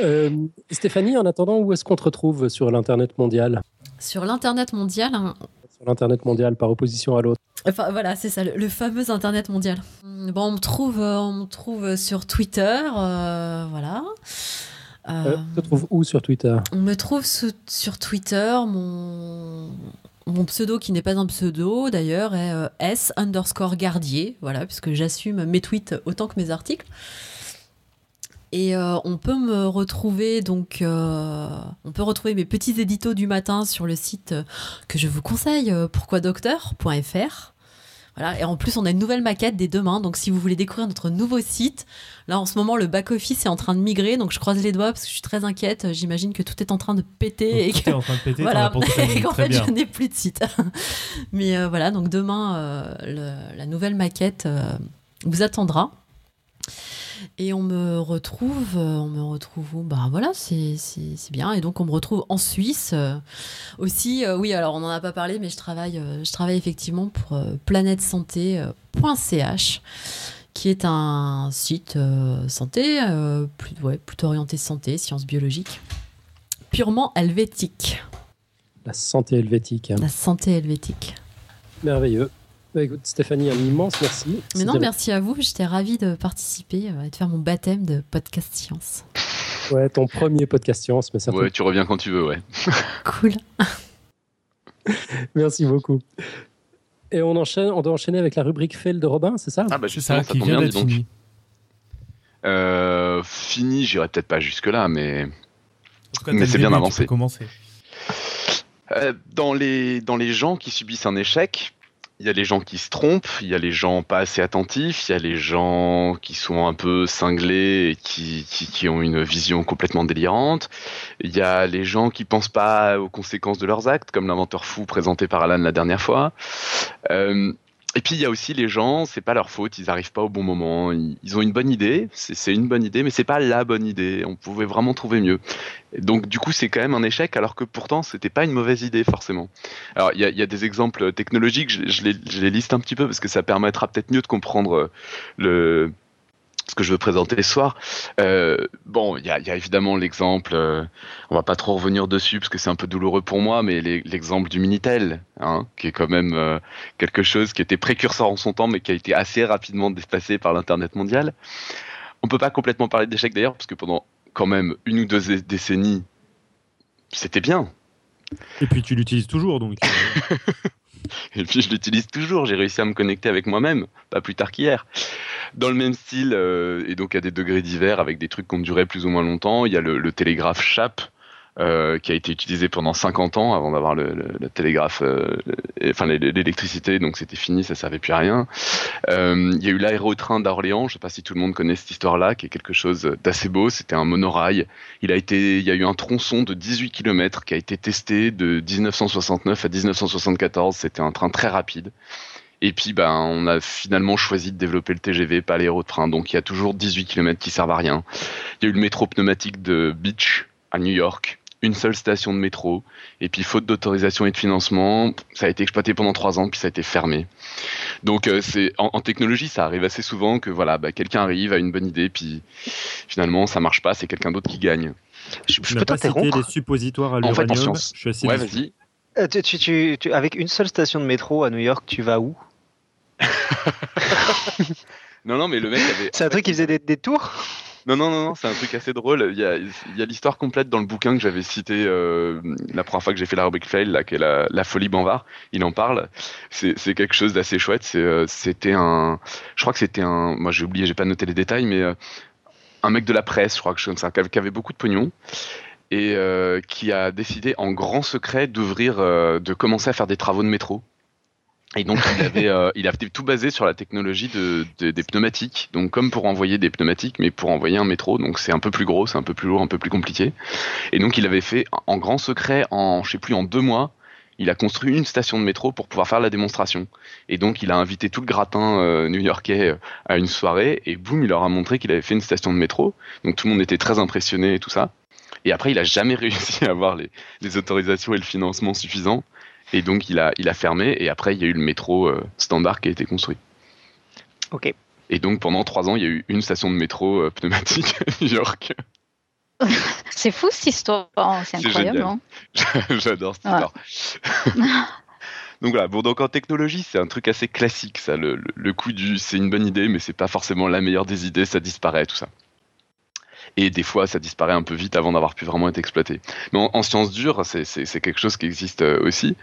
Euh, Stéphanie, en attendant, où est-ce qu'on te retrouve sur l'Internet mondial? Sur l'Internet mondial hein. Sur l'Internet mondial, par opposition à l'autre. Enfin, voilà, c'est ça, le, fameux Internet mondial. Bon, on me trouve, euh, on me trouve sur Twitter, euh, voilà. Euh, on te trouve où sur Twitter? On me trouve sur Twitter, mon, mon pseudo, qui n'est pas un pseudo d'ailleurs, est euh, S underscore Gardier, voilà, puisque j'assume mes tweets autant que mes articles. Et euh, on peut me retrouver donc, euh, on peut retrouver mes petits éditos du matin sur le site que je vous conseille, pourquoidocteur.fr. Et en plus, on a une nouvelle maquette dès demain. Donc, si vous voulez découvrir notre nouveau site, là, en ce moment, le back-office est en train de migrer. Donc, je croise les doigts parce que je suis très inquiète. J'imagine que tout est en train de péter. et tout est en train de péter. voilà. et qu'en fait, je n'ai plus de site. Mais euh, voilà, donc demain, euh, la nouvelle maquette euh, vous attendra. Et on me retrouve, euh, on me retrouve où? Bah voilà, c'est bien. Et donc on me retrouve en Suisse euh, aussi. Euh, oui, alors on n'en a pas parlé, mais je travaille, je travaille effectivement pour planètesanté.ch qui est un site santé, plutôt orienté santé, sciences biologiques, purement helvétique. La santé helvétique. La santé helvétique. Merveilleux. Bah, écoute, Stéphanie, un immense merci. Mais non, merci à vous. J'étais ravie de participer euh, et de faire mon baptême de podcast science. Ouais, ton premier podcast science, mais ça. Ouais, tu reviens quand tu veux, ouais. cool. merci beaucoup. Et on enchaîne, on doit enchaîner avec la rubrique fail de Robin, c'est ça? Ah bah c'est ça, qui vient d'être fini. Euh, fini, j'irai peut-être pas jusque là, mais mais c'est bien avancé. Commencer. Euh, dans les dans les gens qui subissent un échec, il y a les gens qui se trompent, il y a les gens pas assez attentifs, il y a les gens qui sont un peu cinglés et qui, qui, ont une vision complètement délirante, il y a les gens qui pensent pas aux conséquences de leurs actes, comme l'inventeur fou présenté par Alan la dernière fois. Euh, et puis il y a aussi les gens, c'est pas leur faute, ils arrivent pas au bon moment, ils, ont une bonne idée, c'est une bonne idée, mais c'est pas la bonne idée. On pouvait vraiment trouver mieux. donc du coup c'est quand même un échec, alors que pourtant c'était pas une mauvaise idée forcément. Alors il y a, des exemples technologiques, je, les, je, les, liste un petit peu parce que ça permettra peut-être mieux de comprendre le ce que je veux présenter ce soir. Euh, bon, il y a, y a, évidemment l'exemple, euh, on va pas trop revenir dessus parce que c'est un peu douloureux pour moi, mais l'exemple du Minitel, hein, qui est quand même euh, quelque chose qui était précurseur en son temps, mais qui a été assez rapidement dépassé par l'Internet mondial. On peut pas complètement parler d'échec d'ailleurs, parce que pendant quand même une ou deux décennies, c'était bien. Et puis tu l'utilises toujours, donc. Euh. Et puis je l'utilise toujours, j'ai réussi à me connecter avec moi-même, pas plus tard qu'hier. Dans le même style, euh, et donc à des degrés divers, avec des trucs qui ont duré plus ou moins longtemps, il y a le, le télégraphe CHAP, euh, qui a été utilisé pendant 50 ans avant d'avoir le, le, le, télégraphe, euh, enfin l'électricité, donc c'était fini, ça servait plus à rien. Euh, il y a eu l'aérotrain d'Orléans, je sais pas si tout le monde connaît cette histoire-là, qui est quelque chose d'assez beau. C'était un monorail. Il a été, il y a eu un tronçon de 18 km qui a été testé de 1969 à 1974. C'était un train très rapide. Et puis, ben, on a finalement choisi de développer le TGV, pas l'aérotrain. Donc, il y a toujours 18 km qui servent à rien. Il y a eu le métro pneumatique de Beach à New York, une seule station de métro. Et puis, faute d'autorisation et de financement, ça a été exploité pendant trois ans, puis ça a été fermé. Donc, euh, c'est en, en, technologie, ça arrive assez souvent que voilà, bah, quelqu'un arrive à une bonne idée, puis finalement, ça marche pas, c'est quelqu'un d'autre qui gagne. Je, je peux t'interrompre les suppositoires à l'uranium. En fait, en science. Je suis assez ouais, vas-y. Euh, tu, tu, tu, avec une seule station de métro à New York, tu vas où? non, non, mais le mec avait. C'est un truc qui faisait des, des tours? Non, non, non, non c'est un truc assez drôle. Il y a, l'histoire complète dans le bouquin que j'avais cité euh, la première fois que j'ai fait la rubrique fail, là, qui est la, la folie Banvard. Il en parle. C'est quelque chose d'assez chouette. C'était un. Je crois que c'était un. Moi, j'ai oublié, j'ai pas noté les détails, mais euh, un mec de la presse, je crois que je, ça, qui avait beaucoup de pognon et euh, qui a décidé en grand secret d'ouvrir, euh, de commencer à faire des travaux de métro Et donc il avait, euh, il avait tout basé sur la technologie de, des pneumatiques. Donc comme pour envoyer des pneumatiques, mais pour envoyer un métro. Donc c'est un peu plus gros, c'est un peu plus lourd, un peu plus compliqué. Et donc il avait fait en grand secret, en je sais plus en deux mois, il a construit une station de métro pour pouvoir faire la démonstration. Et donc il a invité tout le gratin euh, new-yorkais euh, à une soirée et boum, il leur a montré qu'il avait fait une station de métro. Donc tout le monde était très impressionné et tout ça. Et après, il a jamais réussi à avoir les, les autorisations et le financement suffisants. Et donc, il a, il a fermé. Et après, il y a eu le métro euh, standard qui a été construit. Ok. Et donc, pendant trois ans, il y a eu une station de métro euh, pneumatique à New York. C'est fou cette histoire. C'est incroyable. Hein. J'adore cette histoire. donc voilà. Bon, donc en technologie, c'est un truc assez classique, ça. Le, le coup du, c'est une bonne idée, mais c'est pas forcément la meilleure des idées. Ça disparaît, tout ça et des fois ça disparaît un peu vite avant d'avoir pu vraiment être exploité. Mais en, sciences dures, c'est quelque chose qui existe euh, aussi,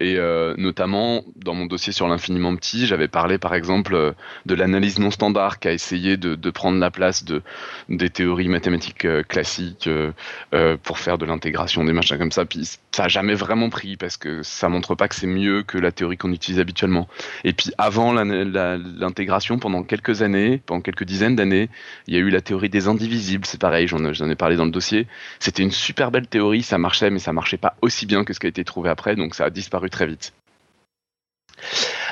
et euh, notamment dans mon dossier sur l'infiniment petit, j'avais parlé par exemple euh, de l'analyse non standard qui a essayé de, prendre la place de des théories mathématiques classiques pour faire de l'intégration des machins comme ça, puis ça a jamais vraiment pris parce que ça montre pas que c'est mieux que la théorie qu'on utilise habituellement. Et puis avant l'intégration, pendant quelques années, pendant quelques dizaines d'années, il y a eu la théorie des indivisibles c'est pareil, j'en ai parlé dans le dossier. C'était une super belle théorie, ça marchait, mais ça marchait pas aussi bien que ce qui a été trouvé après, donc ça a disparu très vite.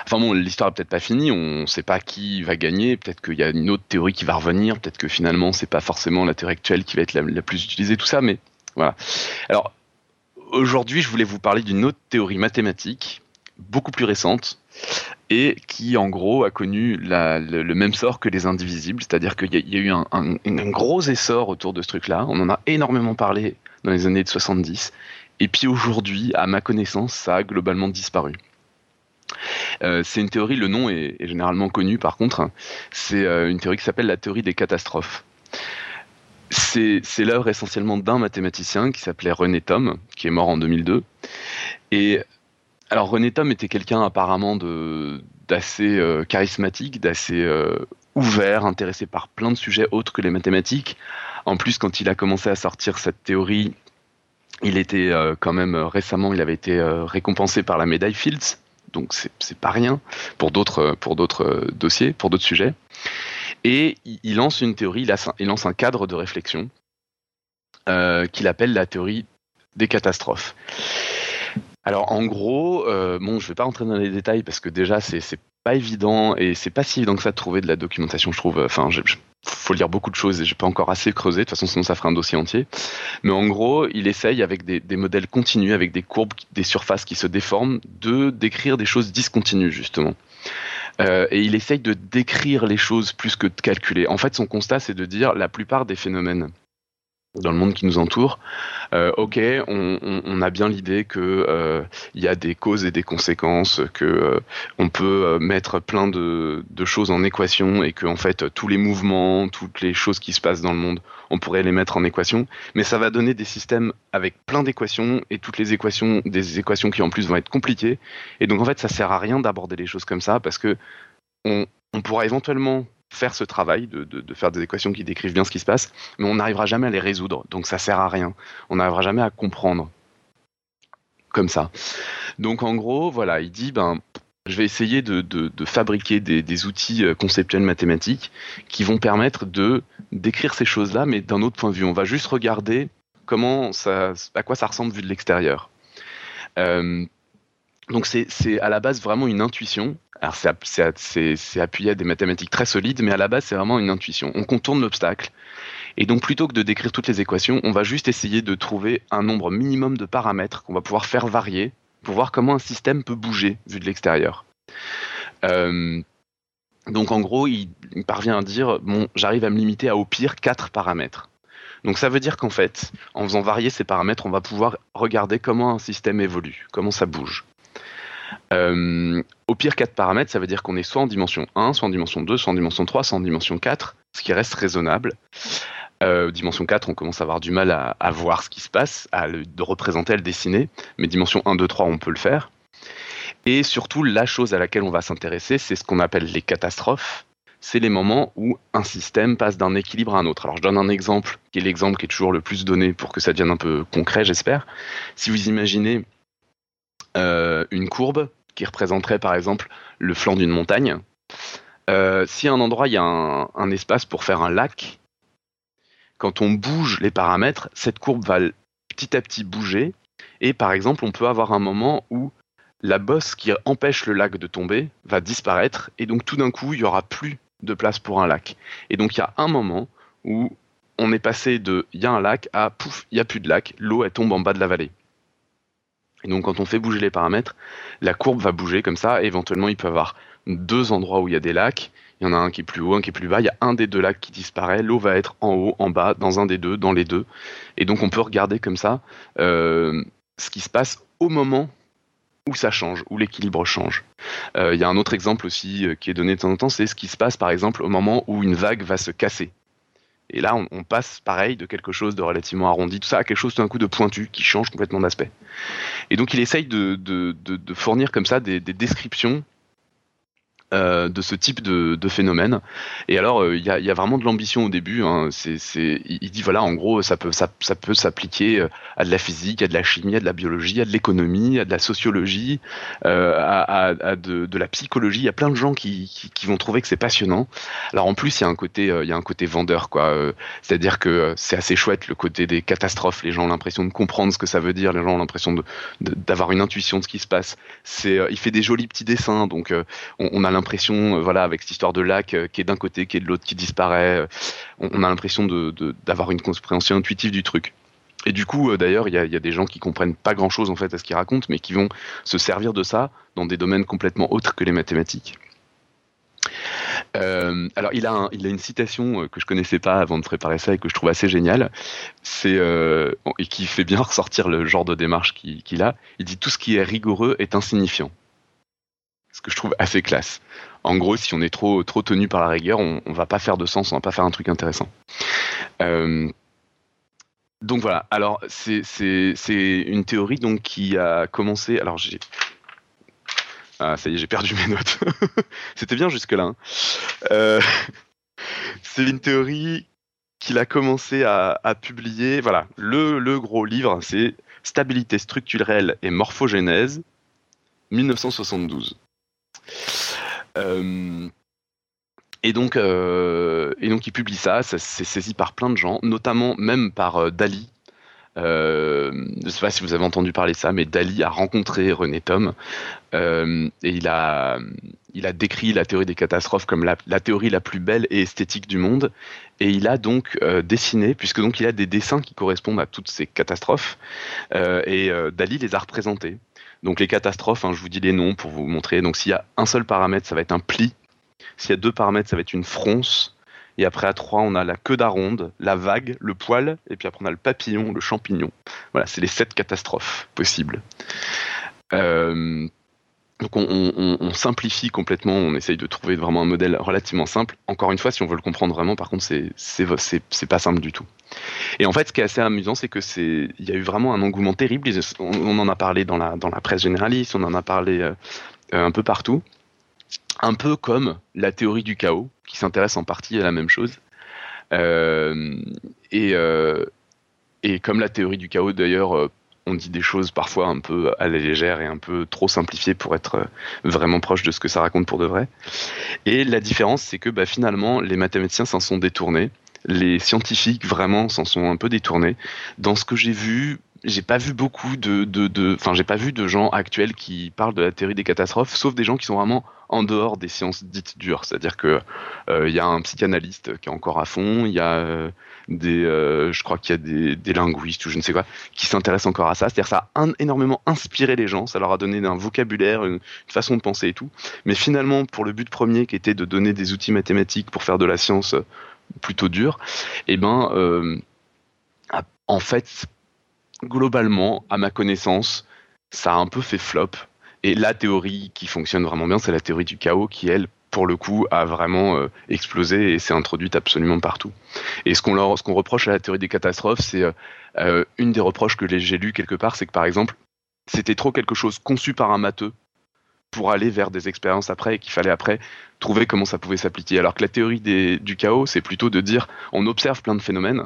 Enfin bon, l'histoire n'est peut-être pas finie, on ne sait pas qui va gagner, peut-être qu'il y a une autre théorie qui va revenir, peut-être que finalement c'est pas forcément la théorie actuelle qui va être la, la plus utilisée, tout ça, mais voilà. Alors aujourd'hui, je voulais vous parler d'une autre théorie mathématique, beaucoup plus récente, et qui en gros a connu le, même sort que les indivisibles, c'est-à-dire qu'il y, a eu un, gros essor autour de ce truc-là, on en a énormément parlé dans les années de 70, et puis aujourd'hui, à ma connaissance, ça a globalement disparu. Euh, c'est une théorie, le nom est, généralement connu par contre, c'est euh, une théorie qui s'appelle la théorie des catastrophes. C'est l'œuvre essentiellement d'un mathématicien qui s'appelait René Thom, qui est mort en 2002. Et alors René Tom était quelqu'un apparemment d'assez euh, charismatique, d'assez euh, ouvert, intéressé par plein de sujets autres que les mathématiques. En plus, quand il a commencé à sortir cette théorie, il était euh, quand même récemment, il avait été récompensé par la médaille Fields, donc c'est pas rien pour d'autres pour d'autres dossiers, pour d'autres sujets. Et il, lance une théorie, il, il, lance un cadre de réflexion qu'il appelle la théorie des catastrophes. Alors en gros, euh, bon, je vais pas rentrer dans les détails parce que déjà c'est pas évident et c'est pas si évident que ça de trouver de la documentation, je trouve. Enfin, faut lire beaucoup de choses et j'ai pas encore assez creusé. De toute façon, sinon ça ferait un dossier entier. Mais en gros, il essaye avec des, modèles continus, avec des courbes, des surfaces qui se déforment, de décrire des choses discontinues justement. Euh, et il essaye de décrire les choses plus que de calculer. En fait, son constat, c'est de dire la plupart des phénomènes dans le monde qui nous entoure. Euh, ok, on, a bien l'idée que euh, il y a des causes et des conséquences, que euh, on peut mettre plein de, choses en équation et que en fait tous les mouvements, toutes les choses qui se passent dans le monde, on pourrait les mettre en équation. Mais ça va donner des systèmes avec plein d'équations et toutes les équations, des équations qui en plus vont être compliquées. Et donc en fait, ça sert à rien d'aborder les choses comme ça parce que on, on pourra éventuellement faire ce travail, de, de, faire des équations qui décrivent bien ce qui se passe, mais on n'arrivera jamais à les résoudre, donc ça sert à rien. On n'arrivera jamais à comprendre comme ça. Donc en gros, voilà, il dit, ben, je vais essayer de, de fabriquer des, des, outils euh, conceptuels mathématiques qui vont permettre de décrire ces choses-là, mais d'un autre point de vue. On va juste regarder comment ça, à quoi ça ressemble vu de l'extérieur. Euh, donc c'est à la base vraiment une intuition. Alors c'est appuyé à des mathématiques très solides, mais à la base c'est vraiment une intuition. On contourne l'obstacle. Et donc plutôt que de décrire toutes les équations, on va juste essayer de trouver un nombre minimum de paramètres qu'on va pouvoir faire varier pour voir comment un système peut bouger vu de l'extérieur. Euh, donc en gros, il, parvient à dire, bon, j'arrive à me limiter à au pire quatre paramètres. Donc ça veut dire qu'en fait, en faisant varier ces paramètres, on va pouvoir regarder comment un système évolue, comment ça bouge. Euh, au pire, 4 paramètres, ça veut dire qu'on est soit en dimension 1, soit en dimension 2, soit en dimension 3, soit en dimension 4, ce qui reste raisonnable. Euh, dimension 4, on commence à avoir du mal à, voir ce qui se passe, à le représenter, à le dessiner, mais dimension 1, 2, 3, on peut le faire. Et surtout, la chose à laquelle on va s'intéresser, c'est ce qu'on appelle les catastrophes. C'est les moments où un système passe d'un équilibre à un autre. Alors je donne un exemple, qui est l'exemple qui est toujours le plus donné pour que ça devienne un peu concret, j'espère. Si vous imaginez une courbe qui représenterait par exemple le flanc d'une montagne. Euh, si à un endroit il y a un, espace pour faire un lac, quand on bouge les paramètres, cette courbe va petit à petit bouger. Et par exemple, on peut avoir un moment où la bosse qui empêche le lac de tomber va disparaître. Et donc tout d'un coup, il n'y aura plus de place pour un lac. Et donc il y a un moment où on est passé de il y a un lac à pouf, il n'y a plus de lac, l'eau elle tombe en bas de la vallée. Et donc quand on fait bouger les paramètres, la courbe va bouger comme ça, éventuellement il peut y avoir deux endroits où il y a des lacs, il y en a un qui est plus haut, un qui est plus bas, il y a un des deux lacs qui disparaît, l'eau va être en haut, en bas, dans un des deux, dans les deux. Et donc on peut regarder comme ça euh, ce qui se passe au moment où ça change, où l'équilibre change. Euh, il y a un autre exemple aussi euh, qui est donné de temps en temps, c'est ce qui se passe par exemple au moment où une vague va se casser. Et là, on, passe pareil de quelque chose de relativement arrondi, tout ça, à quelque chose d'un coup de pointu qui change complètement d'aspect. Et donc, il essaye de, fournir comme ça des descriptions euh, de ce type de, de, phénomène. Et alors, euh, il y, a, vraiment de l'ambition au début. Hein. C'est, il dit voilà, en gros, ça peut, ça, ça, peut s'appliquer euh, à de la physique, à de la chimie, à de la biologie, à de l'économie, à de la sociologie, à, de, de, la psychologie. Il y a plein de gens qui, qui, vont trouver que c'est passionnant. Alors en plus, il y a un côté, y a un côté vendeur, quoi. c'est-à-dire que c'est assez chouette le côté des catastrophes. Les gens ont l'impression de comprendre ce que ça veut dire. Les gens ont l'impression de, d'avoir une intuition de ce qui se passe. C'est, il fait des jolis petits dessins, donc on, on a l'impression, euh, voilà, avec cette histoire de lac euh, qui est d'un côté, qui est de l'autre, qui disparaît, euh, on, a l'impression d'avoir une compréhension intuitive du truc. Et du coup, d'ailleurs, il y a, des gens qui comprennent pas grand-chose en fait à ce qu'ils racontent, mais qui vont se servir de ça dans des domaines complètement autres que les mathématiques. alors, il a, il a une citation que je connaissais pas avant de préparer ça et que je trouve assez géniale. Et qui fait bien ressortir le genre de démarche qu'il a. Il dit tout ce qui est rigoureux est insignifiant ce que je trouve assez classe. En gros, si on est trop, trop tenu par la rigueur, on, ne va pas faire de sens, on va pas faire un truc intéressant. Euh, donc voilà. Alors c'est une théorie donc qui a commencé. Alors j'ai ah ça y est, j'ai perdu mes notes. C'était bien jusque là. Hein. Euh, c'est une théorie qu'il a commencé à, publier. Voilà, le, le gros livre, c'est Stabilité structurelle et morphogénèse, 1972. Euh, et donc, euh, et donc, il publie ça, ça s'est saisi par plein de gens, notamment même par euh, Dali. je ne sais pas si vous avez entendu parler de ça, mais Dali a rencontré René Thom et il a, il a décrit la théorie des catastrophes comme la, la, théorie la plus belle et esthétique du monde. Et il a donc dessiné, puisque donc il a des dessins qui correspondent à toutes ces catastrophes, et Dali les a représentés. Donc les catastrophes, hein, je vous dis les noms pour vous montrer. Donc s'il y a un seul paramètre, ça va être un pli. S'il y a deux paramètres, ça va être une fronce. Et après à trois, on a la queue d'aronde, la vague, le poil, et puis après on a le papillon, le champignon. Voilà, c'est les sept catastrophes possibles. Euh, donc on, simplifie complètement, on essaye de trouver vraiment un modèle relativement simple. Encore une fois, si on veut le comprendre vraiment, par contre, c'est pas simple du tout. Et en fait, ce qui est assez amusant, c'est que c'est il y a eu vraiment un engouement terrible. On, en a parlé dans la dans la presse généraliste, on en a parlé euh, un peu partout. Un peu comme la théorie du chaos, qui s'intéresse en partie à la même chose. Euh, et euh, et comme la théorie du chaos d'ailleurs on dit des choses parfois un peu à la légère et un peu trop simplifiées pour être euh, vraiment proche de ce que ça raconte pour de vrai. Et la différence, c'est que bah, finalement, les mathématiciens s'en sont détournés. Les scientifiques vraiment s'en sont un peu détournés. Dans ce que j'ai vu, j'ai pas vu beaucoup de, j'ai pas vu de gens actuels qui parlent de la théorie des catastrophes, sauf des gens qui sont vraiment en dehors des sciences dites dures. C'est-à-dire que euh, il y a un psychanalyste qui est encore à fond, il y a euh, des, euh, je crois qu'il y a des, linguistes ou je ne sais quoi qui s'intéressent encore à ça. C'est-à-dire ça a énormément inspiré les gens, ça leur a donné un vocabulaire, une, façon de penser et tout. Mais finalement, pour le but premier qui était de donner des outils mathématiques pour faire de la science plutôt dure, eh ben en fait globalement, à ma connaissance, ça a un peu fait flop. Et la théorie qui fonctionne vraiment bien, c'est la théorie du chaos qui, elle, pour le coup, a vraiment euh, explosé et s'est introduite absolument partout. Et ce qu'on ce qu'on reproche à la théorie des catastrophes, c'est euh, euh, une des reproches que j'ai lu quelque part, c'est que par exemple, c'était trop quelque chose conçu par un matheux pour aller vers des expériences après et qu'il fallait après trouver comment ça pouvait s'appliquer. Alors que la théorie du chaos, c'est plutôt de dire on observe plein de phénomènes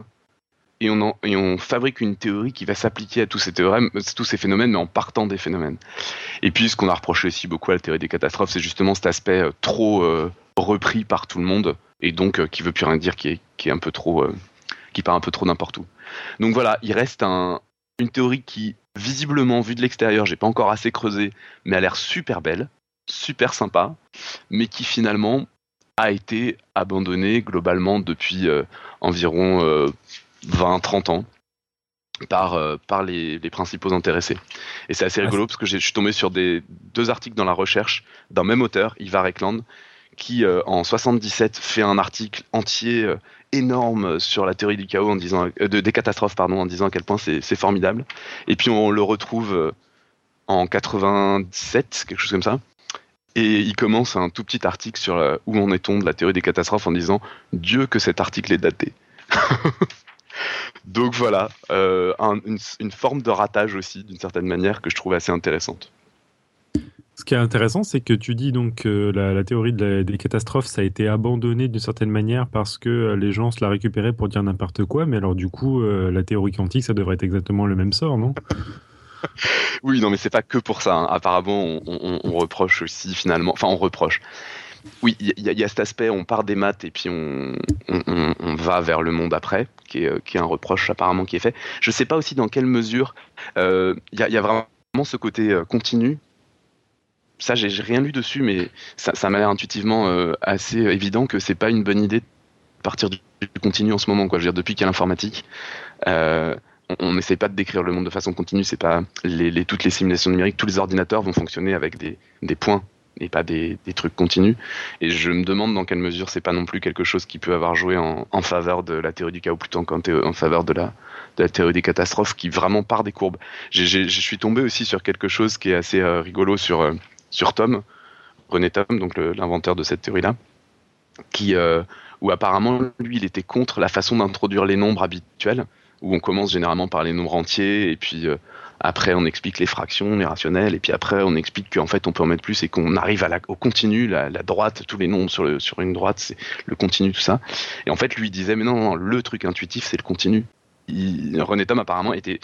et on, fabrique une théorie qui va s'appliquer à tous ces théorèmes, tous ces phénomènes, mais en partant des phénomènes. Et puis, ce qu'on a reproché aussi beaucoup à la théorie des catastrophes, c'est justement cet aspect trop repris par tout le monde, et donc qui veut plus rien dire, qui est, un peu trop, qui part un peu trop n'importe où. Donc voilà, il reste un, une théorie qui, visiblement, vue de l'extérieur, j'ai pas encore assez creusé, mais a l'air super belle, super sympa, mais qui finalement a été abandonnée globalement depuis euh, environ 20-30 euh, ans par, euh, par les, principaux intéressés. Et c'est assez ah, rigolo parce que je suis tombé sur des, deux articles dans la recherche d'un même auteur, Ivar Ekland, qui en 77 fait un article entier énorme sur la théorie du chaos en disant euh, de, des catastrophes pardon en disant à quel point c'est formidable. Et puis on le retrouve euh, en 97 quelque chose comme ça. Et il commence un tout petit article sur euh, où en est-on de la théorie des catastrophes en disant Dieu que cet article est daté donc voilà une, une, forme de ratage aussi d'une certaine manière que je trouve assez intéressante ce qui est intéressant, c'est que tu dis donc que la, théorie des catastrophes, ça a été abandonné d'une certaine manière parce que euh, les gens se la récupéraient pour dire n'importe quoi, mais alors du coup, euh, la théorie quantique, ça devrait être exactement le même sort, non? Oui, non, mais c'est pas que pour ça. Hein. Apparemment, on, reproche aussi finalement, enfin, on reproche. Oui, il y, a cet aspect, on part des maths et puis on, va vers le monde après, qui est, qui est, un reproche apparemment qui est fait. Je sais pas aussi dans quelle mesure euh, il y, a vraiment ce côté continu ça, j'ai rien lu dessus, mais ça, m'a l'air intuitivement euh, assez évident que c'est pas une bonne idée de partir du, continu en ce moment. Je veux dire, depuis qu'il y a l'informatique, euh, on n'essaie pas de décrire le monde de façon continue. C'est pas les, toutes les simulations numériques, tous les ordinateurs vont fonctionner avec des, points et pas des, trucs continus. Et je me demande dans quelle mesure c'est pas non plus quelque chose qui peut avoir joué en, faveur de la théorie du chaos plutôt qu'en faveur de la, théorie des catastrophes qui vraiment part des courbes. Je suis tombé aussi sur quelque chose qui est assez euh, rigolo sur sur Tom, René Tom, donc l'inventeur de cette théorie-là, qui, euh, où apparemment, lui, il était contre la façon d'introduire les nombres habituels, où on commence généralement par les nombres entiers, et puis euh, après on explique les fractions, les rationnels, et puis après on explique qu'en fait on peut en mettre plus et qu'on arrive au continu, la, droite, tous les nombres sur, une droite, c'est le continu, tout ça. Et en fait lui disait mais non, le truc intuitif c'est le continu. René Tom apparemment était,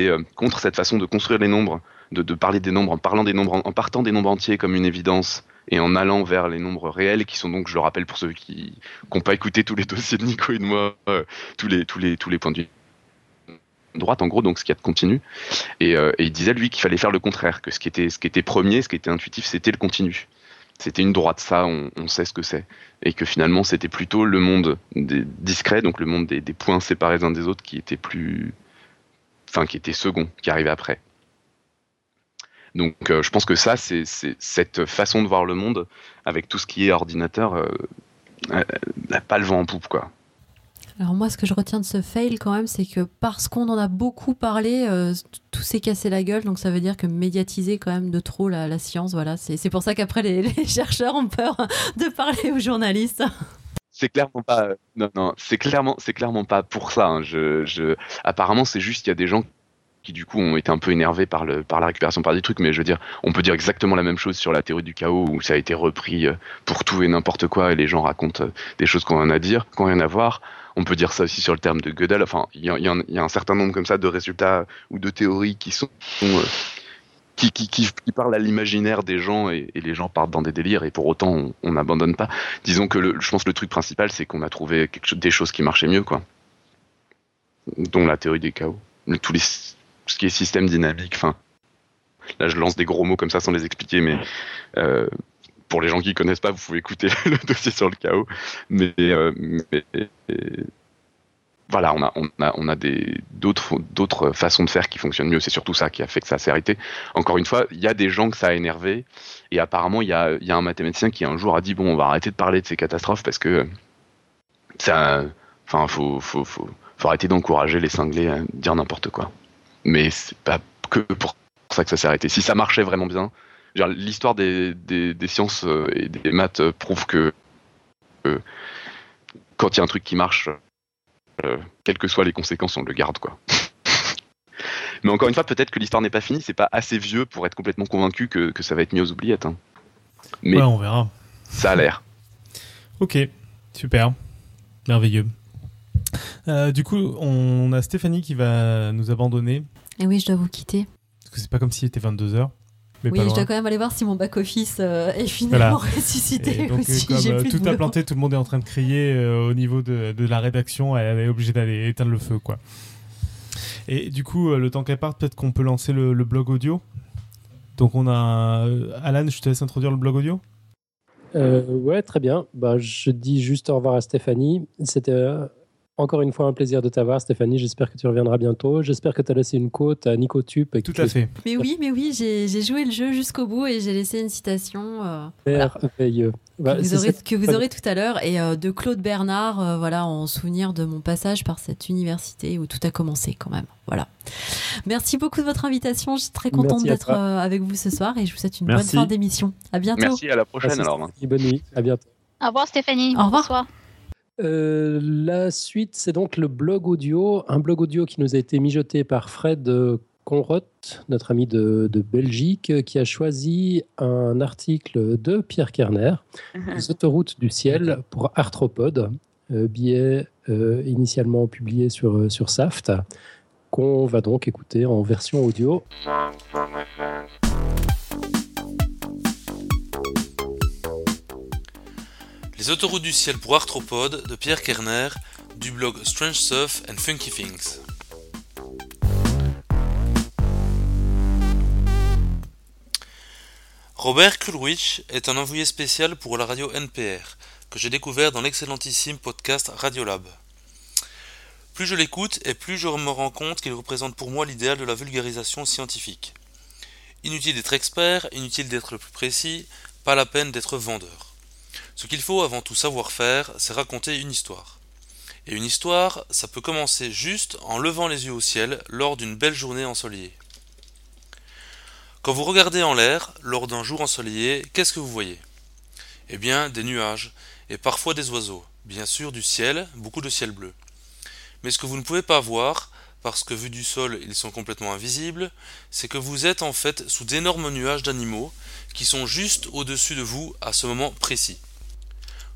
euh, contre cette façon de construire les nombres de, parler des nombres en parlant des nombres, en, partant des nombres entiers comme une évidence et en allant vers les nombres réels qui sont donc, je le rappelle pour ceux qui n'ont pas écouté tous les dossiers de Nico et de moi, euh, tous les points de vue droite en gros donc ce qui a de continu. Euh, et, il disait lui qu'il fallait faire le contraire que ce qui était ce qui était premier ce qui était intuitif c'était le continu. C'était une droite ça on, sait ce que c'est. Et que finalement c'était plutôt le monde des discret donc le monde des, points séparés uns des autres qui était plus enfin qui était second qui arrivait après. Donc euh, je pense que ça, c'est cette façon de voir le monde avec tout ce qui est ordinateur, euh, n'a pas le vent en poupe, quoi. Alors moi, ce que je retiens de ce fail quand même, c'est que parce qu'on en a beaucoup parlé, euh, tout s'est cassé la gueule. Donc ça veut dire que médiatiser quand même de trop la, science, voilà. C'est pour ça qu'après les, chercheurs ont peur de parler aux journalistes. C'est clairement pas. Non, non, c'est clairement, c'est clairement pas pour ça. Hein. Apparemment, c'est juste qu'il y a des gens qui du coup ont été un peu énervés par, le, par la récupération par des trucs, mais je veux dire, on peut dire exactement la même chose sur la théorie du chaos où ça a été repris euh, pour tout et n'importe quoi et les gens racontent euh, des choses qu'on a à dire, qu'on rien à voir. On peut dire ça aussi sur le terme de Gödel. Enfin, il y, a, un certain nombre comme ça de résultats ou de théories qui sont euh, qui, qui, qui, parlent à l'imaginaire des gens et, les gens partent dans des délires et pour autant on n'abandonne pas. Disons que le, je pense que le truc principal c'est qu'on a trouvé quelque, des choses qui marchaient mieux quoi, dont la théorie des chaos. Tous les ce qui est système dynamique. Enfin, là, je lance des gros mots comme ça sans les expliquer, mais euh, pour les gens qui connaissent pas, vous pouvez écouter le dossier sur le chaos. Mais, euh, voilà, on a, on a, des d'autres, d'autres façons de faire qui fonctionnent mieux. C'est surtout ça qui a fait que ça s'est arrêté. Encore une fois, il y a des gens que ça a énervé, et apparemment, il y a, y a un mathématicien qui un jour a dit bon, on va arrêter de parler de ces catastrophes parce que ça, enfin, faut, faut arrêter d'encourager les cinglés à dire n'importe quoi mais c'est pas que pour ça que ça s'est arrêté. Si ça marchait vraiment bien, l'histoire des, sciences euh, et des maths euh, prouve que quand il y a un truc qui marche, euh, quelles que soient les conséquences, on le garde quoi. Mais encore une fois, peut-être que l'histoire n'est pas finie, c'est pas assez vieux pour être complètement convaincu que, ça va être mis aux oubliettes. Hein. Mais on verra. Ça a l'air. ok, super, merveilleux. Euh, du coup, on a Stéphanie qui va nous abandonner. Et oui, je dois vous quitter. Parce que c'est pas comme s'il était 22h. Oui, je dois quand même aller voir si mon back-office euh, est finalement ressuscité. donc, comme tout a planté, tout le monde est en train de crier au niveau de, de, la rédaction, elle est obligée d'aller éteindre le feu. quoi. Et du coup, le temps qu'elle parte, peut-être qu'on peut lancer le, le blog audio. Donc on a... Alan, je te laisse introduire le blog audio euh, ouais, très bien. Bah, je dis juste au revoir à Stéphanie. C'était euh, encore une fois un plaisir de t'avoir, Stéphanie. J'espère que tu reviendras bientôt. J'espère que tu as laissé une côte à Nico Tup. Tout à fait. Mais oui, mais oui, j'ai joué le jeu jusqu'au bout et j'ai laissé une citation. Euh, Merveilleux. Bah, que, vous aurez, tout à l'heure et euh, de Claude Bernard, euh, voilà, en souvenir de mon passage par cette université où tout a commencé quand même. Voilà. Merci beaucoup de votre invitation. Je suis très contente d'être avec vous ce soir et je vous souhaite une bonne fin d'émission. À bientôt. Merci, à la prochaine alors. Bonne nuit, à bientôt. Au revoir Stéphanie. Au revoir. Euh, la suite, c'est donc le blog audio, un blog audio qui nous a été mijoté par Fred Conroth, notre ami de, Belgique, qui a choisi un article de Pierre Kerner. Les autoroutes du ciel pour Arthropode, euh, billet euh, initialement publié sur, sur SAFT, qu'on va donc écouter en version audio. Les autoroutes du ciel pour arthropodes de Pierre Kerner du blog Strange Stuff and Funky Things. Robert Kulwich est un envoyé spécial pour la radio NPR, que j'ai découvert dans l'excellentissime podcast Radiolab. Plus je l'écoute et plus je me rends compte qu'il représente pour moi l'idéal de la vulgarisation scientifique. Inutile d'être expert, inutile d'être le plus précis, pas la peine d'être vendeur. Ce qu'il faut avant tout savoir faire, c'est raconter une histoire. Et une histoire, ça peut commencer juste en levant les yeux au ciel lors d'une belle journée ensoleillée. Quand vous regardez en l'air, lors d'un jour ensoleillé, qu'est-ce que vous voyez? Eh bien, des nuages, et parfois des oiseaux, bien sûr du ciel, beaucoup de ciel bleu. Mais ce que vous ne pouvez pas voir, parce que vu du sol ils sont complètement invisibles, c'est que vous êtes en fait sous d'énormes nuages d'animaux qui sont juste au-dessus de vous à ce moment précis.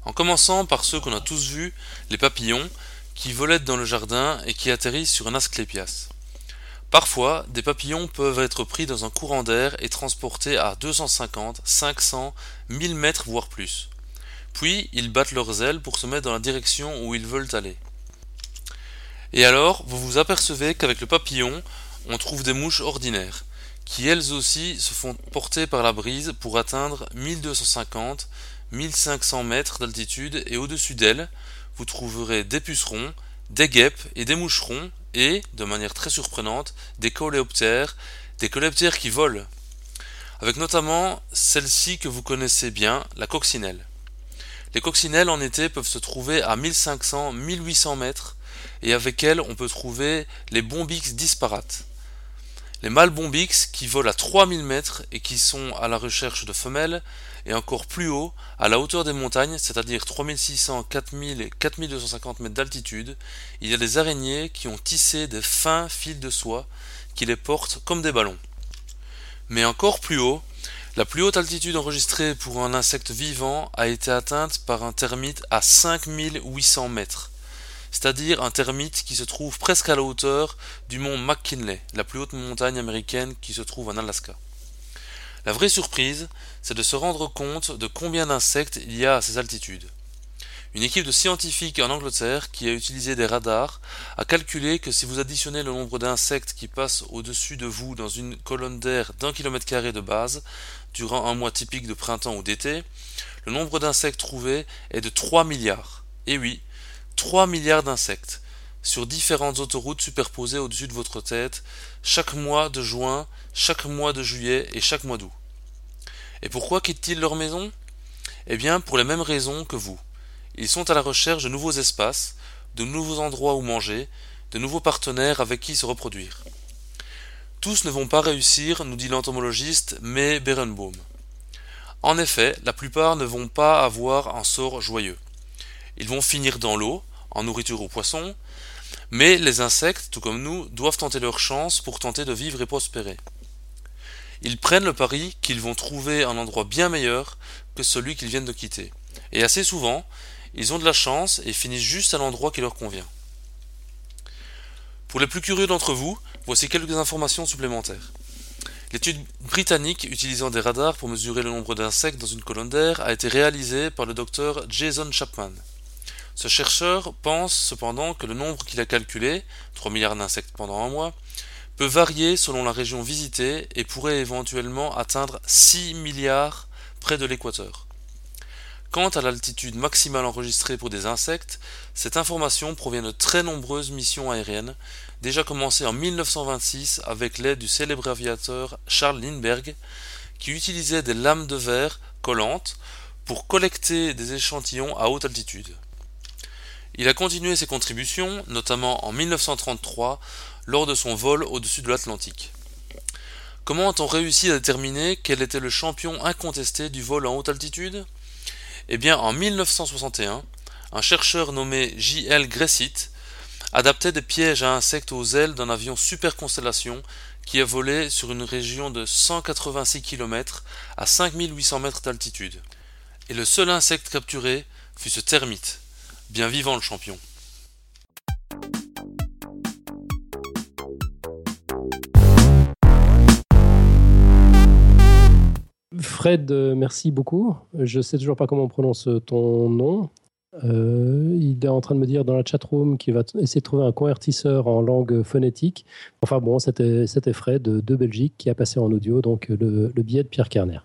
En commençant par ceux qu'on a tous vus, les papillons, qui volaient dans le jardin et qui atterrissent sur un asclépias. Parfois, des papillons peuvent être pris dans un courant d'air et transportés à 250, 500, 1000 mètres voire plus. Puis, ils battent leurs ailes pour se mettre dans la direction où ils veulent aller. Et alors, vous vous apercevez qu'avec le papillon, on trouve des mouches ordinaires, qui elles aussi se font porter par la brise pour atteindre 1250, 1500 mètres d'altitude et au-dessus d'elle, vous trouverez des pucerons, des guêpes et des moucherons et, de manière très surprenante, des coléoptères, des coléoptères qui volent. Avec notamment celle-ci que vous connaissez bien, la coccinelle. Les coccinelles en été peuvent se trouver à 1500-1800 mètres et avec elles on peut trouver les bombix disparates. Les mâles bombix qui volent à 3000 mètres et qui sont à la recherche de femelles et encore plus haut, à la hauteur des montagnes, c'est-à-dire 3600, 4000 et 4250 mètres d'altitude, il y a des araignées qui ont tissé des fins fils de soie qui les portent comme des ballons. Mais encore plus haut, la plus haute altitude enregistrée pour un insecte vivant a été atteinte par un termite à 5800 mètres, c'est-à-dire un termite qui se trouve presque à la hauteur du mont McKinley, la plus haute montagne américaine qui se trouve en Alaska. La vraie surprise, c'est de se rendre compte de combien d'insectes il y a à ces altitudes. Une équipe de scientifiques en Angleterre qui a utilisé des radars a calculé que si vous additionnez le nombre d'insectes qui passent au-dessus de vous dans une colonne d'air d'un kilomètre carré de base durant un mois typique de printemps ou d'été, le nombre d'insectes trouvés est de 3 milliards. Et oui, 3 milliards d'insectes sur différentes autoroutes superposées au-dessus de votre tête chaque mois de juin, chaque mois de juillet et chaque mois d'août. Et pourquoi quittent-ils leur maison? Eh bien, pour les mêmes raisons que vous. Ils sont à la recherche de nouveaux espaces, de nouveaux endroits où manger, de nouveaux partenaires avec qui se reproduire. Tous ne vont pas réussir, nous dit l'entomologiste mais Berenbaum. En effet, la plupart ne vont pas avoir un sort joyeux. Ils vont finir dans l'eau, en nourriture aux poissons, mais les insectes, tout comme nous, doivent tenter leur chance pour tenter de vivre et prospérer. Ils prennent le pari qu'ils vont trouver un endroit bien meilleur que celui qu'ils viennent de quitter. Et assez souvent, ils ont de la chance et finissent juste à l'endroit qui leur convient. Pour les plus curieux d'entre vous, voici quelques informations supplémentaires. L'étude britannique utilisant des radars pour mesurer le nombre d'insectes dans une colonne d'air a été réalisée par le docteur Jason Chapman. Ce chercheur pense cependant que le nombre qu'il a calculé, 3 milliards d'insectes pendant un mois, peut varier selon la région visitée et pourrait éventuellement atteindre 6 milliards près de l'équateur. Quant à l'altitude maximale enregistrée pour des insectes, cette information provient de très nombreuses missions aériennes, déjà commencées en 1926 avec l'aide du célèbre aviateur Charles Lindbergh, qui utilisait des lames de verre collantes pour collecter des échantillons à haute altitude. Il a continué ses contributions, notamment en 1933, lors de son vol au-dessus de l'Atlantique. Comment a-t-on réussi à déterminer quel était le champion incontesté du vol en haute altitude? Eh bien, en 1961, un chercheur nommé J.L. Gressit adaptait des pièges à insectes aux ailes d'un avion Super Constellation qui a volé sur une région de 186 km à 5800 mètres d'altitude. Et le seul insecte capturé fut ce termite. Bien vivant le champion. Fred, euh, merci beaucoup. Je sais toujours pas comment on prononce ton nom. Euh, il est en train de me dire dans la chatroom qu'il va essayer de trouver un convertisseur en langue phonétique. Enfin bon, c'était Fred de Belgique qui a passé en audio donc le, le billet de Pierre Kerner.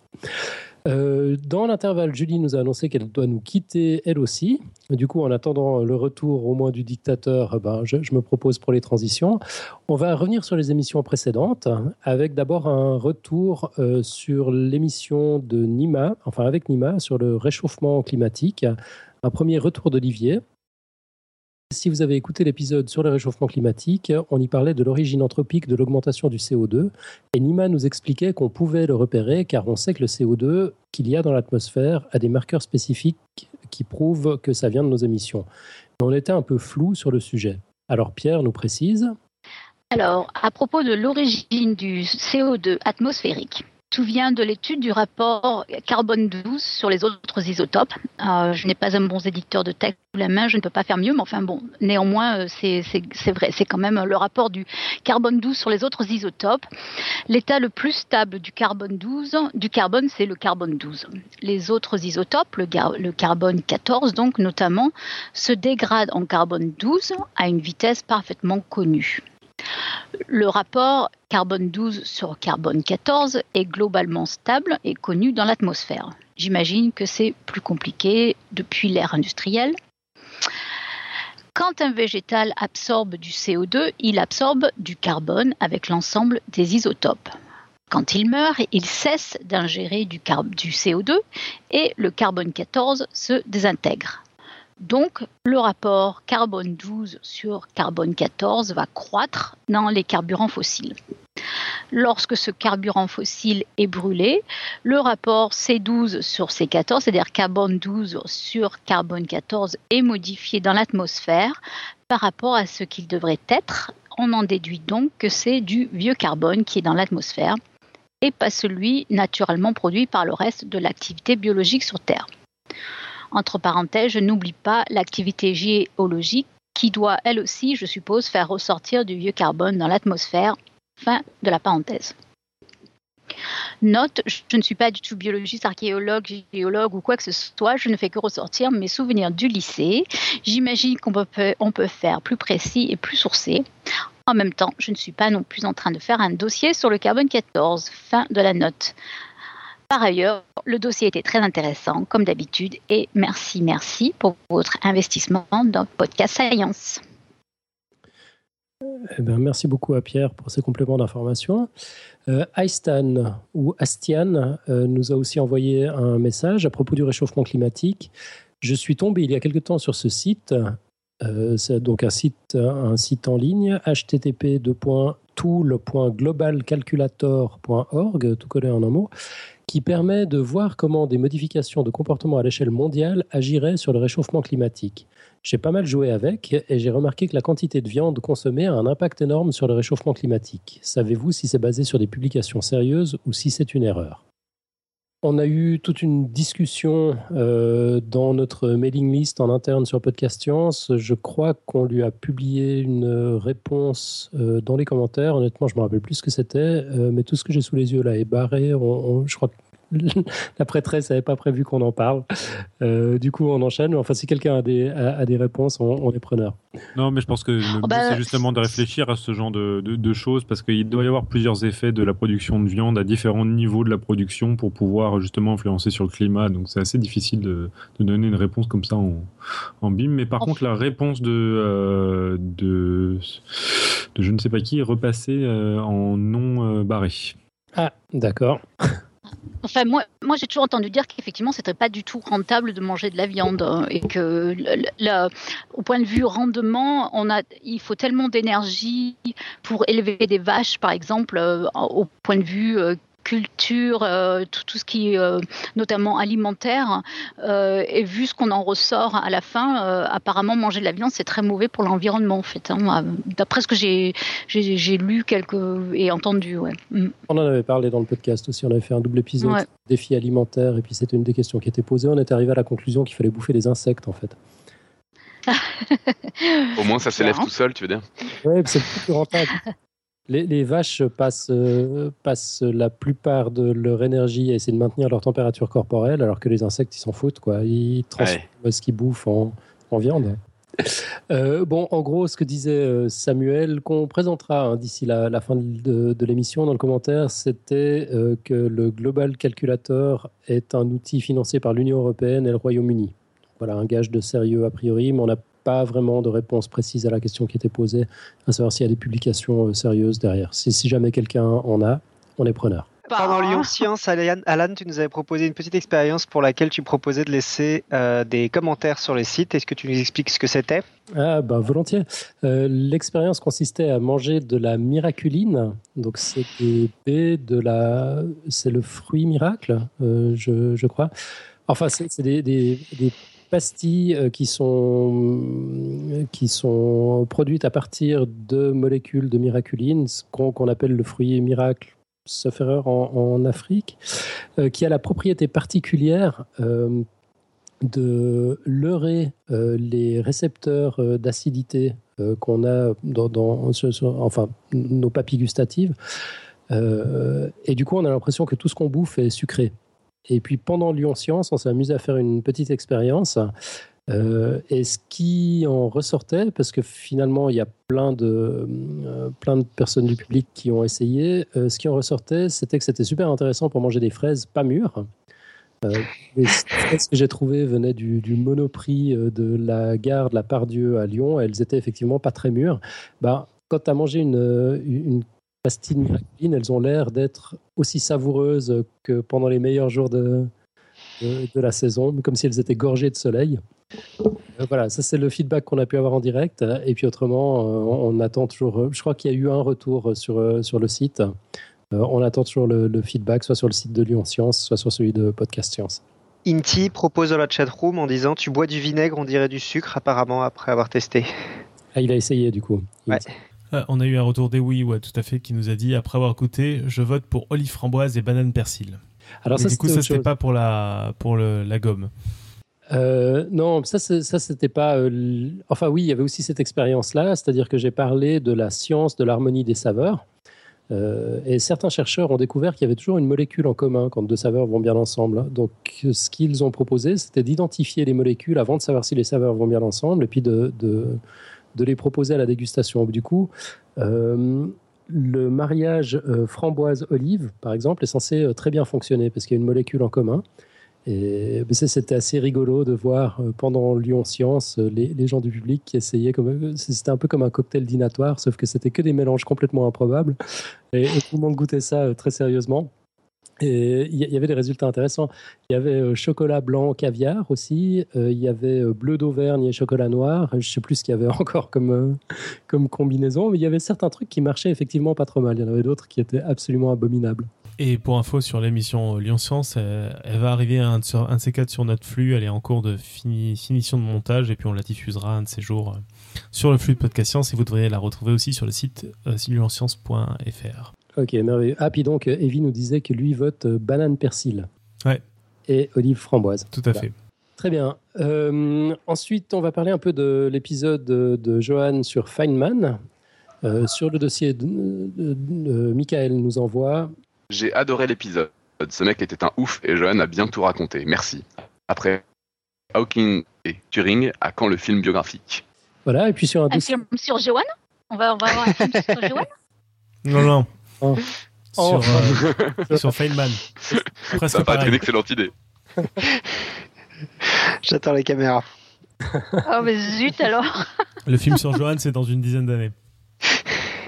Euh, dans l'intervalle, Julie nous a annoncé qu'elle doit nous quitter elle aussi. Du coup, en attendant le retour au moins du dictateur, ben, je, me propose pour les transitions. On va revenir sur les émissions précédentes, avec d'abord un retour euh, sur l'émission de Nima, enfin avec Nima, sur le réchauffement climatique. Un premier retour d'Olivier. Si vous avez écouté l'épisode sur le réchauffement climatique, on y parlait de l'origine anthropique de l'augmentation du CO2 et Nima nous expliquait qu'on pouvait le repérer car on sait que le CO2 qu'il y a dans l'atmosphère a des marqueurs spécifiques qui prouvent que ça vient de nos émissions. Mais on était un peu flou sur le sujet. Alors Pierre nous précise. Alors, à propos de l'origine du CO2 atmosphérique, tout vient de l'étude du rapport carbone 12 sur les autres isotopes. Euh, je n'ai pas un bon éditeur de texte sous la main, je ne peux pas faire mieux, mais enfin bon, néanmoins, euh, c'est vrai, c'est quand même le rapport du carbone 12 sur les autres isotopes. L'état le plus stable du carbone 12, du carbone, c'est le carbone 12. Les autres isotopes, le, le carbone 14 donc notamment, se dégradent en carbone 12 à une vitesse parfaitement connue. Le rapport carbone 12 sur carbone 14 est globalement stable et connu dans l'atmosphère. J'imagine que c'est plus compliqué depuis l'ère industrielle. Quand un végétal absorbe du CO2, il absorbe du carbone avec l'ensemble des isotopes. Quand il meurt, il cesse d'ingérer du, du, CO2 et le carbone 14 se désintègre. Donc, le rapport carbone 12 sur carbone 14 va croître dans les carburants fossiles. Lorsque ce carburant fossile est brûlé, le rapport C12 sur C14, c'est-à-dire carbone 12 sur carbone 14, est modifié dans l'atmosphère par rapport à ce qu'il devrait être. On en déduit donc que c'est du vieux carbone qui est dans l'atmosphère et pas celui naturellement produit par le reste de l'activité biologique sur Terre. Entre parenthèses, je n'oublie pas l'activité géologique qui doit, elle aussi, je suppose, faire ressortir du vieux carbone dans l'atmosphère. Fin de la parenthèse. Note, je ne suis pas du tout biologiste, archéologue, géologue ou quoi que ce soit, je ne fais que ressortir mes souvenirs du lycée. J'imagine qu'on peut, on peut faire plus précis et plus sourcé. En même temps, je ne suis pas non plus en train de faire un dossier sur le carbone 14. Fin de la note. Par ailleurs, le dossier était très intéressant, comme d'habitude, et merci, merci pour votre investissement dans Podcast Science. Eh ben, merci beaucoup à Pierre pour ces compléments d'information. Euh, Aistan ou Astian euh, nous a aussi envoyé un message à propos du réchauffement climatique. Je suis tombé il y a quelque temps sur ce site. Euh, c'est donc un site, un site en ligne http://tool.globalcalculator.org, tout collé en un mot, qui permet de voir comment des modifications de comportement à l'échelle mondiale agiraient sur le réchauffement climatique. J'ai pas mal joué avec et j'ai remarqué que la quantité de viande consommée a un impact énorme sur le réchauffement climatique. Savez-vous si c'est basé sur des publications sérieuses ou si c'est une erreur? On a eu toute une discussion euh, dans notre mailing list en interne sur Podcast Science. Je crois qu'on lui a publié une réponse euh, dans les commentaires. Honnêtement, je me rappelle plus ce que c'était, mais tout ce que j'ai sous les yeux là est barré. je crois que la prêtresse n'avait pas prévu qu'on en parle. Euh, du coup, on enchaîne. Enfin, si quelqu'un a des, a, des réponses, on, est preneur. Non, mais je pense que le oh, but, bah, c'est justement de réfléchir à ce genre de, de, choses parce qu'il doit y avoir plusieurs effets de la production de viande à différents niveaux de la production pour pouvoir justement influencer sur le climat. Donc, c'est assez difficile de, de, donner une réponse comme ça en, en bim. Mais par contre, la réponse de, euh, de, de, je ne sais pas qui est repassée euh, en non barré. Ah, d'accord. Enfin, moi, moi j'ai toujours entendu dire qu'effectivement, c'était pas du tout rentable de manger de la viande hein, et que, au point de vue rendement, on a, il faut tellement d'énergie pour élever des vaches, par exemple, euh, au point de vue euh, culture, euh, tout, tout, ce qui est euh, notamment alimentaire. Euh, et vu ce qu'on en ressort à la fin, apparemment manger de la viande c'est très mauvais pour l'environnement en fait. Hein. D'après ce que j'ai lu quelques et entendu. Ouais. Mm. On en avait parlé dans le podcast aussi. On avait fait un double épisode défi alimentaire et puis c'était une des questions qui était posée. On était arrivé à la conclusion qu'il fallait bouffer des insectes en fait. Au moins, ça s'élève tout seul, tu veux dire Oui, c'est plus rentable. Les, vaches passent, euh, passent, la plupart de leur énergie à essayer de maintenir leur température corporelle, alors que les insectes, ils s'en foutent. Quoi. Ils transforment ce qu'ils bouffent en, viande. Euh, bon, en gros, ce que disait euh, Samuel, qu'on présentera hein, d'ici la, fin de, l'émission dans le commentaire, c'était que le Global Calculator est un outil financé par l'Union européenne et le Royaume-Uni. Voilà, un gage de sérieux a priori, mais on n'a pas vraiment de réponse précise à la question qui était posée, à savoir s'il y a des publications euh, sérieuses derrière. Si, si jamais quelqu'un en a, on est preneur. Pendant Lyon Science, Alan, tu nous avais proposé une petite expérience pour laquelle tu proposais de laisser euh, des commentaires sur les sites. Est-ce que tu nous expliques ce que c'était? Ah bah volontiers. Euh, l'expérience consistait à manger de la miraculine. Donc c'est de la, c'est le fruit miracle, je, je, crois. Enfin c'est des, des, des pastilles euh, qui sont, qui sont produites à partir de molécules de miraculine, qu'on appelle le fruit miracle, sauf erreur, en, Afrique, euh, qui a la propriété particulière euh, de leurrer les récepteurs d'acidité qu'on a dans, dans enfin, nos papilles gustatives. et du coup, on a l'impression que tout ce qu'on bouffe est sucré. Et puis pendant Lyon Science, on s'est amusé à faire une petite expérience. Euh, et ce qui en ressortait, parce que finalement il y a plein de, euh, plein de personnes du public qui ont essayé, euh, ce qui en ressortait, c'était que c'était super intéressant pour manger des fraises pas mûres. les fraises que j'ai trouvées venaient du, monoprix de la gare de la Pardieu à Lyon. Elles étaient effectivement pas très mûres. Bah, quand tu as mangé une pastilles miraculines, elles ont l'air d'être aussi savoureuses que pendant les meilleurs jours de, de, la saison, comme si elles étaient gorgées de soleil. Euh, voilà, ça c'est le feedback qu'on a pu avoir en direct. Et puis autrement, euh, on, attend toujours. Je crois qu'il y a eu un retour sur, euh, sur le site. on attend toujours le, feedback, soit sur le site de Lyon Science, soit sur celui de Podcast Science. Inti propose dans la chatroom en disant Tu bois du vinaigre, on dirait du sucre, apparemment, après avoir testé. Ah, il a essayé du coup. Ouais. Euh, on a eu un retour des oui, ouais, tout à fait, qui nous a dit après avoir écouté, je vote pour olive framboise et banane persil. Alors ça, du coup, ça c'était pas pour la pour la gomme. Euh, non, ça, ça c'était pas. Euh, enfin, oui, il y avait aussi cette expérience-là, c'est-à-dire que j'ai parlé de la science de l'harmonie des saveurs. et certains chercheurs ont découvert qu'il y avait toujours une molécule en commun quand deux saveurs vont bien ensemble. Donc, ce qu'ils ont proposé, c'était d'identifier les molécules avant de savoir si les saveurs vont bien ensemble, et puis de, de les proposer à la dégustation. Du coup, euh, le mariage euh, framboise-olive, par exemple, est censé euh, très bien fonctionner parce qu'il y a une molécule en commun. Et c'était assez rigolo de voir pendant Lyon Science les, gens du public qui essayaient c'était un peu comme un cocktail dînatoire, sauf que c'était que des mélanges complètement improbables et, et, tout le monde goûtait ça très sérieusement. Et il y avait des résultats intéressants. Il y avait euh, chocolat blanc caviar aussi. Euh, il y avait euh, bleu d'Auvergne et chocolat noir. Je ne sais plus ce qu'il y avait encore comme, comme combinaison, mais il y avait certains trucs qui marchaient effectivement pas trop mal. Il y en avait d'autres qui étaient absolument abominables. Et pour info sur l'émission Lyon Science, elle, va arriver un, un de ces quatre sur notre flux. Elle est en cours de finition de montage et puis on la diffusera un de ces jours sur le flux de Podcast Science et vous devriez la retrouver aussi sur le site euh, Ok, merveilleux. Ah, puis donc, Evie nous disait que lui vote euh, banane persil. Ouais. Et Olive Framboise. Tout à fait. Très bien. ensuite, on va parler un peu de l'épisode de Johan sur Feynman. sur le dossier de, Michael nous envoie. J'ai adoré l'épisode. Ce mec était un ouf et Johan a bien tout raconté. Merci. Après, Hawking et Turing, à quand le film biographique? Voilà, et puis sur un, un film sur Johan? On va, on va avoir un film sur Johan? Non, non. Oh. Sur, oh. sur Feynman. Presque Ça va être une excellente idée. J'attends les caméras. Oh, mais zut alors Le film sur Johan, c'est dans une dizaine d'années.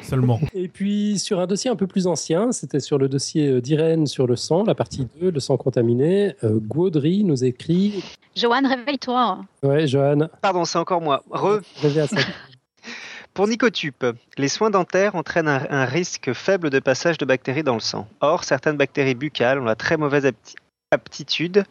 Seulement. Et puis sur un dossier un peu plus ancien, c'était sur le dossier euh, d'Irène sur le sang, la partie 2, le sang contaminé. Euh, Gaudry nous écrit. Johan, réveille-toi. Ouais, Johan. Pardon, c'est encore moi. Re. Pour Nicotup, les soins dentaires entraînent un, risque faible de passage de bactéries dans le sang. Or, certaines bactéries buccales ont la très mauvaise aptitude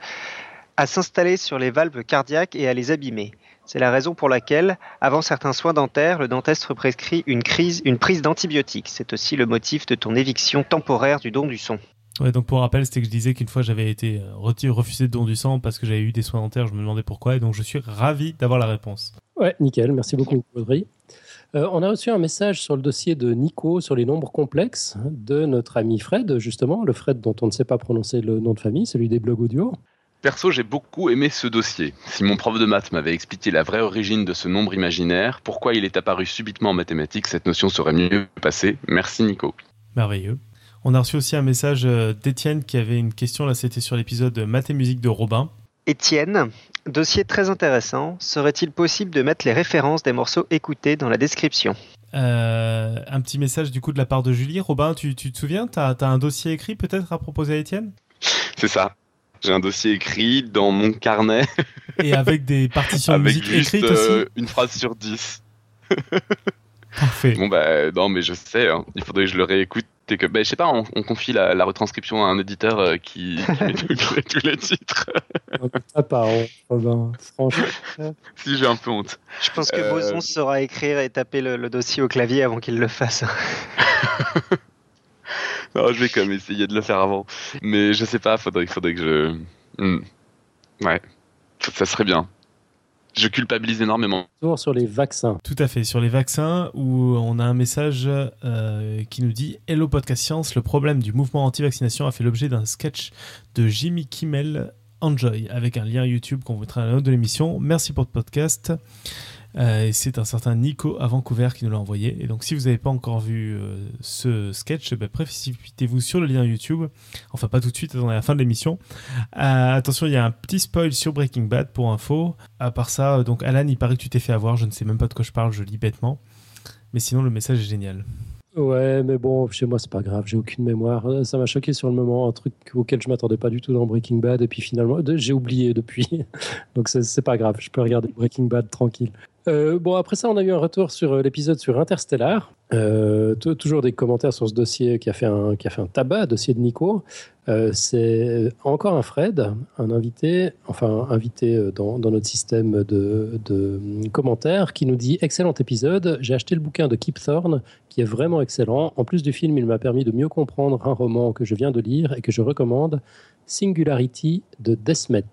à s'installer sur les valves cardiaques et à les abîmer. C'est la raison pour laquelle, avant certains soins dentaires, le dentiste prescrit une, crise, une prise d'antibiotiques. C'est aussi le motif de ton éviction temporaire du don du sang. Ouais, donc pour rappel, c'était que je disais qu'une fois j'avais été euh, refusé de don du sang parce que j'avais eu des soins dentaires, je me demandais pourquoi, et donc je suis ravi d'avoir la réponse. Ouais, nickel, merci beaucoup Audrey. Euh, on a reçu un message sur le dossier de Nico sur les nombres complexes de notre ami Fred, justement, le Fred dont on ne sait pas prononcer le nom de famille, celui des blogs audio. Perso, j'ai beaucoup aimé ce dossier. Si mon prof de maths m'avait expliqué la vraie origine de ce nombre imaginaire, pourquoi il est apparu subitement en mathématiques, cette notion serait mieux passée. Merci Nico. Merveilleux. On a reçu aussi un message euh, d'Étienne qui avait une question, là c'était sur l'épisode Maths et musique de Robin. Étienne, dossier très intéressant. Serait-il possible de mettre les références des morceaux écoutés dans la description euh, Un petit message du coup de la part de Julie. Robin, tu, te souviens? Tu as, un dossier écrit peut-être à proposer à Étienne? C'est ça. J'ai un dossier écrit dans mon carnet. Et avec des partitions de musique écrites aussi? euh, Une phrase sur dix. Parfait. Bon bah non mais je sais, hein. il faudrait que je le réécoute et que, bah, je sais pas, on, confie la, retranscription à un éditeur euh, qui, met tous, les titres. Ah, pas, ben, franchement. si j'ai un peu honte. Je pense que euh... Boson saura écrire et taper le, dossier au clavier avant qu'il le fasse. non, je vais quand même essayer de le faire avant. Mais je sais pas, faudrait, faudrait que je. Hmm. Ouais, ça serait bien je culpabilise énormément. Toujours sur les vaccins. Tout à fait, sur les vaccins, où on a un message euh, qui nous dit Hello Podcast Science, le problème du mouvement anti-vaccination a fait l'objet d'un sketch de Jimmy Kimmel Enjoy, avec un lien YouTube qu'on vous mettra à la note de l'émission. Merci pour le podcast. Euh, c'est un certain Nico à Vancouver qui nous l'a envoyé. Et donc, si vous n'avez pas encore vu euh, ce sketch, bah, précipitez-vous sur le lien YouTube. Enfin, pas tout de suite, attendez à la fin de l'émission. Euh, attention, il y a un petit spoil sur Breaking Bad pour info. À part ça, donc Alan, il paraît que tu t'es fait avoir. Je ne sais même pas de quoi je parle, je lis bêtement. Mais sinon, le message est génial. Ouais, mais bon, chez moi, c'est pas grave, j'ai aucune mémoire. Ça m'a choqué sur le moment, un truc auquel je m'attendais pas du tout dans Breaking Bad, et puis finalement, j'ai oublié depuis. Donc, c'est pas grave, je peux regarder Breaking Bad tranquille. Euh, bon, après ça, on a eu un retour sur euh, l'épisode sur Interstellar. Euh, toujours des commentaires sur ce dossier qui a fait un, qui a fait un tabac, dossier de Nico. c'est encore un Fred, un invité, enfin invité dans, dans notre système de, de, commentaires, qui nous dit Excellent épisode, j'ai acheté le bouquin de Kip Thorne, qui est vraiment excellent. En plus du film, il m'a permis de mieux comprendre un roman que je viens de lire et que je recommande Singularity de Desmet.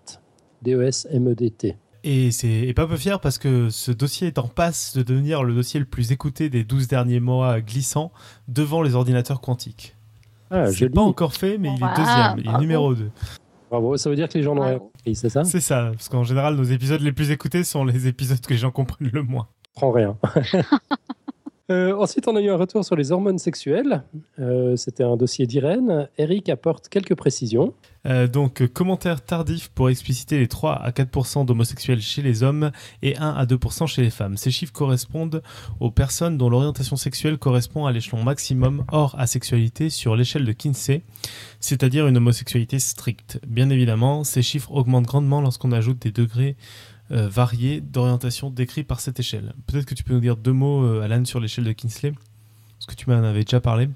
D-E-S-M-E-D-T. Et c'est pas peu fier parce que ce dossier est en passe de devenir le dossier le plus écouté des 12 derniers mois glissant devant les ordinateurs quantiques. Ah, c'est pas encore fait, mais il est deuxième, il est numéro 2. Bravo, ça veut dire que les gens l'ont compris, c'est ça? C'est ça, parce qu'en général, nos épisodes les plus écoutés sont les épisodes que les gens comprennent le moins. Prends rien. Euh, ensuite, on a eu un retour sur les hormones sexuelles. Euh, c'était un dossier d'Irène. Eric apporte quelques précisions. Euh, donc, commentaire tardif pour expliciter les 3 à 4% d'homosexuels chez les hommes et 1 à 2% chez les femmes. Ces chiffres correspondent aux personnes dont l'orientation sexuelle correspond à l'échelon maximum hors asexualité sur l'échelle de Kinsey, c'est-à-dire une homosexualité stricte. Bien évidemment, ces chiffres augmentent grandement lorsqu'on ajoute des degrés euh, variés d'orientation décrits par cette échelle. Peut-être que tu peux nous dire deux mots, euh, Alan, sur l'échelle de Kinsley Parce que tu m'en avais déjà parlé.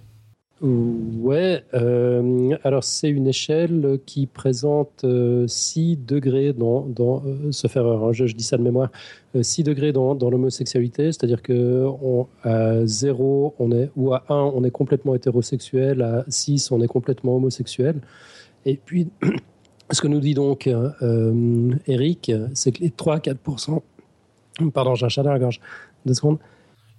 Ouais, euh, alors c'est une échelle qui présente 6 degrés dans, dans ce faire hein, je, dis ça de mémoire, 6 degrés dans, dans l'homosexualité, c'est-à-dire que à 0 on est, ou à 1 on est complètement hétérosexuel, à 6 on est complètement homosexuel. Et puis Ce que nous dit donc euh, Eric, c'est que les 3-4%, pardon, j'ai un chat dans la gorge, deux secondes,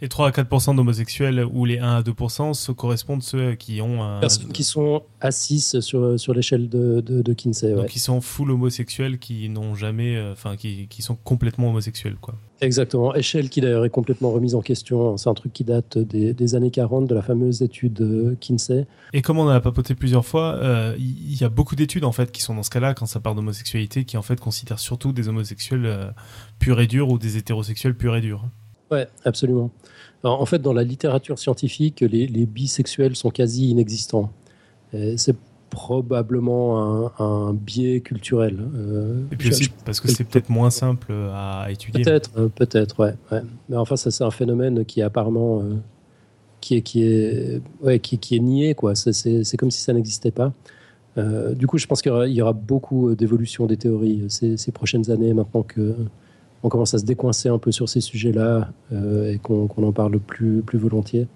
les 3 à 4% d'homosexuels ou les 1 à 2 ce correspondent ceux qui ont un... Personnes qui sont à 6 sur, sur l'échelle de, de, Kinsey. Donc qui sont full homosexuels, qui n'ont jamais... Euh, enfin, qui, qui, sont complètement homosexuels, quoi. Exactement. Échelle qui d'ailleurs est complètement remise en question. C'est un truc qui date des, des, années 40, de la fameuse étude Kinsey. Et comme on en a papoté plusieurs fois, euh, il y, a beaucoup d'études en fait qui sont dans ce cas-là, quand ça part d'homosexualité, qui en fait considèrent surtout des homosexuels euh, purs et durs ou des hétérosexuels purs et durs. Ouais, absolument. en fait, dans la littérature scientifique, les, bisexuels sont quasi inexistants. C'est probablement un, biais culturel. Euh, et puis aussi parce que c'est peut-être moins simple à étudier. Peut-être, euh, peut-être, ouais, Mais enfin, ça c'est un phénomène qui est apparemment euh, qui est qui est ouais, qui, qui est nié quoi. C'est comme si ça n'existait pas. du coup, je pense qu'il y, aura beaucoup d'évolution des théories ces, ces, prochaines années maintenant que on commence à se décoincer un peu sur ces sujets-là euh, et qu'on en parle plus, plus volontiers.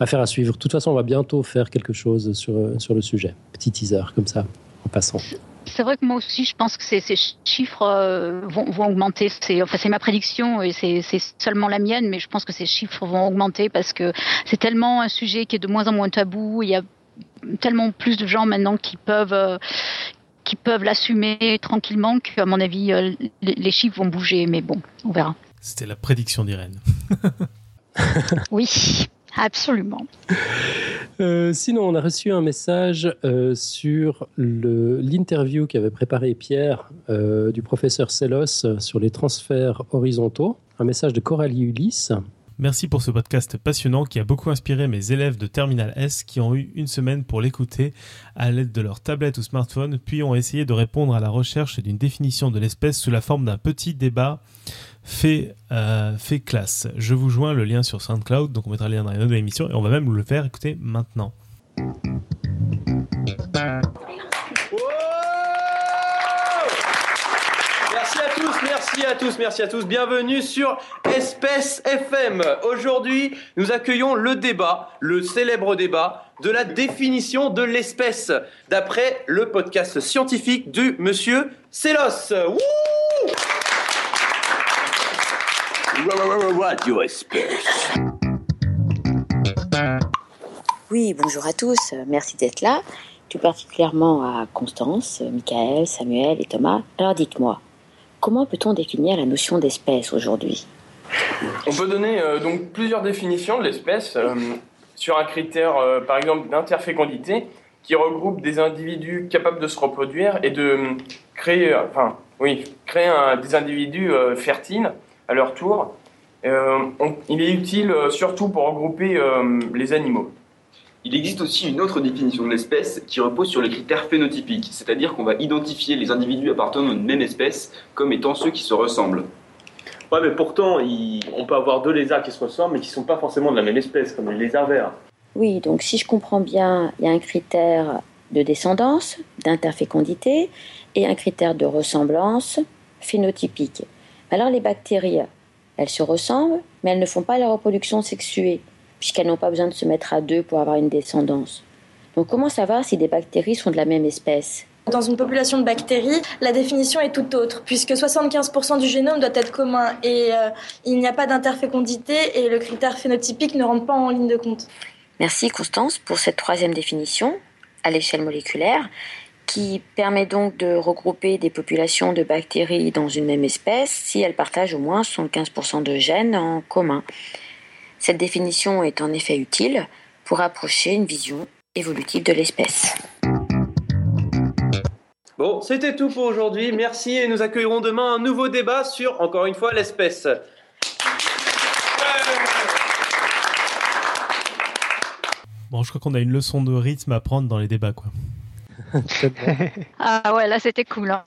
Affaire à suivre. De toute façon, on va bientôt faire quelque chose sur, sur le sujet. Petit teaser, comme ça, en passant. C'est vrai que moi aussi, je pense que ces, chiffres euh, vont, vont, augmenter. C'est enfin, ma prédiction et c'est seulement la mienne, mais je pense que ces chiffres vont augmenter parce que c'est tellement un sujet qui est de moins en moins tabou. Il y a tellement plus de gens maintenant qui peuvent, euh, qui peuvent l'assumer tranquillement qu'à mon avis, euh, les, chiffres vont bouger. Mais bon, on verra. C'était la prédiction d'Irène. oui, absolument. Euh, sinon, on a reçu un message euh, sur l'interview qu'avait préparé Pierre du professeur Sellos sur les transferts horizontaux. Un message de Coralie Ulysse. Merci pour ce podcast passionnant qui a beaucoup inspiré mes élèves de Terminal S qui ont eu une semaine pour l'écouter à l'aide de leur tablette ou smartphone, puis ont essayé de répondre à la recherche d'une définition de l'espèce sous la forme d'un petit débat fait, euh, fait classe. Je vous joins le lien sur SoundCloud, donc on mettra le lien dans les notes de l'émission et on va même le faire écouter maintenant. merci à tous, merci à tous. Bienvenue sur Espèce FM. Aujourd'hui, nous accueillons le débat, le célèbre débat de la définition de l'espèce, d'après le podcast scientifique du monsieur Célos. Espèce. Oui, bonjour à tous, merci d'être là, tout particulièrement à Constance, Michael, Samuel et Thomas. Alors dites-moi, Comment peut-on définir la notion d'espèce aujourd'hui? On peut donner euh, donc plusieurs définitions de l'espèce euh, sur un critère, euh, par exemple, d'interfécondité qui regroupe des individus capables de se reproduire et de créer, enfin, oui, créer des individus fertiles à leur tour. il est utile surtout pour regrouper les animaux. Il existe aussi une autre définition de l'espèce qui repose sur les critères phénotypiques, c'est-à-dire qu'on va identifier les individus appartenant à une même espèce comme étant ceux qui se ressemblent. Ouais, mais pourtant, on peut avoir deux lézards qui se ressemblent mais qui ne sont pas forcément de la même espèce, comme les lézards verts. Oui, donc si je comprends bien, il y a un critère de descendance, d'interfécondité, et un critère de ressemblance phénotypique. Alors les bactéries, elles se ressemblent, mais elles ne font pas la reproduction sexuée puisqu'elles n'ont pas besoin de se mettre à deux pour avoir une descendance. Donc comment savoir si des bactéries sont de la même espèce? Dans une population de bactéries, la définition est tout autre, puisque 75% du génome doit être commun et euh, il n'y a pas d'interfécondité et le critère phénotypique ne rentre pas en ligne de compte. Merci Constance pour cette troisième définition à l'échelle moléculaire qui permet donc de regrouper des populations de bactéries dans une même espèce si elles partagent au moins 75% de gènes en commun. Cette définition est en effet utile pour approcher une vision évolutive de l'espèce. Bon, c'était tout pour aujourd'hui. Merci et nous accueillerons demain un nouveau débat sur, encore une fois, l'espèce. Bon, je crois qu'on a une leçon de rythme à prendre dans les débats, quoi. ah ouais, là c'était cool. Hein.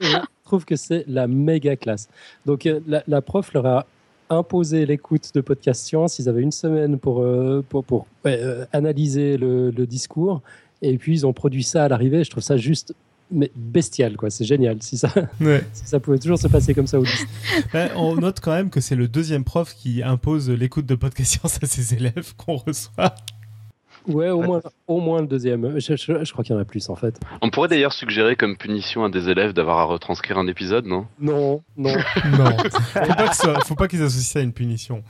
je trouve que c'est la méga classe. Donc euh, la, la, prof leur a imposer l'écoute de podcast science. Ils avaient une semaine pour, euh, pour, pour euh, analyser le, discours. Et puis, ils ont produit ça à l'arrivée. Je trouve ça juste mais bestial, quoi. C'est génial. Si ça, si ça pouvait toujours se passer comme ça au On note quand même que c'est le deuxième prof qui impose l'écoute de podcast science à ses élèves qu'on reçoit. Ouais, au moins, au moins le deuxième. Je, crois qu'il y en a plus en fait. On pourrait d'ailleurs suggérer comme punition à des élèves d'avoir à retranscrire un épisode, non? Non, non. non. Faut pas, faut pas qu'ils associent ça à une punition.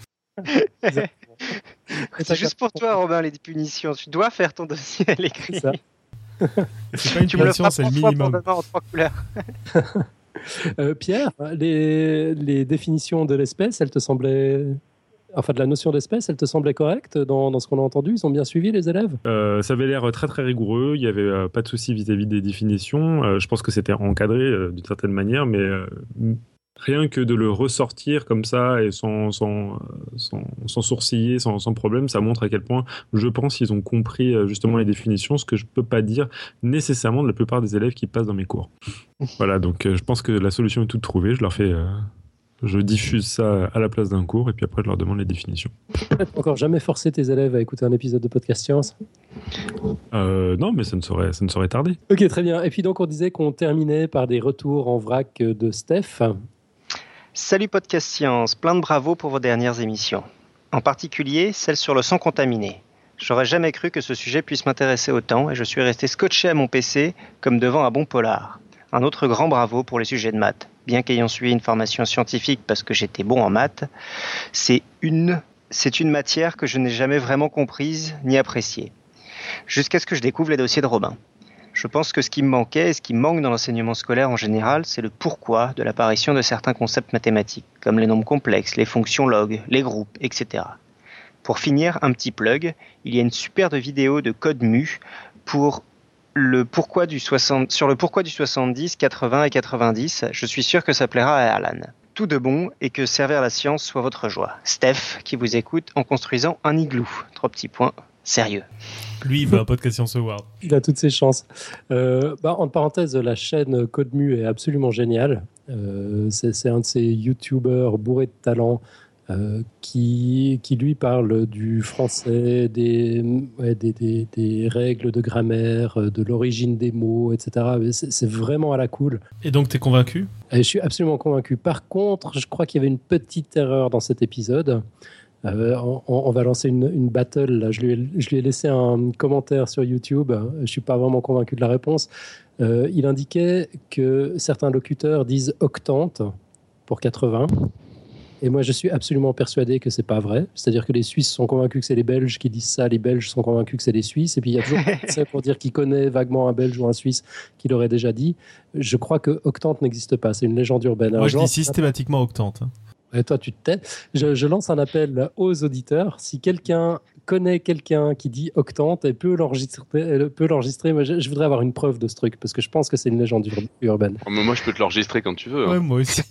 C'est juste pour toi, Robin, les punitions. Tu dois faire ton dossier à l'écrit. C'est pas une punition, c'est le minimum. En trois couleurs. Euh, Pierre, les, les définitions de l'espèce, elles te semblaient enfin de la notion d'espèce, elle te semblait correcte dans, ce qu'on a entendu? Ils ont bien suivi les élèves? Euh, Ça avait l'air très très rigoureux, il n'y avait euh, pas de souci vis-à-vis des définitions. Euh, je pense que c'était encadré d'une certaine manière, mais rien que de le ressortir comme ça et sans, sans, sans, sourciller, sans, sans, problème, ça montre à quel point je pense qu'ils ont compris justement les définitions, ce que je ne peux pas dire nécessairement de la plupart des élèves qui passent dans mes cours. voilà, donc je pense que la solution est toute trouvée, je leur fais je diffuse ça à la place d'un cours et puis après je leur demande les définitions. Encore jamais forcé tes élèves à écouter un épisode de podcast science? Euh, Non, mais ça ne, saurait, ça ne saurait tarder. Ok, très bien. Et puis donc on disait qu'on terminait par des retours en vrac de Steph. Salut podcast science, plein de bravo pour vos dernières émissions. En particulier celle sur le sang contaminé. J'aurais jamais cru que ce sujet puisse m'intéresser autant et je suis resté scotché à mon PC comme devant un bon polar. Un autre grand bravo pour les sujets de maths bien qu'ayant suivi une formation scientifique parce que j'étais bon en maths, c'est une, c'est une matière que je n'ai jamais vraiment comprise ni appréciée. Jusqu'à ce que je découvre les dossiers de Robin. Je pense que ce qui me manquait et ce qui manque dans l'enseignement scolaire en général, c'est le pourquoi de l'apparition de certains concepts mathématiques, comme les nombres complexes, les fonctions log, les groupes, etc. Pour finir, un petit plug, il y a une superbe vidéo de Code Mu pour le pourquoi du 60, sur le pourquoi du 70, 80 et 90, je suis sûr que ça plaira à Alan. Tout de bon et que servir la science soit votre joie. Steph, qui vous écoute en construisant un igloo. Trois petits points. Sérieux. Lui, il veut un podcast Science Award. Il a toutes ses chances. Euh, bah, en parenthèse, la chaîne Codemu est absolument géniale. Euh, c'est un de ces youtubeurs bourrés de talent euh, qui, qui, lui parle du français, des, des, des, règles de grammaire, euh, de l'origine des mots, etc. C'est vraiment à la cool. Et donc, tu es convaincu Je suis absolument convaincu. Par contre, je crois qu'il y avait une petite erreur dans cet épisode. Euh, on, va lancer une, une battle. Là. Je, lui ai, je, lui ai, laissé un commentaire sur YouTube. Je suis pas vraiment convaincu de la réponse. il indiquait que certains locuteurs disent octante pour 80 et moi, je suis absolument persuadé que c'est pas vrai. C'est-à-dire que les Suisses sont convaincus que c'est les Belges qui disent ça, les Belges sont convaincus que c'est les Suisses. Et puis il y a toujours ça pour dire qu'il connaît vaguement un Belge ou un Suisse qui l'aurait déjà dit. Je crois que Octante n'existe pas. C'est une légende urbaine. Moi, je dis systématiquement Octante. Hein. Et toi, tu te tais. je, lance un appel aux auditeurs. Si quelqu'un connaît quelqu'un qui dit octante et peut l'enregistrer, peut l'enregistrer. Moi, je, voudrais avoir une preuve de ce truc parce que je pense que c'est une légende urbaine. Oh, moi, je peux te l'enregistrer quand tu veux. Hein. Ouais, moi aussi.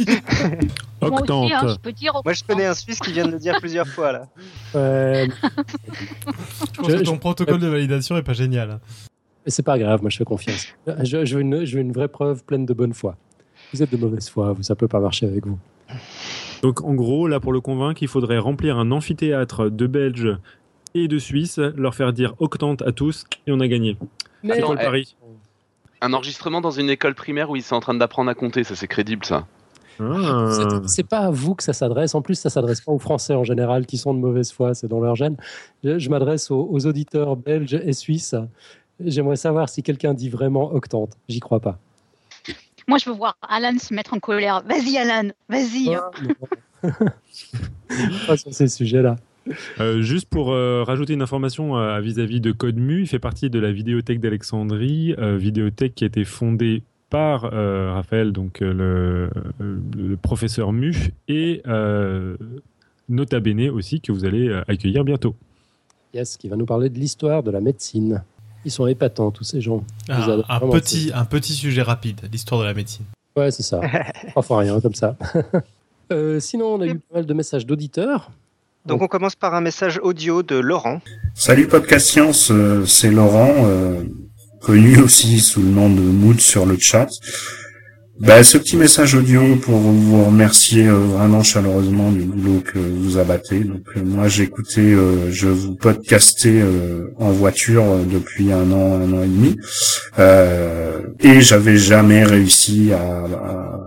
octante. Moi, hein, je moi, je connais un Suisse qui vient de le dire plusieurs fois là. je pense que ton protocole de validation est pas génial. Mais c'est pas grave, moi je fais confiance. Je, je, veux une, je veux une vraie preuve pleine de bonne foi. Vous êtes de mauvaise foi, ça peut pas marcher avec vous. Donc en gros, là pour le convaincre, il faudrait remplir un amphithéâtre de Belges et de Suisse, leur faire dire octante à tous et on a gagné. Mais Attends, Paris. Un enregistrement dans une école primaire où ils sont en train d'apprendre à compter, ça c'est crédible ça. Ah. C'est pas à vous que ça s'adresse. En plus, ça s'adresse pas aux Français en général qui sont de mauvaise foi, c'est dans leur gène. Je, m'adresse aux, auditeurs belges et suisses. J'aimerais savoir si quelqu'un dit vraiment octante. J'y crois pas. Moi, je veux voir Alan se mettre en colère. Vas-y, Alan, vas-y. pas sur ces sujets-là. Euh, juste pour euh, rajouter une information euh, vis-à-vis de CodeMu, il fait partie de la vidéothèque d'Alexandrie, vidéothèque qui a été fondée par Raphaël, donc le, professeur Mu, et Nota Bene aussi, que vous allez accueillir bientôt. Yes, qui va nous parler de l'histoire de la médecine. Ils sont épatants, tous ces gens. Ah, un, petit, un petit sujet rapide, l'histoire de la médecine. Ouais, c'est ça. Pas rien, comme ça. sinon, on a eu pas mal de messages d'auditeurs. Donc on commence par un message audio de Laurent. Salut Podcast Science, euh, c'est Laurent, euh, connu aussi sous le nom de Mood sur le chat. Bah, ce petit message audio pour vous remercier euh, vraiment chaleureusement du boulot que vous abattez. Donc moi j'écoutais, je vous podcastais en voiture depuis un an, un an et demi, et j'avais jamais réussi à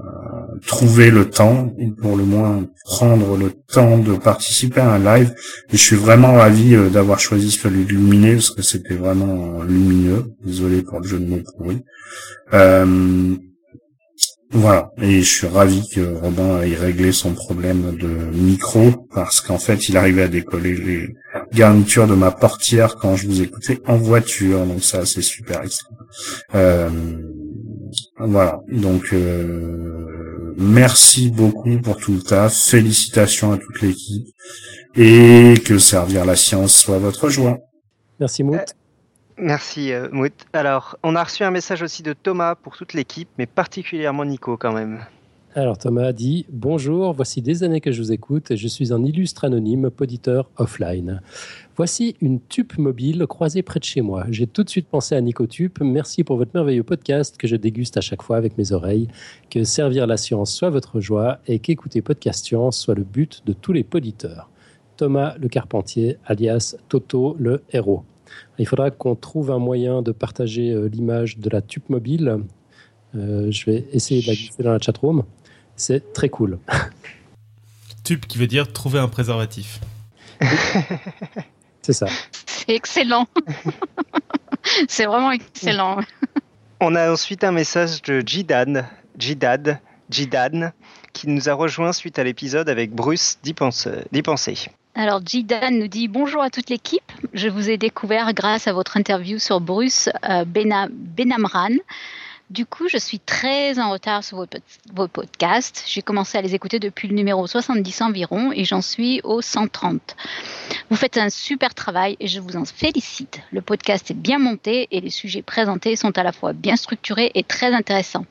trouver le temps, ou pour le moins prendre le temps de participer à un live. Et je suis vraiment ravi euh, d'avoir choisi celui de Luminé, parce que c'était vraiment lumineux. Désolé pour le jeu de mots pourri. Euh, voilà, et je suis ravi que Robin ait réglé son problème de micro, parce qu'en fait, il arrivait à décoller les garnitures de ma portière quand je vous écoutais en voiture, donc ça, c'est super. Euh, voilà, donc euh, merci beaucoup pour tout le taf, félicitations à toute l'équipe, et que servir la science soit votre joie. Merci Mout. Merci euh, Mout. Alors, on a reçu un message aussi de Thomas pour toute l'équipe, mais particulièrement Nico quand même. Alors Thomas a dit Bonjour, voici des années que je vous écoute et je suis un illustre anonyme, poditeur offline. Voici une tupe mobile croisée près de chez moi. J'ai tout de suite pensé à Nicotube. Merci pour votre merveilleux podcast que je déguste à chaque fois avec mes oreilles. Que servir la science soit votre joie et qu'écouter Podcast Science soit le but de tous les poditeurs. Thomas le Carpentier, alias Toto le héros. Il faudra qu'on trouve un moyen de partager euh, l'image de la tube mobile. Euh, je vais essayer de la glisser dans la chatroom. C'est très cool. Tube qui veut dire trouver un préservatif. C'est ça. C'est excellent. C'est vraiment excellent. On a ensuite un message de Jidan, Jidad, Jidan, qui nous a rejoint suite à l'épisode avec Bruce d'y penser. Alors, Jidan nous dit bonjour à toute l'équipe. Je vous ai découvert grâce à votre interview sur Bruce euh, Benamran. Du coup, je suis très en retard sur vos, podcasts. J'ai commencé à les écouter depuis le numéro 70 environ et j'en suis au 130. Vous faites un super travail et je vous en félicite. Le podcast est bien monté et les sujets présentés sont à la fois bien structurés et très intéressants.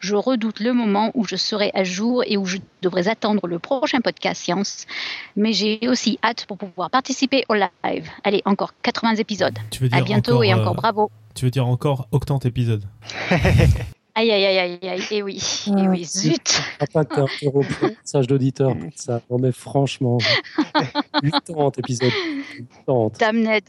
Je redoute le moment où je serai à jour et où je devrais attendre le prochain podcast Science, mais j'ai aussi hâte pour pouvoir participer au live. Allez, encore 80 épisodes. à bientôt et encore euh, bravo. Tu veux dire encore 80 épisodes? Aïe, aïe, aïe, aïe, aïe, et oui, et ah, oui, zut Pas sage d'auditeur ça. Non mais franchement, 80 épisodes. 80. Damned.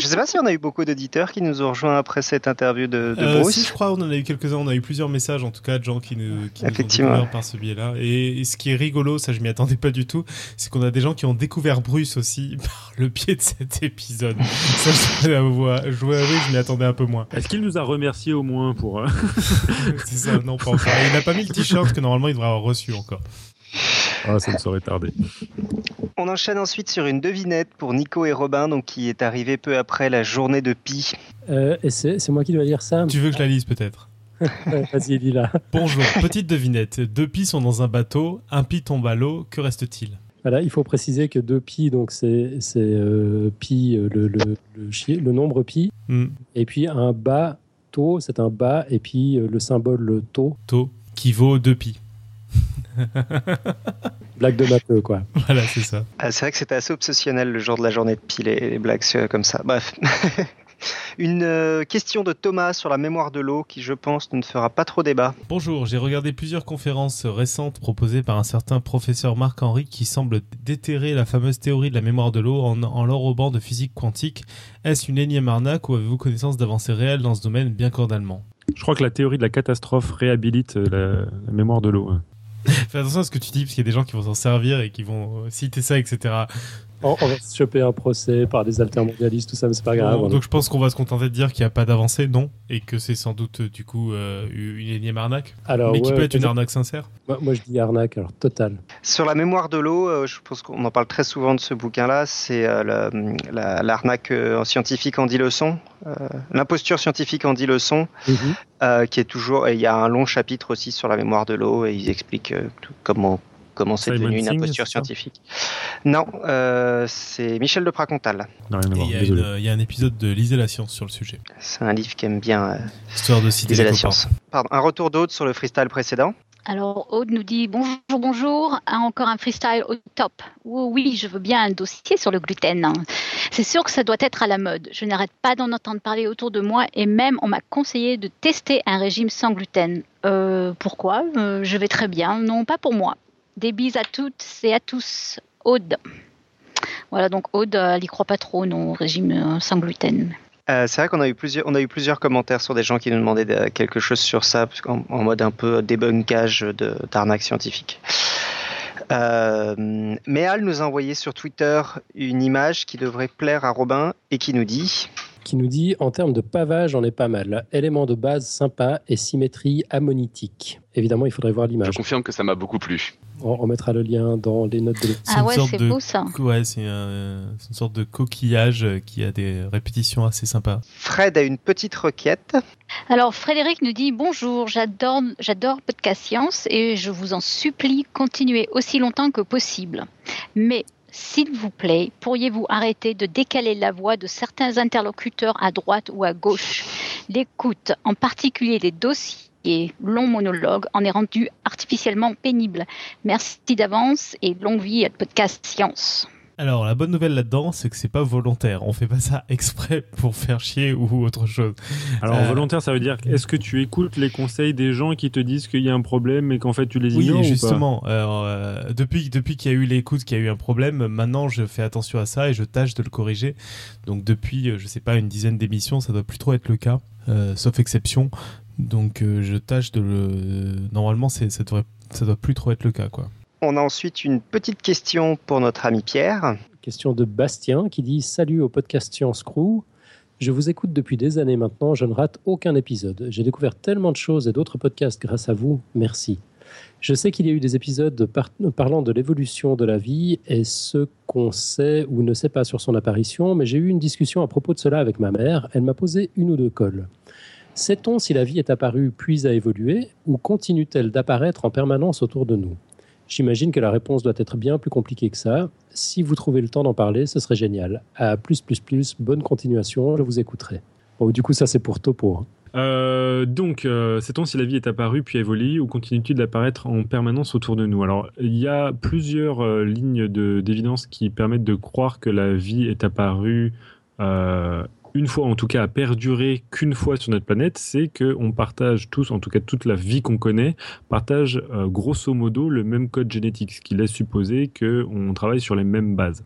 Je sais pas si on a eu beaucoup d'auditeurs qui nous ont rejoints après cette interview de, de euh, Bruce. Si, je crois on en a eu quelques-uns, on a eu plusieurs messages en tout cas de gens qui nous, qui nous ont découvert par ce biais-là. Et, ce qui est rigolo, ça je m'y attendais pas du tout, c'est qu'on a des gens qui ont découvert Bruce aussi par le biais de cet épisode. ça je dois je m'y attendais un peu moins. Est-ce qu'il nous a remercié au moins pour... Euh, c'est ça, non, pas encore. Il n'a pas mis le t-shirt que normalement il devrait avoir reçu encore. Ah, ça me serait tardé. On enchaîne ensuite sur une devinette pour Nico et Robin, donc qui est arrivé peu après la journée de Pi. Euh, et c'est moi qui dois lire ça Tu veux que je la lise peut-être? Vas-y, lis-la. Bonjour, petite devinette. Deux Pi sont dans un bateau, un Pi tombe à l'eau, que reste-t-il? Voilà, il faut préciser que 2 pi, donc c'est euh, pi, euh, le, le, le, le, nombre pi, hmm. et puis un bas taux, c'est un bas, et puis euh, le symbole taux. Taux, qui vaut 2 pi. Blague de matheux, quoi. Voilà, c'est ça. Ah, c'est vrai que c'était assez obsessionnel le jour de la journée de pi, les, les blagues comme ça. Bref. Une euh, question de Thomas sur la mémoire de l'eau qui, je pense, ne fera pas trop débat. Bonjour, j'ai regardé plusieurs conférences récentes proposées par un certain professeur Marc-Henri qui semble déterrer la fameuse théorie de la mémoire de l'eau en, en l'enrobant de physique quantique. Est-ce une énième arnaque ou avez-vous connaissance d'avancées réelles dans ce domaine bien cordalement Je crois que la théorie de la catastrophe réhabilite euh, la, mémoire de l'eau. Fais attention à ce que tu dis, parce qu'il y a des gens qui vont s'en servir et qui vont citer ça, etc on, va se choper un procès par des altermondialistes, tout ça, mais c'est pas grave. donc je pense qu'on va se contenter de dire qu'il n'y a pas d'avancée, non Et que c'est sans doute du coup euh, une énième arnaque alors, Mais qui peut être une arnaque sincère? Moi, je dis arnaque, alors totale. Sur la mémoire de l'eau, euh, je pense qu'on en parle très souvent de ce bouquin-là, c'est euh, l'arnaque scientifique en 10 leçons, l'imposture scientifique en 10 leçons, mhm. qui est toujours. Il y a un long chapitre aussi sur la mémoire de l'eau et ils expliquent comment comment c'est devenu une imposture scientifique. Non, euh, c'est Michel de Pracontal. Il y, a un épisode de Lisez la science sur le sujet. C'est un livre qui aime bien euh, Histoire de citer la science. Pardon, un retour d'Aude sur le freestyle précédent. Alors Aude nous dit bonjour, bonjour, encore un freestyle au top. Oh, oui, je veux bien un dossier sur le gluten. C'est sûr que ça doit être à la mode. Je n'arrête pas d'en entendre parler autour de moi et même on m'a conseillé de tester un régime sans gluten. Euh, pourquoi? Je vais très bien. Non, pas pour moi. Des bises à toutes et à tous. Aude. Voilà, donc Aude, elle n'y croit pas trop, non, au régime euh, sans gluten. Euh, c'est vrai qu'on a eu plusieurs, commentaires sur des gens qui nous demandaient quelque chose sur ça, en, mode un peu débunkage d'arnaque scientifique. Euh, Méal nous a envoyé sur Twitter une image qui devrait plaire à Robin et qui nous dit qui nous dit en termes de pavage, on est pas mal. Élément de base sympa et symétrie ammonitique. Évidemment, il faudrait voir l'image. Je confirme que ça m'a beaucoup plu. On, mettra le lien dans les notes de l'épisode. Ah ouais, c'est beau ça. Ouais, c'est une sorte de coquillage qui a des répétitions assez sympas. Fred a une petite requête. Alors Frédéric nous dit bonjour, j'adore, j'adore Podcast Science et je vous en supplie, continuez aussi longtemps que possible. Mais s'il vous plaît, pourriez-vous arrêter de décaler la voix de certains interlocuteurs à droite ou à gauche L'écoute, en particulier des dossiers longs monologues, en est rendue artificiellement pénible. Merci d'avance et longue vie à Podcast Science. Alors, la bonne nouvelle là-dedans, c'est que c'est pas volontaire. On fait pas ça exprès pour faire chier ou autre chose. Alors, euh, volontaire, ça veut dire est-ce que tu écoutes les conseils des gens qui te disent qu'il y a un problème et qu'en fait tu les ignores Oui, justement. euh, depuis depuis qu'il y a eu l'écoute, qu'il y a eu un problème, maintenant je fais attention à ça et je tâche de le corriger. Donc, depuis, euh, je sais pas, une dizaine d'émissions, ça doit plus trop être le cas, euh, sauf exception. Donc, je tâche de le. Normalement, ça devrait, ça doit plus trop être le cas, quoi. On a ensuite une petite question pour notre ami Pierre. Question de Bastien qui dit Salut au podcast Science Crew. Je vous écoute depuis des années maintenant, je ne rate aucun épisode. J'ai découvert tellement de choses et d'autres podcasts grâce à vous. Merci. Je sais qu'il y a eu des épisodes parlant de l'évolution de la vie et ce qu'on sait ou ne sait pas sur son apparition, mais j'ai eu une discussion à propos de cela avec ma mère. Elle m'a posé une ou deux colles. Sait-on si la vie est apparue puis a évolué ou continue-t-elle d'apparaître en permanence autour de nous? J'imagine que la réponse doit être bien plus compliquée que ça. Si vous trouvez le temps d'en parler, ce serait génial. À plus, plus, plus, bonne continuation, je vous écouterai. Du coup, ça, c'est pour Topo. Hein. Euh, donc, euh, sait-on si la vie est apparue puis évolue ou continue-t-il d'apparaître en permanence autour de nous? Alors, il y a plusieurs euh, lignes d'évidence qui permettent de croire que la vie est apparue une fois en tout cas à perdurer qu'une fois sur notre planète, c'est qu'on partage tous, en tout cas toute la vie qu'on connaît, partage euh, grosso modo le même code génétique, ce qui laisse supposer qu'on travaille sur les mêmes bases.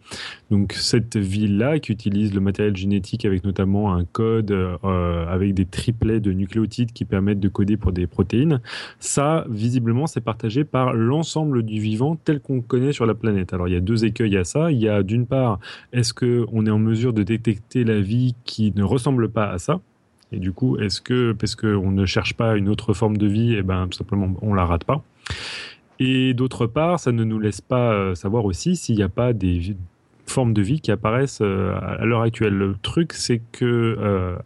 Donc cette vie-là, qui utilise le matériel génétique avec notamment un code euh, avec des triplets de nucléotides qui permettent de coder pour des protéines, ça visiblement c'est partagé par l'ensemble du vivant tel qu'on connaît sur la planète. Alors il y a deux écueils à ça. Il y a d'une part, est-ce qu'on est en mesure de détecter la vie qui qui ne ressemble pas à ça. Et du coup, est-ce que, parce qu'on ne cherche pas une autre forme de vie, et eh ben, tout simplement, on la rate pas. Et d'autre part, ça ne nous laisse pas euh, savoir aussi s'il n'y a pas des formes de vie qui apparaissent euh, à l'heure actuelle. Le truc, c'est que euh,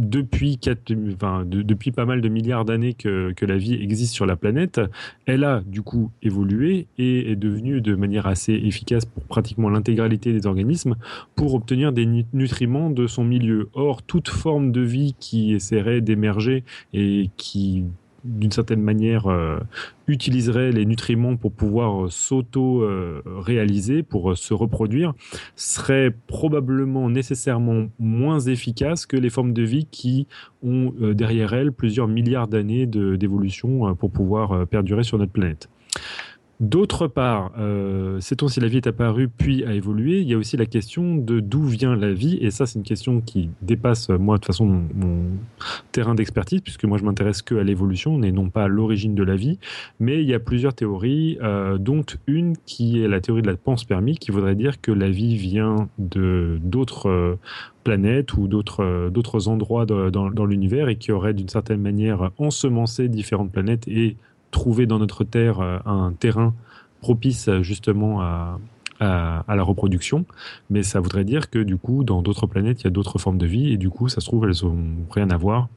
depuis, depuis pas mal de milliards d'années que, la vie existe sur la planète, elle a du coup évolué et est devenue de manière assez efficace pour pratiquement l'intégralité des organismes pour obtenir des nutriments de son milieu. Or, toute forme de vie qui essaierait d'émerger et qui d'une certaine manière, euh, utiliserait les nutriments pour pouvoir euh, s'auto-réaliser, pour euh, se reproduire, serait probablement nécessairement moins efficace que les formes de vie qui ont derrière elles plusieurs milliards d'années d'évolution pour pouvoir perdurer sur notre planète. D'autre part, euh, sait-on si la vie est apparue puis a évolué? Il y a aussi la question de d'où vient la vie, et ça c'est une question qui dépasse moi de façon mon, terrain d'expertise, puisque moi je m'intéresse que à l'évolution et non pas à l'origine de la vie. Mais il y a plusieurs théories, euh, dont une qui est la théorie de la panspermie, qui voudrait dire que la vie vient de d'autres euh, planètes ou d'autres euh, endroits dans l'univers et qui aurait d'une certaine manière ensemencé différentes planètes et trouver dans notre terre euh, un terrain propice justement à, à, la reproduction, mais ça voudrait dire que du coup, dans d'autres planètes, il y a d'autres formes de vie, et du coup, ça se trouve, elles ont rien à voir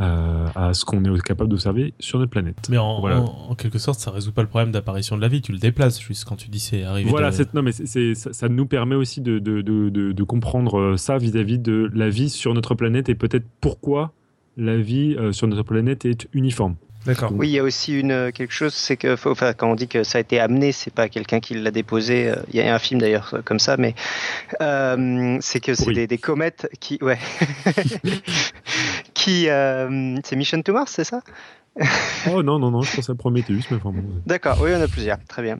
euh, à ce qu'on est capable d'observer sur notre planète. Mais en, quelque sorte, ça résout pas le problème d'apparition de la vie, tu le déplaces juste quand tu dis c'est arrivé. Voilà, non, mais ça, ça, nous permet aussi de, de, de, de comprendre euh, ça vis-à-vis de la vie sur notre planète et peut-être pourquoi la vie sur notre planète est uniforme. Oui, il y a aussi une euh, quelque chose, c'est que enfin, quand on dit que ça a été amené, c'est pas quelqu'un qui l'a déposé. Euh, il y a un film d'ailleurs comme ça, mais euh, c'est que c'est des, comètes qui, ouais, qui, c'est Mission to Mars, c'est ça? Oh non, non, non, je pense à Prometheus, mais D'accord, oui, on a plusieurs, très bien.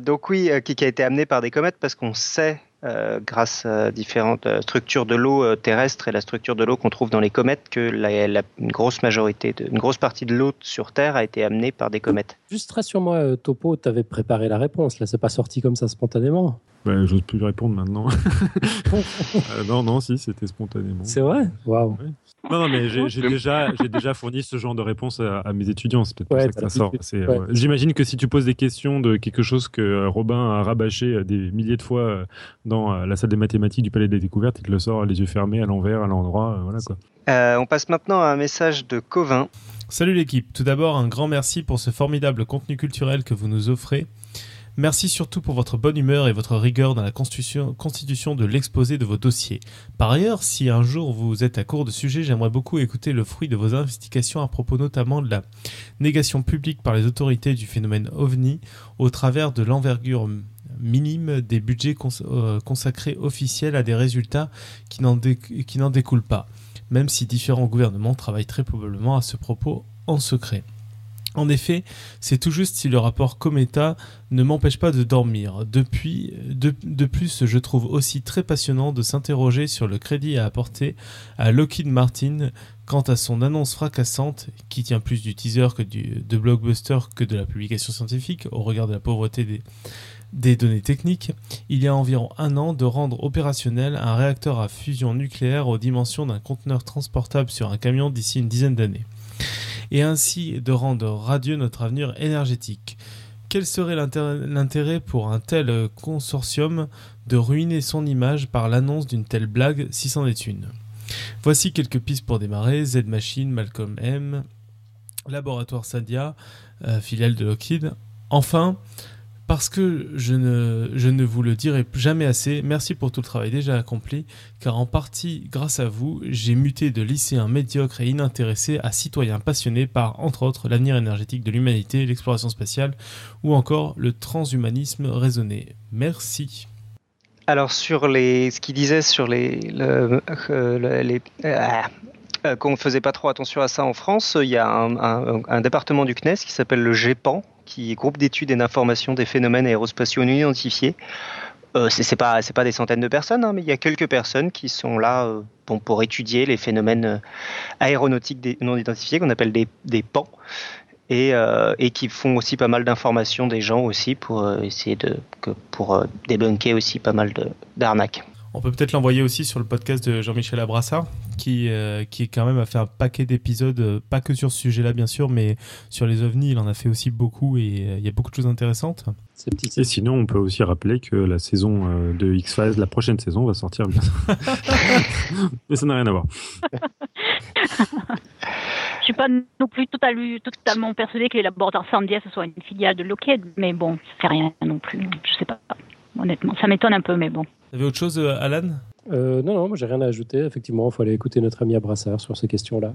donc oui, qui, qui, a été amené par des comètes parce qu'on sait euh, grâce à différentes euh, structures de l'eau euh, terrestre et la structure de l'eau qu'on trouve dans les comètes, que la, une grosse majorité, de, une grosse partie de l'eau sur Terre a été amenée par des comètes. Juste rassure-moi, Topo, tu avais préparé la réponse, là, c'est pas sorti comme ça spontanément. Ben, j'ose plus répondre maintenant. non, non, si, c'était spontanément. C'est vrai? Waouh. Non, non, mais j'ai déjà, déjà fourni ce genre de réponse à, mes étudiants. C'est peut-être pour ça que ça sort. J'imagine que si tu poses des questions de quelque chose que Robin a rabâché des milliers de fois dans la salle des mathématiques du Palais des Découvertes, il te le sort les yeux fermés, à l'envers, à l'endroit. Voilà quoi. Euh, on passe maintenant à un message de Covin. Salut l'équipe. Tout d'abord, un grand merci pour ce formidable contenu culturel que vous nous offrez. Merci surtout pour votre bonne humeur et votre rigueur dans la constitution, de l'exposé de vos dossiers. Par ailleurs, si un jour vous êtes à court de sujets, j'aimerais beaucoup écouter le fruit de vos investigations à propos notamment de la négation publique par les autorités du phénomène OVNI au travers de l'envergure minime des budgets euh, consacrés officiels à des résultats qui n'en découlent pas, même si différents gouvernements travaillent très probablement à ce propos en secret. En effet, c'est tout juste si le rapport Cometa ne m'empêche pas de dormir. De, plus, je trouve aussi très passionnant de s'interroger sur le crédit à apporter à Lockheed Martin quant à son annonce fracassante, qui tient plus du teaser que de blockbuster que de la publication scientifique, au regard de la pauvreté des, des données techniques, il y a environ un an de rendre opérationnel un réacteur à fusion nucléaire aux dimensions d'un conteneur transportable sur un camion d'ici une dizaine d'années et ainsi de rendre radieux notre avenir énergétique. Quel serait l'intérêt pour un tel consortium de ruiner son image par l'annonce d'une telle blague si c'en est une? Voici quelques pistes pour démarrer. Z Machine, Malcolm M, Laboratoire Sadia, euh, filiale de Lockheed. Enfin, parce que je ne, vous le dirai jamais assez, merci pour tout le travail déjà accompli, car en partie grâce à vous, j'ai muté de lycéen médiocre et inintéressé à citoyen passionné par, entre autres, l'avenir énergétique de l'humanité, l'exploration spatiale ou encore le transhumanisme raisonné. Merci. Alors sur les, ce qu'il disait sur les, le, euh, euh, qu'on ne faisait pas trop attention à ça en France, il y a un, un département du CNES qui s'appelle le GEPAN, qui est groupe d'études et d'informations des phénomènes aérospatiaux non identifiés. Euh, c'est pas pas des centaines de personnes, hein, mais il y a quelques personnes qui sont là euh, pour étudier les phénomènes euh, aéronautiques non identifiés qu'on appelle des, des PAN et, euh, et, qui font aussi pas mal d'informations des gens aussi pour essayer de que, débunker aussi pas mal d'arnaques. On peut peut-être l'envoyer aussi sur le podcast de Jean-Michel Abrassard, qui, euh, qui quand même a fait un paquet d'épisodes, euh, pas que sur ce sujet-là bien sûr, mais sur les ovnis, il en a fait aussi beaucoup et euh, il y a beaucoup de choses intéressantes. Et sinon, on peut aussi rappeler que la saison de X-Files, la prochaine saison, va sortir bien. mais ça n'a rien à voir. Je suis pas non plus totalement persuadé que les laboratoires Sandia ce soit une filiale de Lockheed, mais bon, ça fait rien non plus. Je sais pas, honnêtement. Ça m'étonne un peu, mais bon. Vous avez autre chose, euh, Alan? Euh, Non, non, moi j'ai rien à ajouter. Effectivement, il faut aller écouter notre ami Abrassard sur ces questions-là.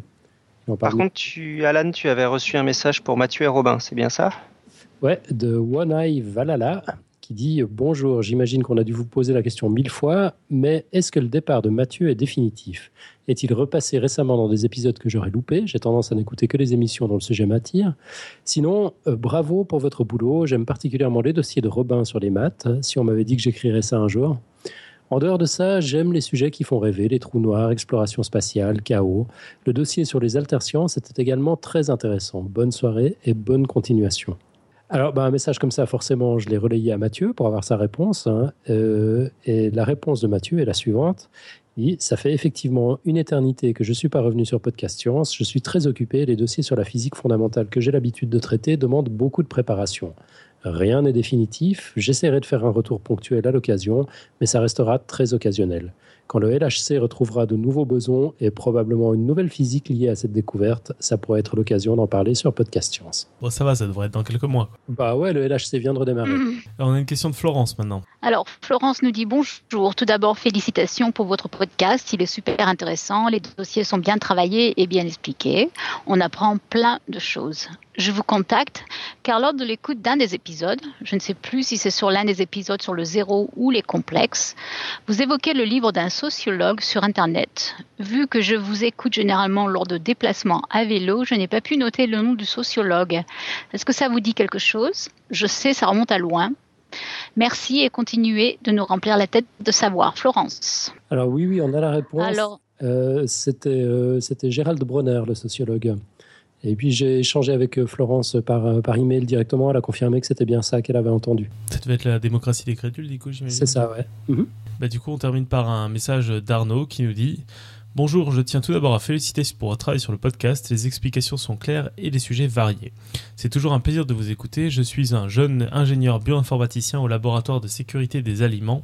Par contre, tu, Alan, tu avais reçu un message pour Mathieu et Robin, c'est bien ça? Ouais, de One Eye Valala, qui dit Bonjour, j'imagine qu'on a dû vous poser la question mille fois, mais est-ce que le départ de Mathieu est définitif? Est-il repassé récemment dans des épisodes que j'aurais loupés? J'ai tendance à n'écouter que les émissions dont le sujet m'attire. Sinon, euh, bravo pour votre boulot. J'aime particulièrement les dossiers de Robin sur les maths. Si on m'avait dit que j'écrirais ça un jour. En dehors de ça, j'aime les sujets qui font rêver, les trous noirs, exploration spatiale, chaos. Le dossier sur les altersciences était également très intéressant. Bonne soirée et bonne continuation. Alors, bah, un message comme ça, forcément, je l'ai relayé à Mathieu pour avoir sa réponse. Hein. Euh, et la réponse de Mathieu est la suivante. Ça fait effectivement une éternité que je ne suis pas revenu sur Podcast Science. Je suis très occupé. Les dossiers sur la physique fondamentale que j'ai l'habitude de traiter demandent beaucoup de préparation. Rien n'est définitif, j'essaierai de faire un retour ponctuel à l'occasion, mais ça restera très occasionnel. Quand le LHC retrouvera de nouveaux besoins et probablement une nouvelle physique liée à cette découverte, ça pourrait être l'occasion d'en parler sur Podcast Science. Bon, ça va, ça devrait être dans quelques mois. Bah ouais, le LHC vient de redémarrer. Mm. on a une question de Florence maintenant. Alors, Florence nous dit bonjour. Tout d'abord, félicitations pour votre podcast. Il est super intéressant. Les dossiers sont bien travaillés et bien expliqués. On apprend plein de choses je vous contacte car lors de l'écoute d'un des épisodes, je ne sais plus si c'est sur l'un des épisodes sur le zéro ou les complexes, vous évoquez le livre d'un sociologue sur Internet. Vu que je vous écoute généralement lors de déplacements à vélo, je n'ai pas pu noter le nom du sociologue. Est-ce que ça vous dit quelque chose? Je sais, ça remonte à loin. Merci et continuez de nous remplir la tête de savoir. Florence. Alors oui, oui, on a la réponse. Alors, euh, c'était, c'était Gérald Bronner, le sociologue. Et puis j'ai échangé avec Florence par, par email directement. Elle a confirmé que c'était bien ça qu'elle avait entendu. Ça devait être la démocratie des crédules, du coup, j'imagine. C'est ça, ouais. Mhm. Bah, du coup, on termine par un message d'Arnaud qui nous dit Bonjour, je tiens tout d'abord à féliciter pour votre travail sur le podcast. Les explications sont claires et les sujets variés. C'est toujours un plaisir de vous écouter. Je suis un jeune ingénieur bioinformaticien au laboratoire de sécurité des aliments.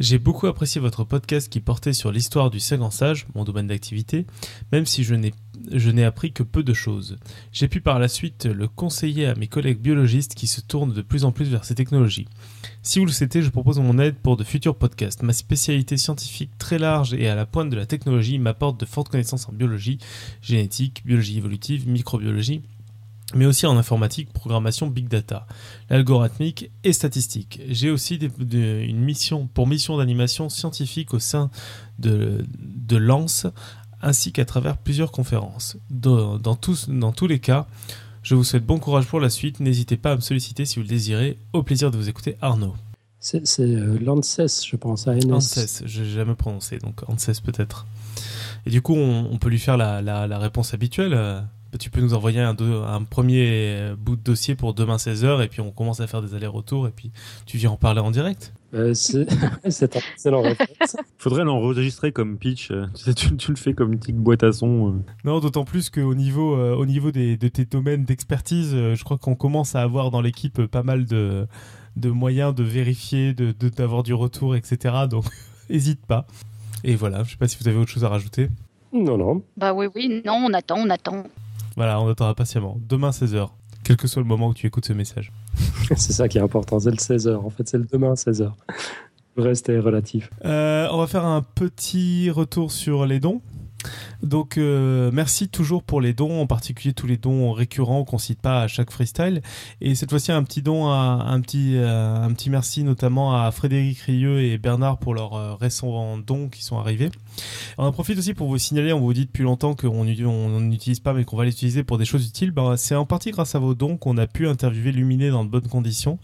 J'ai beaucoup apprécié votre podcast qui portait sur l'histoire du séquençage, mon domaine d'activité, même si je n'ai je n'ai appris que peu de choses. J'ai pu par la suite le conseiller à mes collègues biologistes qui se tournent de plus en plus vers ces technologies. Si vous le souhaitez, je propose mon aide pour de futurs podcasts. Ma spécialité scientifique très large et à la pointe de la technologie m'apporte de fortes connaissances en biologie, génétique, biologie évolutive, microbiologie, mais aussi en informatique, programmation, big data, l'algorithmique et statistique. J'ai aussi une mission pour mission d'animation scientifique au sein de, de ainsi qu'à travers plusieurs conférences. Dans, tous, dans tous les cas, je vous souhaite bon courage pour la suite. N'hésitez pas à me solliciter si vous le désirez. Au plaisir de vous écouter, Arnaud. C'est euh, l'ANSES, je pense, à NS. ANSES, je n'ai jamais prononcé, donc ANSES peut-être. Et du coup, on, peut lui faire la, la, réponse habituelle. Tu peux nous envoyer un, un, premier bout de dossier pour demain 16h et puis on commence à faire des allers-retours et puis tu viens en parler en direct euh, c'est un excellent réponse. Faudrait l'enregistrer comme pitch. Euh, tu, tu, le fais comme une petite boîte à son. Euh. Non, d'autant plus qu'au niveau, au niveau des, de tes domaines d'expertise, je crois qu'on commence à avoir dans l'équipe pas mal de, de moyens de vérifier, de d'avoir du retour, etc. Donc, hésite pas. Et voilà, je sais pas si vous avez autre chose à rajouter. Non, non. Bah oui, oui, non, on attend, on attend. Voilà, on attendra patiemment. Demain 16h quel que soit le moment où tu écoutes ce message. c'est ça qui est important, c'est le 16h. En fait, c'est le demain 16h. Le reste est relatif. Euh, on va faire un petit retour sur les dons. Donc euh, merci toujours pour les dons, en particulier tous les dons récurrents qu'on cite pas à chaque freestyle. Et cette fois-ci un petit don, un petit, euh, un petit merci notamment à Frédéric Rieux et Bernard pour leurs récents dons qui sont arrivés. On en profite aussi pour vous signaler, on vous dit depuis longtemps qu'on n'utilise pas mais qu'on va l'utiliser pour des choses utiles. Ben, c'est en partie grâce à vos dons qu'on a pu interviewer Luminé dans de bonnes conditions.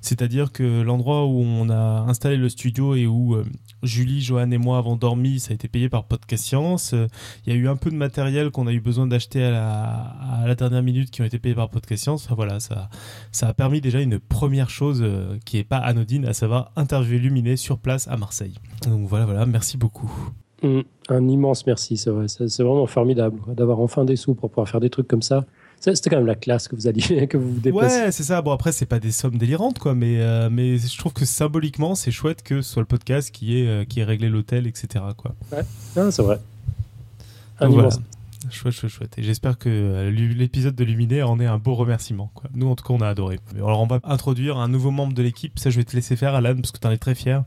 C'est-à-dire que l'endroit où on a installé le studio et où Julie, Johan et moi avons dormi, ça a été payé par Podcast Science. Il y a eu un peu de matériel qu'on a eu besoin d'acheter à la, dernière minute qui ont été payés par Podcast Science. Enfin, voilà, ça, ça a permis déjà une première chose euh, qui n'est pas anodine, à savoir interviewer Luminé sur place à Marseille. Donc voilà, voilà, merci beaucoup. Mm, un immense merci, c'est vrai. C'est vraiment formidable d'avoir enfin des sous pour pouvoir faire des trucs comme ça. C'était quand même la classe que vous alliez, que vous, vous déplacez. Ouais, c'est ça. Bon, après, c'est pas des sommes délirantes, quoi, mais, euh, mais je trouve que symboliquement, c'est chouette que ce soit le podcast qui ait, euh, qui ait réglé l'hôtel, etc., quoi. Ouais, ah, c'est vrai. Chouette, chouette, chouette. Et j'espère que euh, l'épisode de Luminé en est un beau remerciement. Nous, en tout cas, on a adoré. Alors, on va introduire un nouveau membre de l'équipe. Ça, je vais te laisser faire, Alan, parce que tu en es très fier.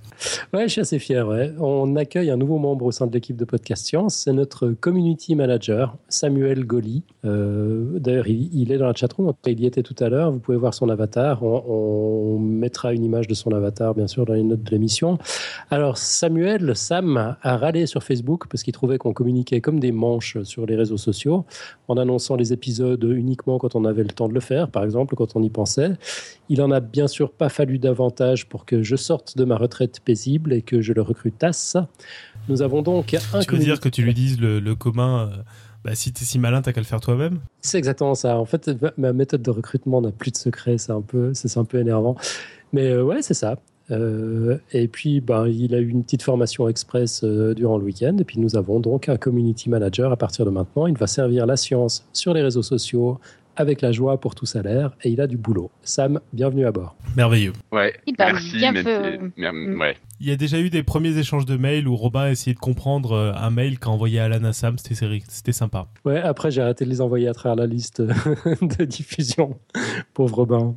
Ouais, je suis assez fier. On accueille un nouveau membre au sein de l'équipe de Podcast Science. C'est notre community manager, Samuel Goli. Euh, d'ailleurs, il, est dans la chatroom. Il y était tout à l'heure. Vous pouvez voir son avatar. On, mettra une image de son avatar, bien sûr, dans les notes de l'émission. Alors, Samuel, Sam, a râlé sur Facebook parce qu'il trouvait qu'on communiquait comme des manches sur les réseaux réseaux sociaux, en annonçant les épisodes uniquement quand on avait le temps de le faire, par exemple, quand on y pensait. Il en a bien sûr pas fallu davantage pour que je sorte de ma retraite paisible et que je le recrutasse. Nous avons donc un. Tu veux dire que tu lui dises le, commun. Euh, bah, si tu es si malin, t'as qu'à le faire toi-même? C'est exactement ça. En fait, ma méthode de recrutement n'a plus de secret. C'est un peu, c'est un peu énervant. Mais euh, ouais, c'est ça. Euh, et puis, ben, il a eu une petite formation express euh, durant le week-end. Et puis, nous avons donc un community manager à partir de maintenant. Il va servir la science sur les réseaux sociaux avec la joie pour tout salaire. Et il a du boulot. Sam, bienvenue à bord. Merveilleux. Ouais, merci. Mm. ouais. Il y a déjà eu des premiers échanges de mails où Robin a essayé de comprendre euh, un mail qu'a envoyé Alan à Sam. C'était sympa. Ouais, après, j'ai arrêté de les envoyer à travers la liste de diffusion. Pauvre Robin.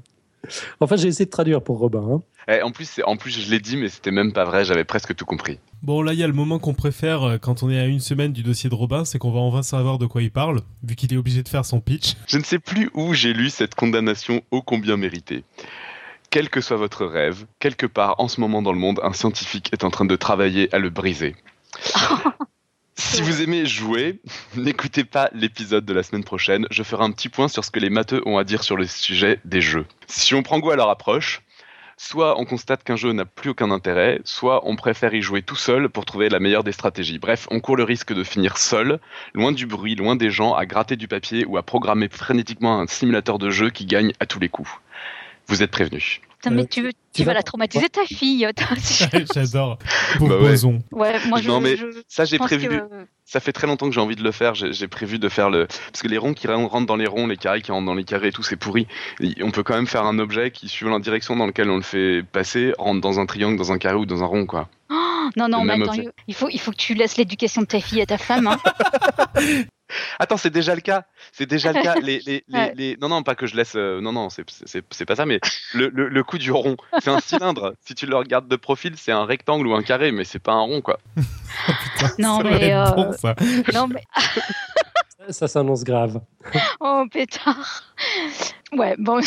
Enfin, j'ai essayé de traduire pour Robin. Hein. Eh, en, plus, en plus, je l'ai dit, mais c'était même pas vrai, j'avais presque tout compris. Bon, là, il y a le moment qu'on préfère euh, quand on est à une semaine du dossier de Robin, c'est qu'on va enfin savoir de quoi il parle, vu qu'il est obligé de faire son pitch. Je ne sais plus où j'ai lu cette condamnation ô combien méritée. Quel que soit votre rêve, quelque part en ce moment dans le monde, un scientifique est en train de travailler à le briser. Si vous aimez jouer, n'écoutez pas l'épisode de la semaine prochaine. Je ferai un petit point sur ce que les matheux ont à dire sur le sujet des jeux. Si on prend goût à leur approche, soit on constate qu'un jeu n'a plus aucun intérêt, soit on préfère y jouer tout seul pour trouver la meilleure des stratégies. Bref, on court le risque de finir seul, loin du bruit, loin des gens, à gratter du papier ou à programmer frénétiquement un simulateur de jeu qui gagne à tous les coups. Vous êtes prévenus. Mais tu, tu, vas, la traumatiser ta fille. J'adore. Bah ouais. ouais. moi je, non mais ça j'ai prévu. Ça fait très longtemps que j'ai envie de le faire. J'ai prévu de faire le parce que les ronds qui rentrent dans les ronds, les carrés qui rentrent dans les carrés et tout, c'est pourri. on peut quand même faire un objet qui, suivant la direction dans laquelle on le fait passer, rentre dans un triangle, dans un carré ou dans un rond, quoi. Oh, non, non, mais attends, il faut, il faut que tu laisses l'éducation de ta fille à ta femme. Hein. Attends, c'est déjà le cas. C'est déjà le cas. Les, les, les, Non, non, pas que je laisse. Euh, non, non, c'est pas ça. Mais le, le, coup du rond, c'est un cylindre. si tu le regardes de profil, c'est un rectangle ou un carré, mais c'est pas un rond, quoi. non, mais, euh... ça. non, mais. ça s'annonce grave. Oh, pétard. Ouais, bon.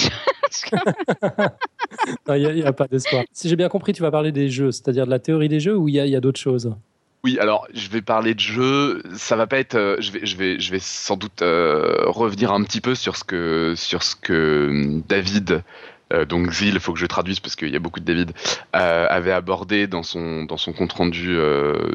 Il n'y a, pas d'espoir. Si j'ai bien compris, tu vas parler des jeux, c'est-à-dire de la théorie des jeux ou il y a, y a d'autres choses? Oui, alors je vais parler de jeu. Ça va pas être. Euh, je vais, je vais, je vais sans doute euh, revenir un petit peu sur ce que, sur ce que hum, David, euh, donc Zil, il faut que je traduise parce qu'il y a beaucoup de David, avait abordé dans son dans son compte rendu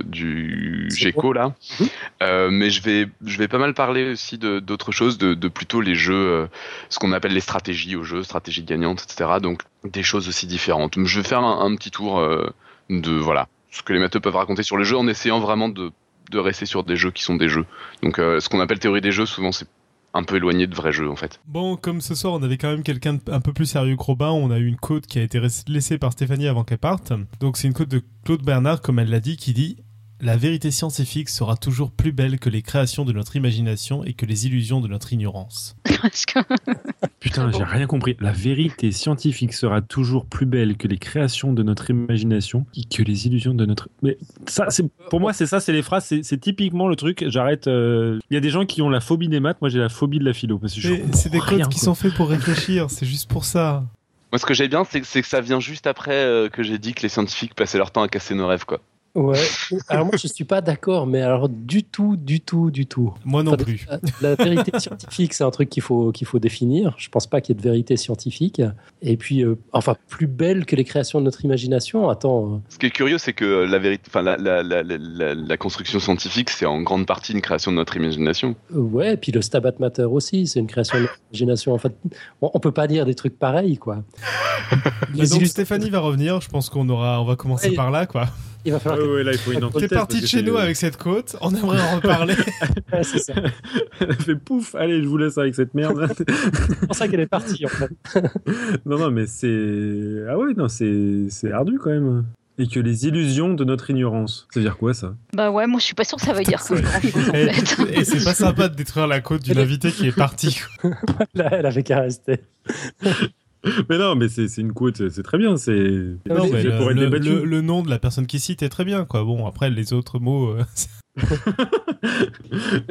du GECO là. Mhm. mais je vais, je vais pas mal parler aussi de d'autres choses, de, de, plutôt les jeux, ce qu'on appelle les stratégies au jeu, stratégies gagnantes, etc. Donc des choses aussi différentes. Je vais faire un, un petit tour de voilà ce que les matheux peuvent raconter sur le jeu en essayant vraiment de, rester sur des jeux qui sont des jeux. Donc euh, ce qu'on appelle théorie des jeux, souvent c'est un peu éloigné de vrais jeux en fait. Bon, comme ce soir on avait quand même quelqu'un un peu plus sérieux que Robin, on a eu une côte qui a été laissée par Stéphanie avant qu'elle parte. Donc c'est une côte de Claude Bernard, comme elle l'a dit, qui dit la vérité scientifique sera toujours plus belle que les créations de notre imagination et que les illusions de notre ignorance. Putain, j'ai rien compris. La vérité scientifique sera toujours plus belle que les créations de notre imagination et que les illusions de notre. Mais ça, c'est pour moi, c'est ça, c'est les phrases, c'est typiquement le truc. J'arrête. Euh, il y a des gens qui ont la phobie des maths. Moi, j'ai la phobie de la philo parce que c'est des codes qui sont faits pour réfléchir. C'est juste pour ça. Moi, ce que j'ai bien, c'est que ça vient juste après euh, que j'ai dit que les scientifiques passaient leur temps à casser nos rêves, quoi. Ouais. Alors moi je suis pas d'accord, mais alors du tout, du tout, du tout. Moi non plus. La, vérité scientifique, c'est un truc qu'il faut qu'il faut définir. Je pense pas qu'il y ait de vérité scientifique. Et puis, euh, enfin, plus belle que les créations de notre imagination. Attends. Euh. Ce qui est curieux, c'est que la vérité, enfin, la, la, la, construction scientifique, c'est en grande partie une création de notre imagination. Ouais. Et puis le Stabat Mater aussi, c'est une création de notre imagination. En fait, on, on peut pas dire des trucs pareils, quoi. donc Stéphanie va revenir. Je pense qu'on aura, on va commencer par là, quoi. Il va falloir. Ouais, là, il faut une T'es parti de chez nous avec cette côte, on aimerait en reparler. c'est ça. Elle fait pouf, allez, je vous laisse avec cette merde. c'est pour ça qu'elle est partie, en fait. non, non, mais c'est. Ah ouais, non, c'est ardu quand même. Et que les illusions de notre ignorance. Ça veut dire quoi ça? Bah ouais, moi je suis pas sûr que ça veut dire quoi. et, et c'est pas sympa de détruire la côte d'une invitée qui est partie. Là, elle avait qu'à rester. mais non, mais c'est une quote, c'est très bien. C'est le, le, nom de la personne qui cite est très bien, quoi. Bon, après les autres mots. Euh,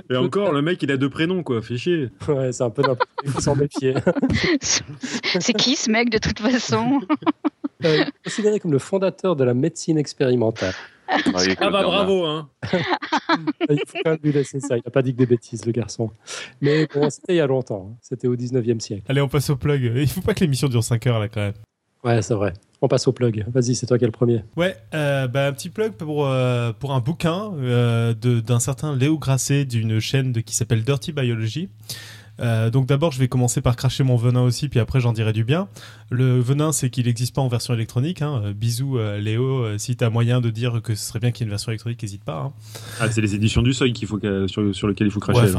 Et encore, le mec, il a deux prénoms, quoi. Fait chier. Ouais, c'est un peu n'importe Il faut s'en méfier. c'est qui ce mec, de toute façon? Euh, Considéré comme le fondateur de la médecine expérimentale. Ah, ah bah bravo, hein. il faut quand même lui laisser ça. Il n'a pas dit que des bêtises, le garçon. Mais bon, c'était il y a longtemps. Hein. C'était au 19e siècle. Allez, on passe au plug. Il faut pas que l'émission dure 5 heures, là, quand même. Ouais, c'est vrai. On passe au plug. Vas-y, c'est toi qui es le premier. Ouais, euh, bah, un petit plug pour, euh, pour un bouquin euh, d'un certain Léo Grasset d'une chaîne de, qui s'appelle Dirty Biology. Euh, donc d'abord, je vais commencer par cracher mon venin aussi, puis après j'en dirai du bien. Le venin, c'est qu'il n'existe pas en version électronique. Hein. Euh, bisous euh, Léo, si tu as moyen de dire que ce serait bien qu'il y ait une version électronique, n'hésite pas. Hein. Ah, c'est les éditions du seuil qu'il faut sur, sur lesquelles il faut cracher.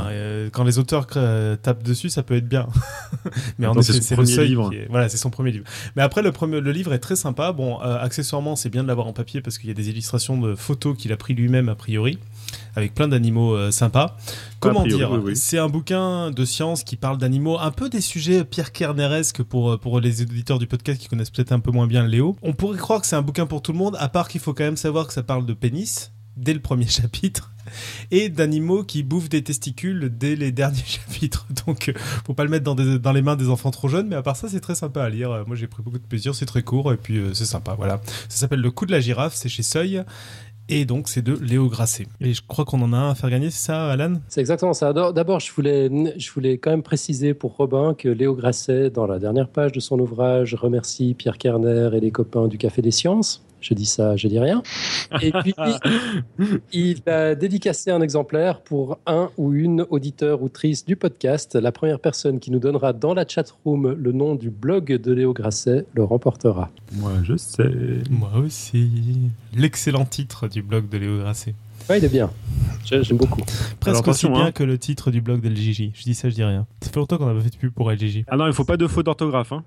quand les auteurs tapent dessus, ça peut être bien. Mais en effet, c'est le seuil. Livre. Voilà, c'est son premier livre. Mais après, le, premier, le livre est très sympa. Bon, accessoirement, c'est bien de l'avoir en papier parce qu'il y a des illustrations de photos qu'il a pris lui-même a priori avec plein d'animaux euh, sympas. Comment dire C'est un bouquin de science qui parle d'animaux, un peu des sujets Pierre Kerneresque pour, euh, pour les éditeurs du podcast qui connaissent peut-être un peu moins bien Léo. On pourrait croire que c'est un bouquin pour tout le monde, à part qu'il faut quand même savoir que ça parle de pénis dès le premier chapitre et d'animaux qui bouffent des testicules dès les derniers chapitres. Donc, euh, faut pas le mettre dans, dans, les mains des enfants trop jeunes, mais à part ça, c'est très sympa à lire. Moi, j'ai pris beaucoup de plaisir, c'est très court et puis c'est sympa. Voilà. Ça s'appelle Le coup de la girafe, c'est chez Seuil Et donc, c'est de Léo Grasset. Et je crois qu'on en a un à faire gagner, c'est ça, Alan? C'est exactement ça. D'abord, je voulais, je voulais quand même préciser pour Robin que Léo Grasset, dans la dernière page de son ouvrage, remercie Pierre Kerner et les copains du Café des Sciences. Je dis ça, je dis rien. Et puis, il a dédicacé un exemplaire pour un ou une auditeur ou auditrice du podcast. La première personne qui nous donnera dans la chatroom le nom du blog de Léo Grasset le remportera. Moi, je sais. Moi aussi. L'excellent titre du blog de Léo Grasset. Ouais, il est bien. J'aime beaucoup. Presque aussi bien hein. que le titre du blog d'LGJ. Je dis ça, je dis rien. Ça fait longtemps qu'on n'a pas fait de pub pour LGJ. Ah non, il faut pas de faute d'orthographe. Hein.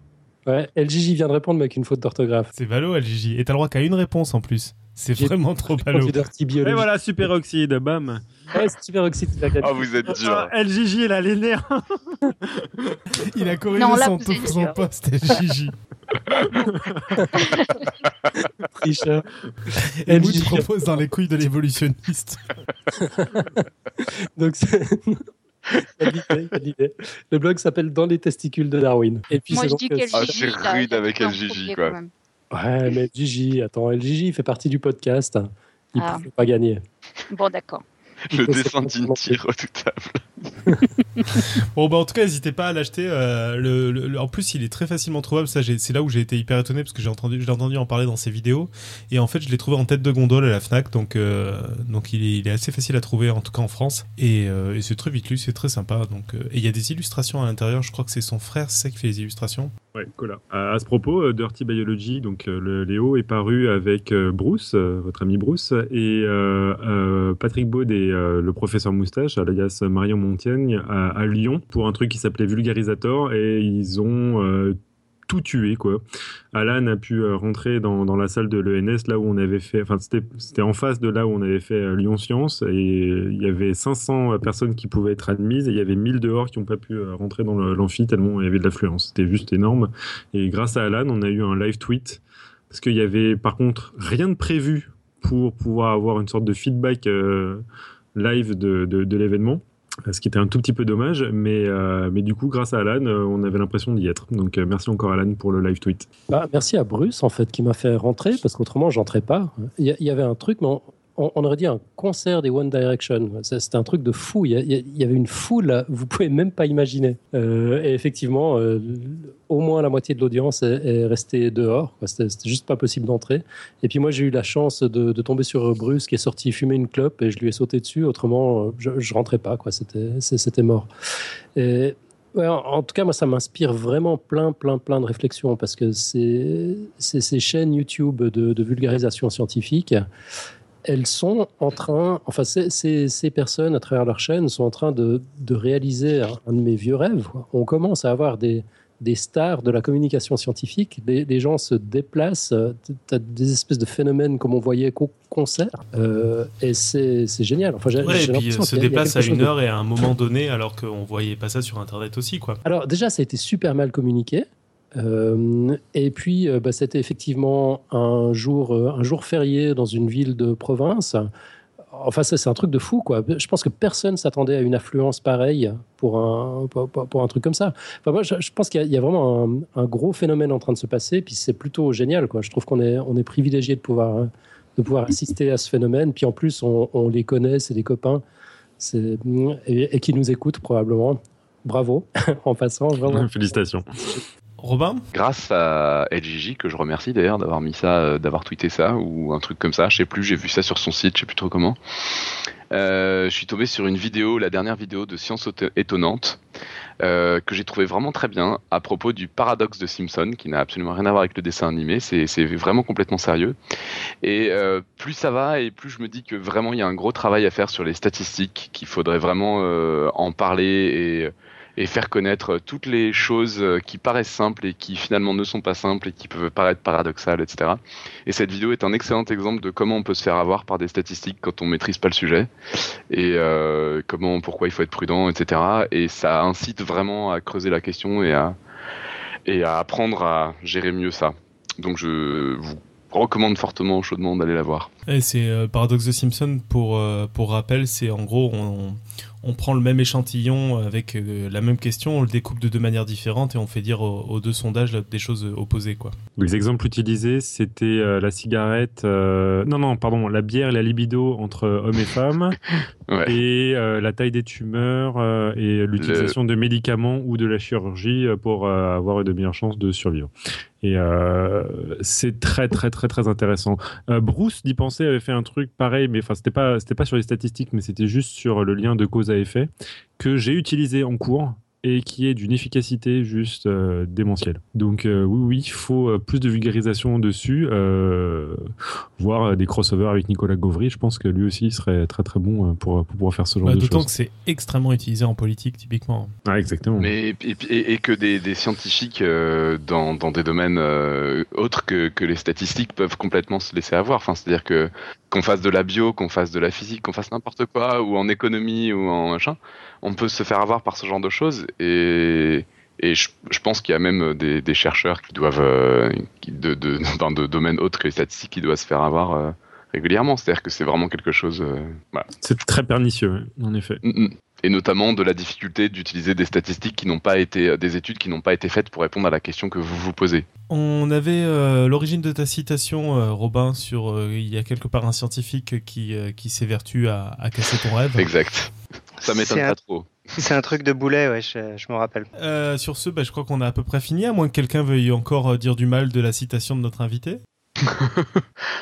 Ouais, LGJ vient de répondre, mais avec une faute d'orthographe. C'est ballot, LGJ. Et t'as le droit qu'à une réponse en plus. C'est vraiment trop ballot. Et voilà, superoxyde, bam. Ouais, superoxyde. Ah, vous êtes dur. Ah, LGJ, il a les nerfs. il a corrigé son, son poste, LGJ. Tricheur. LGJ propose dans les couilles de l'évolutionniste. Donc, c'est. Le blog s'appelle Dans les testicules de Darwin. Et puis Moi, je dis. Ah, c'est rude avec LGJ, quoi. Ouais, mais LGJ, attends, LGJ fait partie du podcast. Il ne ah. peut pas gagner. Bon, d'accord. Le dessin d'Inti redoutable. bon, bah en tout cas, n'hésitez pas à l'acheter. Euh, en plus, il est très facilement trouvable. C'est là où j'ai été hyper étonné parce que j'ai entendu, entendu en parler dans ses vidéos. Et en fait, je l'ai trouvé en tête de gondole à la Fnac. Donc, euh, donc il, est, assez facile à trouver, en tout cas en France. Et, euh, et c'est très vite lu, c'est très sympa. Donc, et il y a des illustrations à l'intérieur. Je crois que c'est son frère, c'est qui fait les illustrations. Ouais, cool. À, ce propos, Dirty Biology, donc le Léo est paru avec Bruce, votre ami Bruce, et Patrick Baud et le professeur Moustache, alias Marion À, Lyon, pour un truc qui s'appelait Vulgarisator, et ils ont euh, tout tué quoi. Alan a pu euh, rentrer dans, la salle de l'ENS là où on avait fait, enfin c'était en face de là où on avait fait euh, Lyon Science et il y avait 500 personnes qui pouvaient être admises et il y avait 1000 dehors qui n'ont pas pu rentrer dans l'amphi tellement il y avait de l'affluence. C'était juste énorme et grâce à Alan on a eu un live tweet parce qu'il y avait par contre rien de prévu pour pouvoir avoir une sorte de feedback live de, l'événement ce qui était un tout petit peu dommage, mais, euh, mais du coup, grâce à Alan, euh, on avait l'impression d'y être. Donc, euh, merci encore Alan pour le live tweet. Bah, merci à Bruce, en fait, qui m'a fait rentrer, parce qu'autrement, j'entrais pas. Il y, avait un truc, mais aurait dit un concert des One Direction. C'était un truc de fou. Il y, avait une foule, vous pouvez même pas imaginer. Euh, et effectivement, euh, au moins la moitié de l'audience est, restée dehors. C'était juste pas possible d'entrer. Et puis moi, j'ai eu la chance de, tomber sur Bruce qui est sorti fumer une clope et je lui ai sauté dessus. Autrement, je, je rentrais pas. C'était mort. En tout cas, moi, ça m'inspire vraiment plein, plein, plein de réflexions parce que c'est ces chaînes YouTube de vulgarisation scientifique elles sont en train, enfin, ces, personnes, à travers leur chaîne, sont en train de, réaliser un, de mes vieux rêves. On commence à avoir des, stars de la communication scientifique. Les, gens se déplacent, tu as des espèces de phénomènes comme on voyait qu'au concert, euh, et c'est génial. Enfin, ouais, et puis se déplace à une heure et à un moment donné, alors qu'on voyait pas ça sur Internet aussi. Quoi. Alors déjà, ça a été super mal communiqué. Euh, et puis, euh, bah, c'était effectivement un jour, euh, un jour férié dans une ville de province. Enfin, ça, c'est un truc de fou, quoi. Je pense que personne s'attendait à une affluence pareille pour un, pour, un truc comme ça. Enfin, moi, je, pense qu'il y, a vraiment un, gros phénomène en train de se passer, puis c'est plutôt génial, quoi. Je trouve qu'on est, on est privilégié de pouvoir, de pouvoir assister à ce phénomène. Puis en plus, on, les connaît, c'est des copains, et, et, qui nous écoutent probablement. Bravo, en passant. Félicitations. Robin Grâce à LGJ, que je remercie d'ailleurs d'avoir mis ça, euh, d'avoir tweeté ça, ou un truc comme ça, je sais plus, j'ai vu ça sur son site, je sais plus trop comment. Euh, je suis tombé sur une vidéo, la dernière vidéo de Science Étonnante, euh, que j'ai trouvé vraiment très bien à propos du paradoxe de Simpson, qui n'a absolument rien à voir avec le dessin animé, c'est vraiment complètement sérieux. Et plus ça va, et plus je me dis que vraiment il y a un gros travail à faire sur les statistiques, qu'il faudrait vraiment en parler et et faire connaître toutes les choses euh, qui paraissent simples et qui finalement ne sont pas simples et qui peuvent paraître paradoxales, etc. Et cette vidéo est un excellent exemple de comment on peut se faire avoir par des statistiques quand on maîtrise pas le sujet et euh, comment, pourquoi il faut être prudent, etc. Et ça incite vraiment à creuser la question et à apprendre à gérer mieux ça. Donc je vous recommande fortement, chaudement d'aller la voir. Et c'est euh, Paradoxe de Simpson pour, pour rappel, c'est en gros on, on prend le même échantillon avec euh, la même question, on le découpe de deux manières différentes et on fait dire aux, deux sondages des choses opposées. Quoi. Les exemples utilisés, c'était euh, la cigarette, euh, non, non, pardon, la bière et la libido entre hommes et femmes, et la taille des tumeurs et l'utilisation de médicaments ou de la chirurgie pour avoir de meilleures chances de survivre. Et euh, c'est très très très très intéressant. Euh, Bruce d'y penser avait fait un truc pareil, mais enfin c'était pas c'était pas sur les statistiques, mais c'était juste sur le lien de cause à effet que j'ai utilisé en cours et qui est d'une efficacité juste euh, démentielle. Donc euh, oui, oui, il faut euh, plus de vulgarisation dessus, voir des crossovers avec Nicolas Gauvry. Je pense que lui aussi serait très très bon pour, pouvoir faire ce genre bah, de choses. D'autant que c'est extrêmement utilisé en politique, typiquement. Ah, exactement. Mais, et, que des, scientifiques dans, dans, des domaines autres que, que les statistiques peuvent complètement se laisser avoir. Enfin, c'est-à-dire que qu'on fasse de la bio, qu'on fasse de la physique, qu'on fasse n'importe quoi, ou en économie, ou en machin, on peut se faire avoir par ce genre de choses. Et, et je, pense qu'il y a même des, chercheurs qui doivent, euh, de, de, dans de domaines autres que les statistiques, qui doivent se faire avoir euh, régulièrement. C'est-à-dire que c'est vraiment quelque chose. Euh, c'est très pernicieux, en effet. Mm, mm et notamment de la difficulté d'utiliser des statistiques qui n'ont pas été, des études qui n'ont pas été faites pour répondre à la question que vous vous posez. On avait euh, l'origine de ta citation, euh, Robin, sur euh, il y a quelque part un scientifique qui, qui s'évertue à, à casser ton rêve. Exact. Ça m'étonne pas trop. C'est un truc de boulet, ouais, je, me rappelle. sur ce, bah, je crois qu'on a à peu près fini, à moins que quelqu'un veuille encore dire du mal de la citation de notre invité.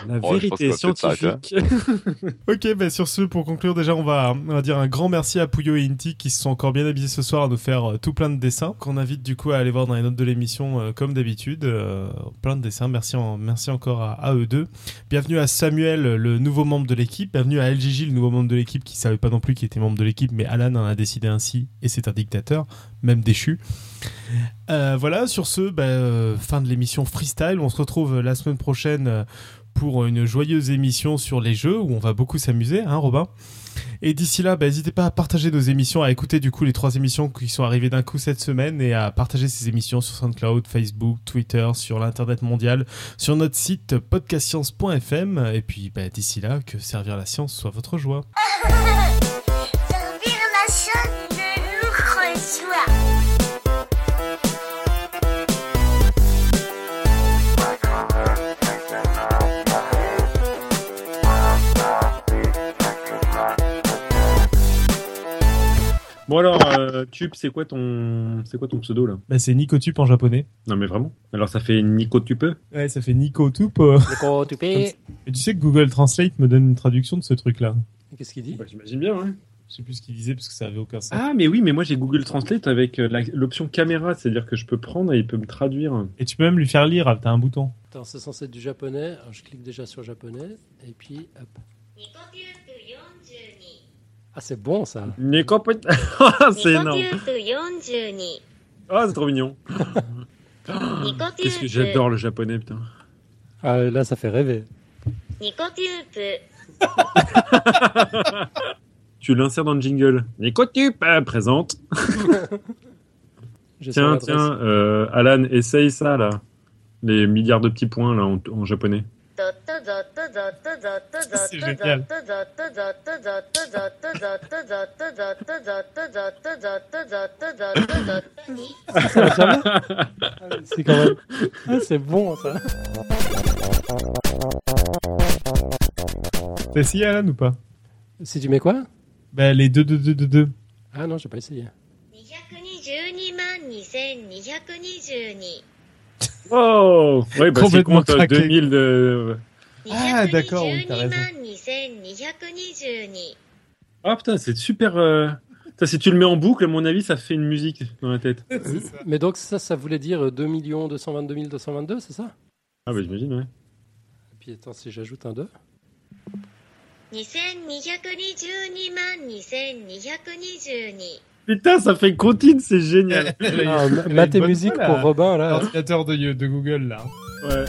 La oh, vérité scientifique. ok, bah sur ce, pour conclure, déjà, on va, on va dire un grand merci à Puyo et Inti qui se sont encore bien habillés ce soir à nous faire euh, tout plein de dessins, qu'on invite du coup à aller voir dans les notes de l'émission euh, comme d'habitude. Euh, plein de dessins, merci, en, merci encore à, eux deux. Bienvenue à Samuel, le nouveau membre de l'équipe. Bienvenue à LGJ, le nouveau membre de l'équipe qui savait pas non plus qu'il était membre de l'équipe, mais Alan en a décidé ainsi et c'est un dictateur, même déchu. Euh, voilà, sur ce, bah, euh, fin de l'émission Freestyle. On se retrouve la semaine prochaine euh, pour une joyeuse émission sur les jeux où on va beaucoup s'amuser, hein, Robin et d'ici là, bah, n'hésitez pas à partager nos émissions, à écouter du coup les trois émissions qui sont arrivées d'un coup cette semaine et à partager ces émissions sur SoundCloud, Facebook, Twitter, sur l'internet mondial, sur notre site podcastscience.fm. Et puis bah, d'ici là, que servir la science soit votre joie. Bon alors, euh, Tube, c'est quoi ton, c'est quoi ton pseudo là bah, c'est Nicotube en japonais. Non mais vraiment. Alors ça fait Nicotupe Ouais, ça fait Nicotupe. Nicotupe. Et tu sais que Google Translate me donne une traduction de ce truc-là. Qu'est-ce qu'il dit bah, J'imagine bien, ouais. Je sais plus ce qu'il disait parce que ça avait aucun sens. Ah mais oui, mais moi j'ai Google Translate avec euh, l'option caméra, c'est-à-dire que je peux prendre et il peut me traduire. Et tu peux même lui faire lire. T'as un bouton. Attends, c'est censé être du japonais. Alors, je clique déjà sur japonais et puis hop. Ah, c'est bon ça. c'est énorme. Ah, c'est trop mignon. Qu'est-ce que j'adore le japonais, putain. Ah, là, ça fait rêver. tu l'insères dans le jingle. Nicotube euh, présente. tiens, tiens, euh, Alan, essaye ça là. Les milliards de petits points là en japonais. C'est génial. C'est quand même. Ah, c'est bon ça. T'as essayé Alan ou pas? Si tu mets quoi? Bah les 2 2 2 2 2. Ah non, j'ai pas essayé. Oh Oui, bah complètement compte 2000 de... Ah, d'accord, oui, t'as raison. Ah putain, c'est super... Euh... si tu le mets en boucle, à mon avis, ça fait une musique dans la tête. Mais donc ça, ça voulait dire 2 222 222, c'est ça? Ah bah j'imagine, ouais. Et puis attends, si j'ajoute un 2 Putain, ça fait contine, c'est génial. Ah, Mathé musique pour Robin, là. L'ordinateur de, de Google, là. Ouais.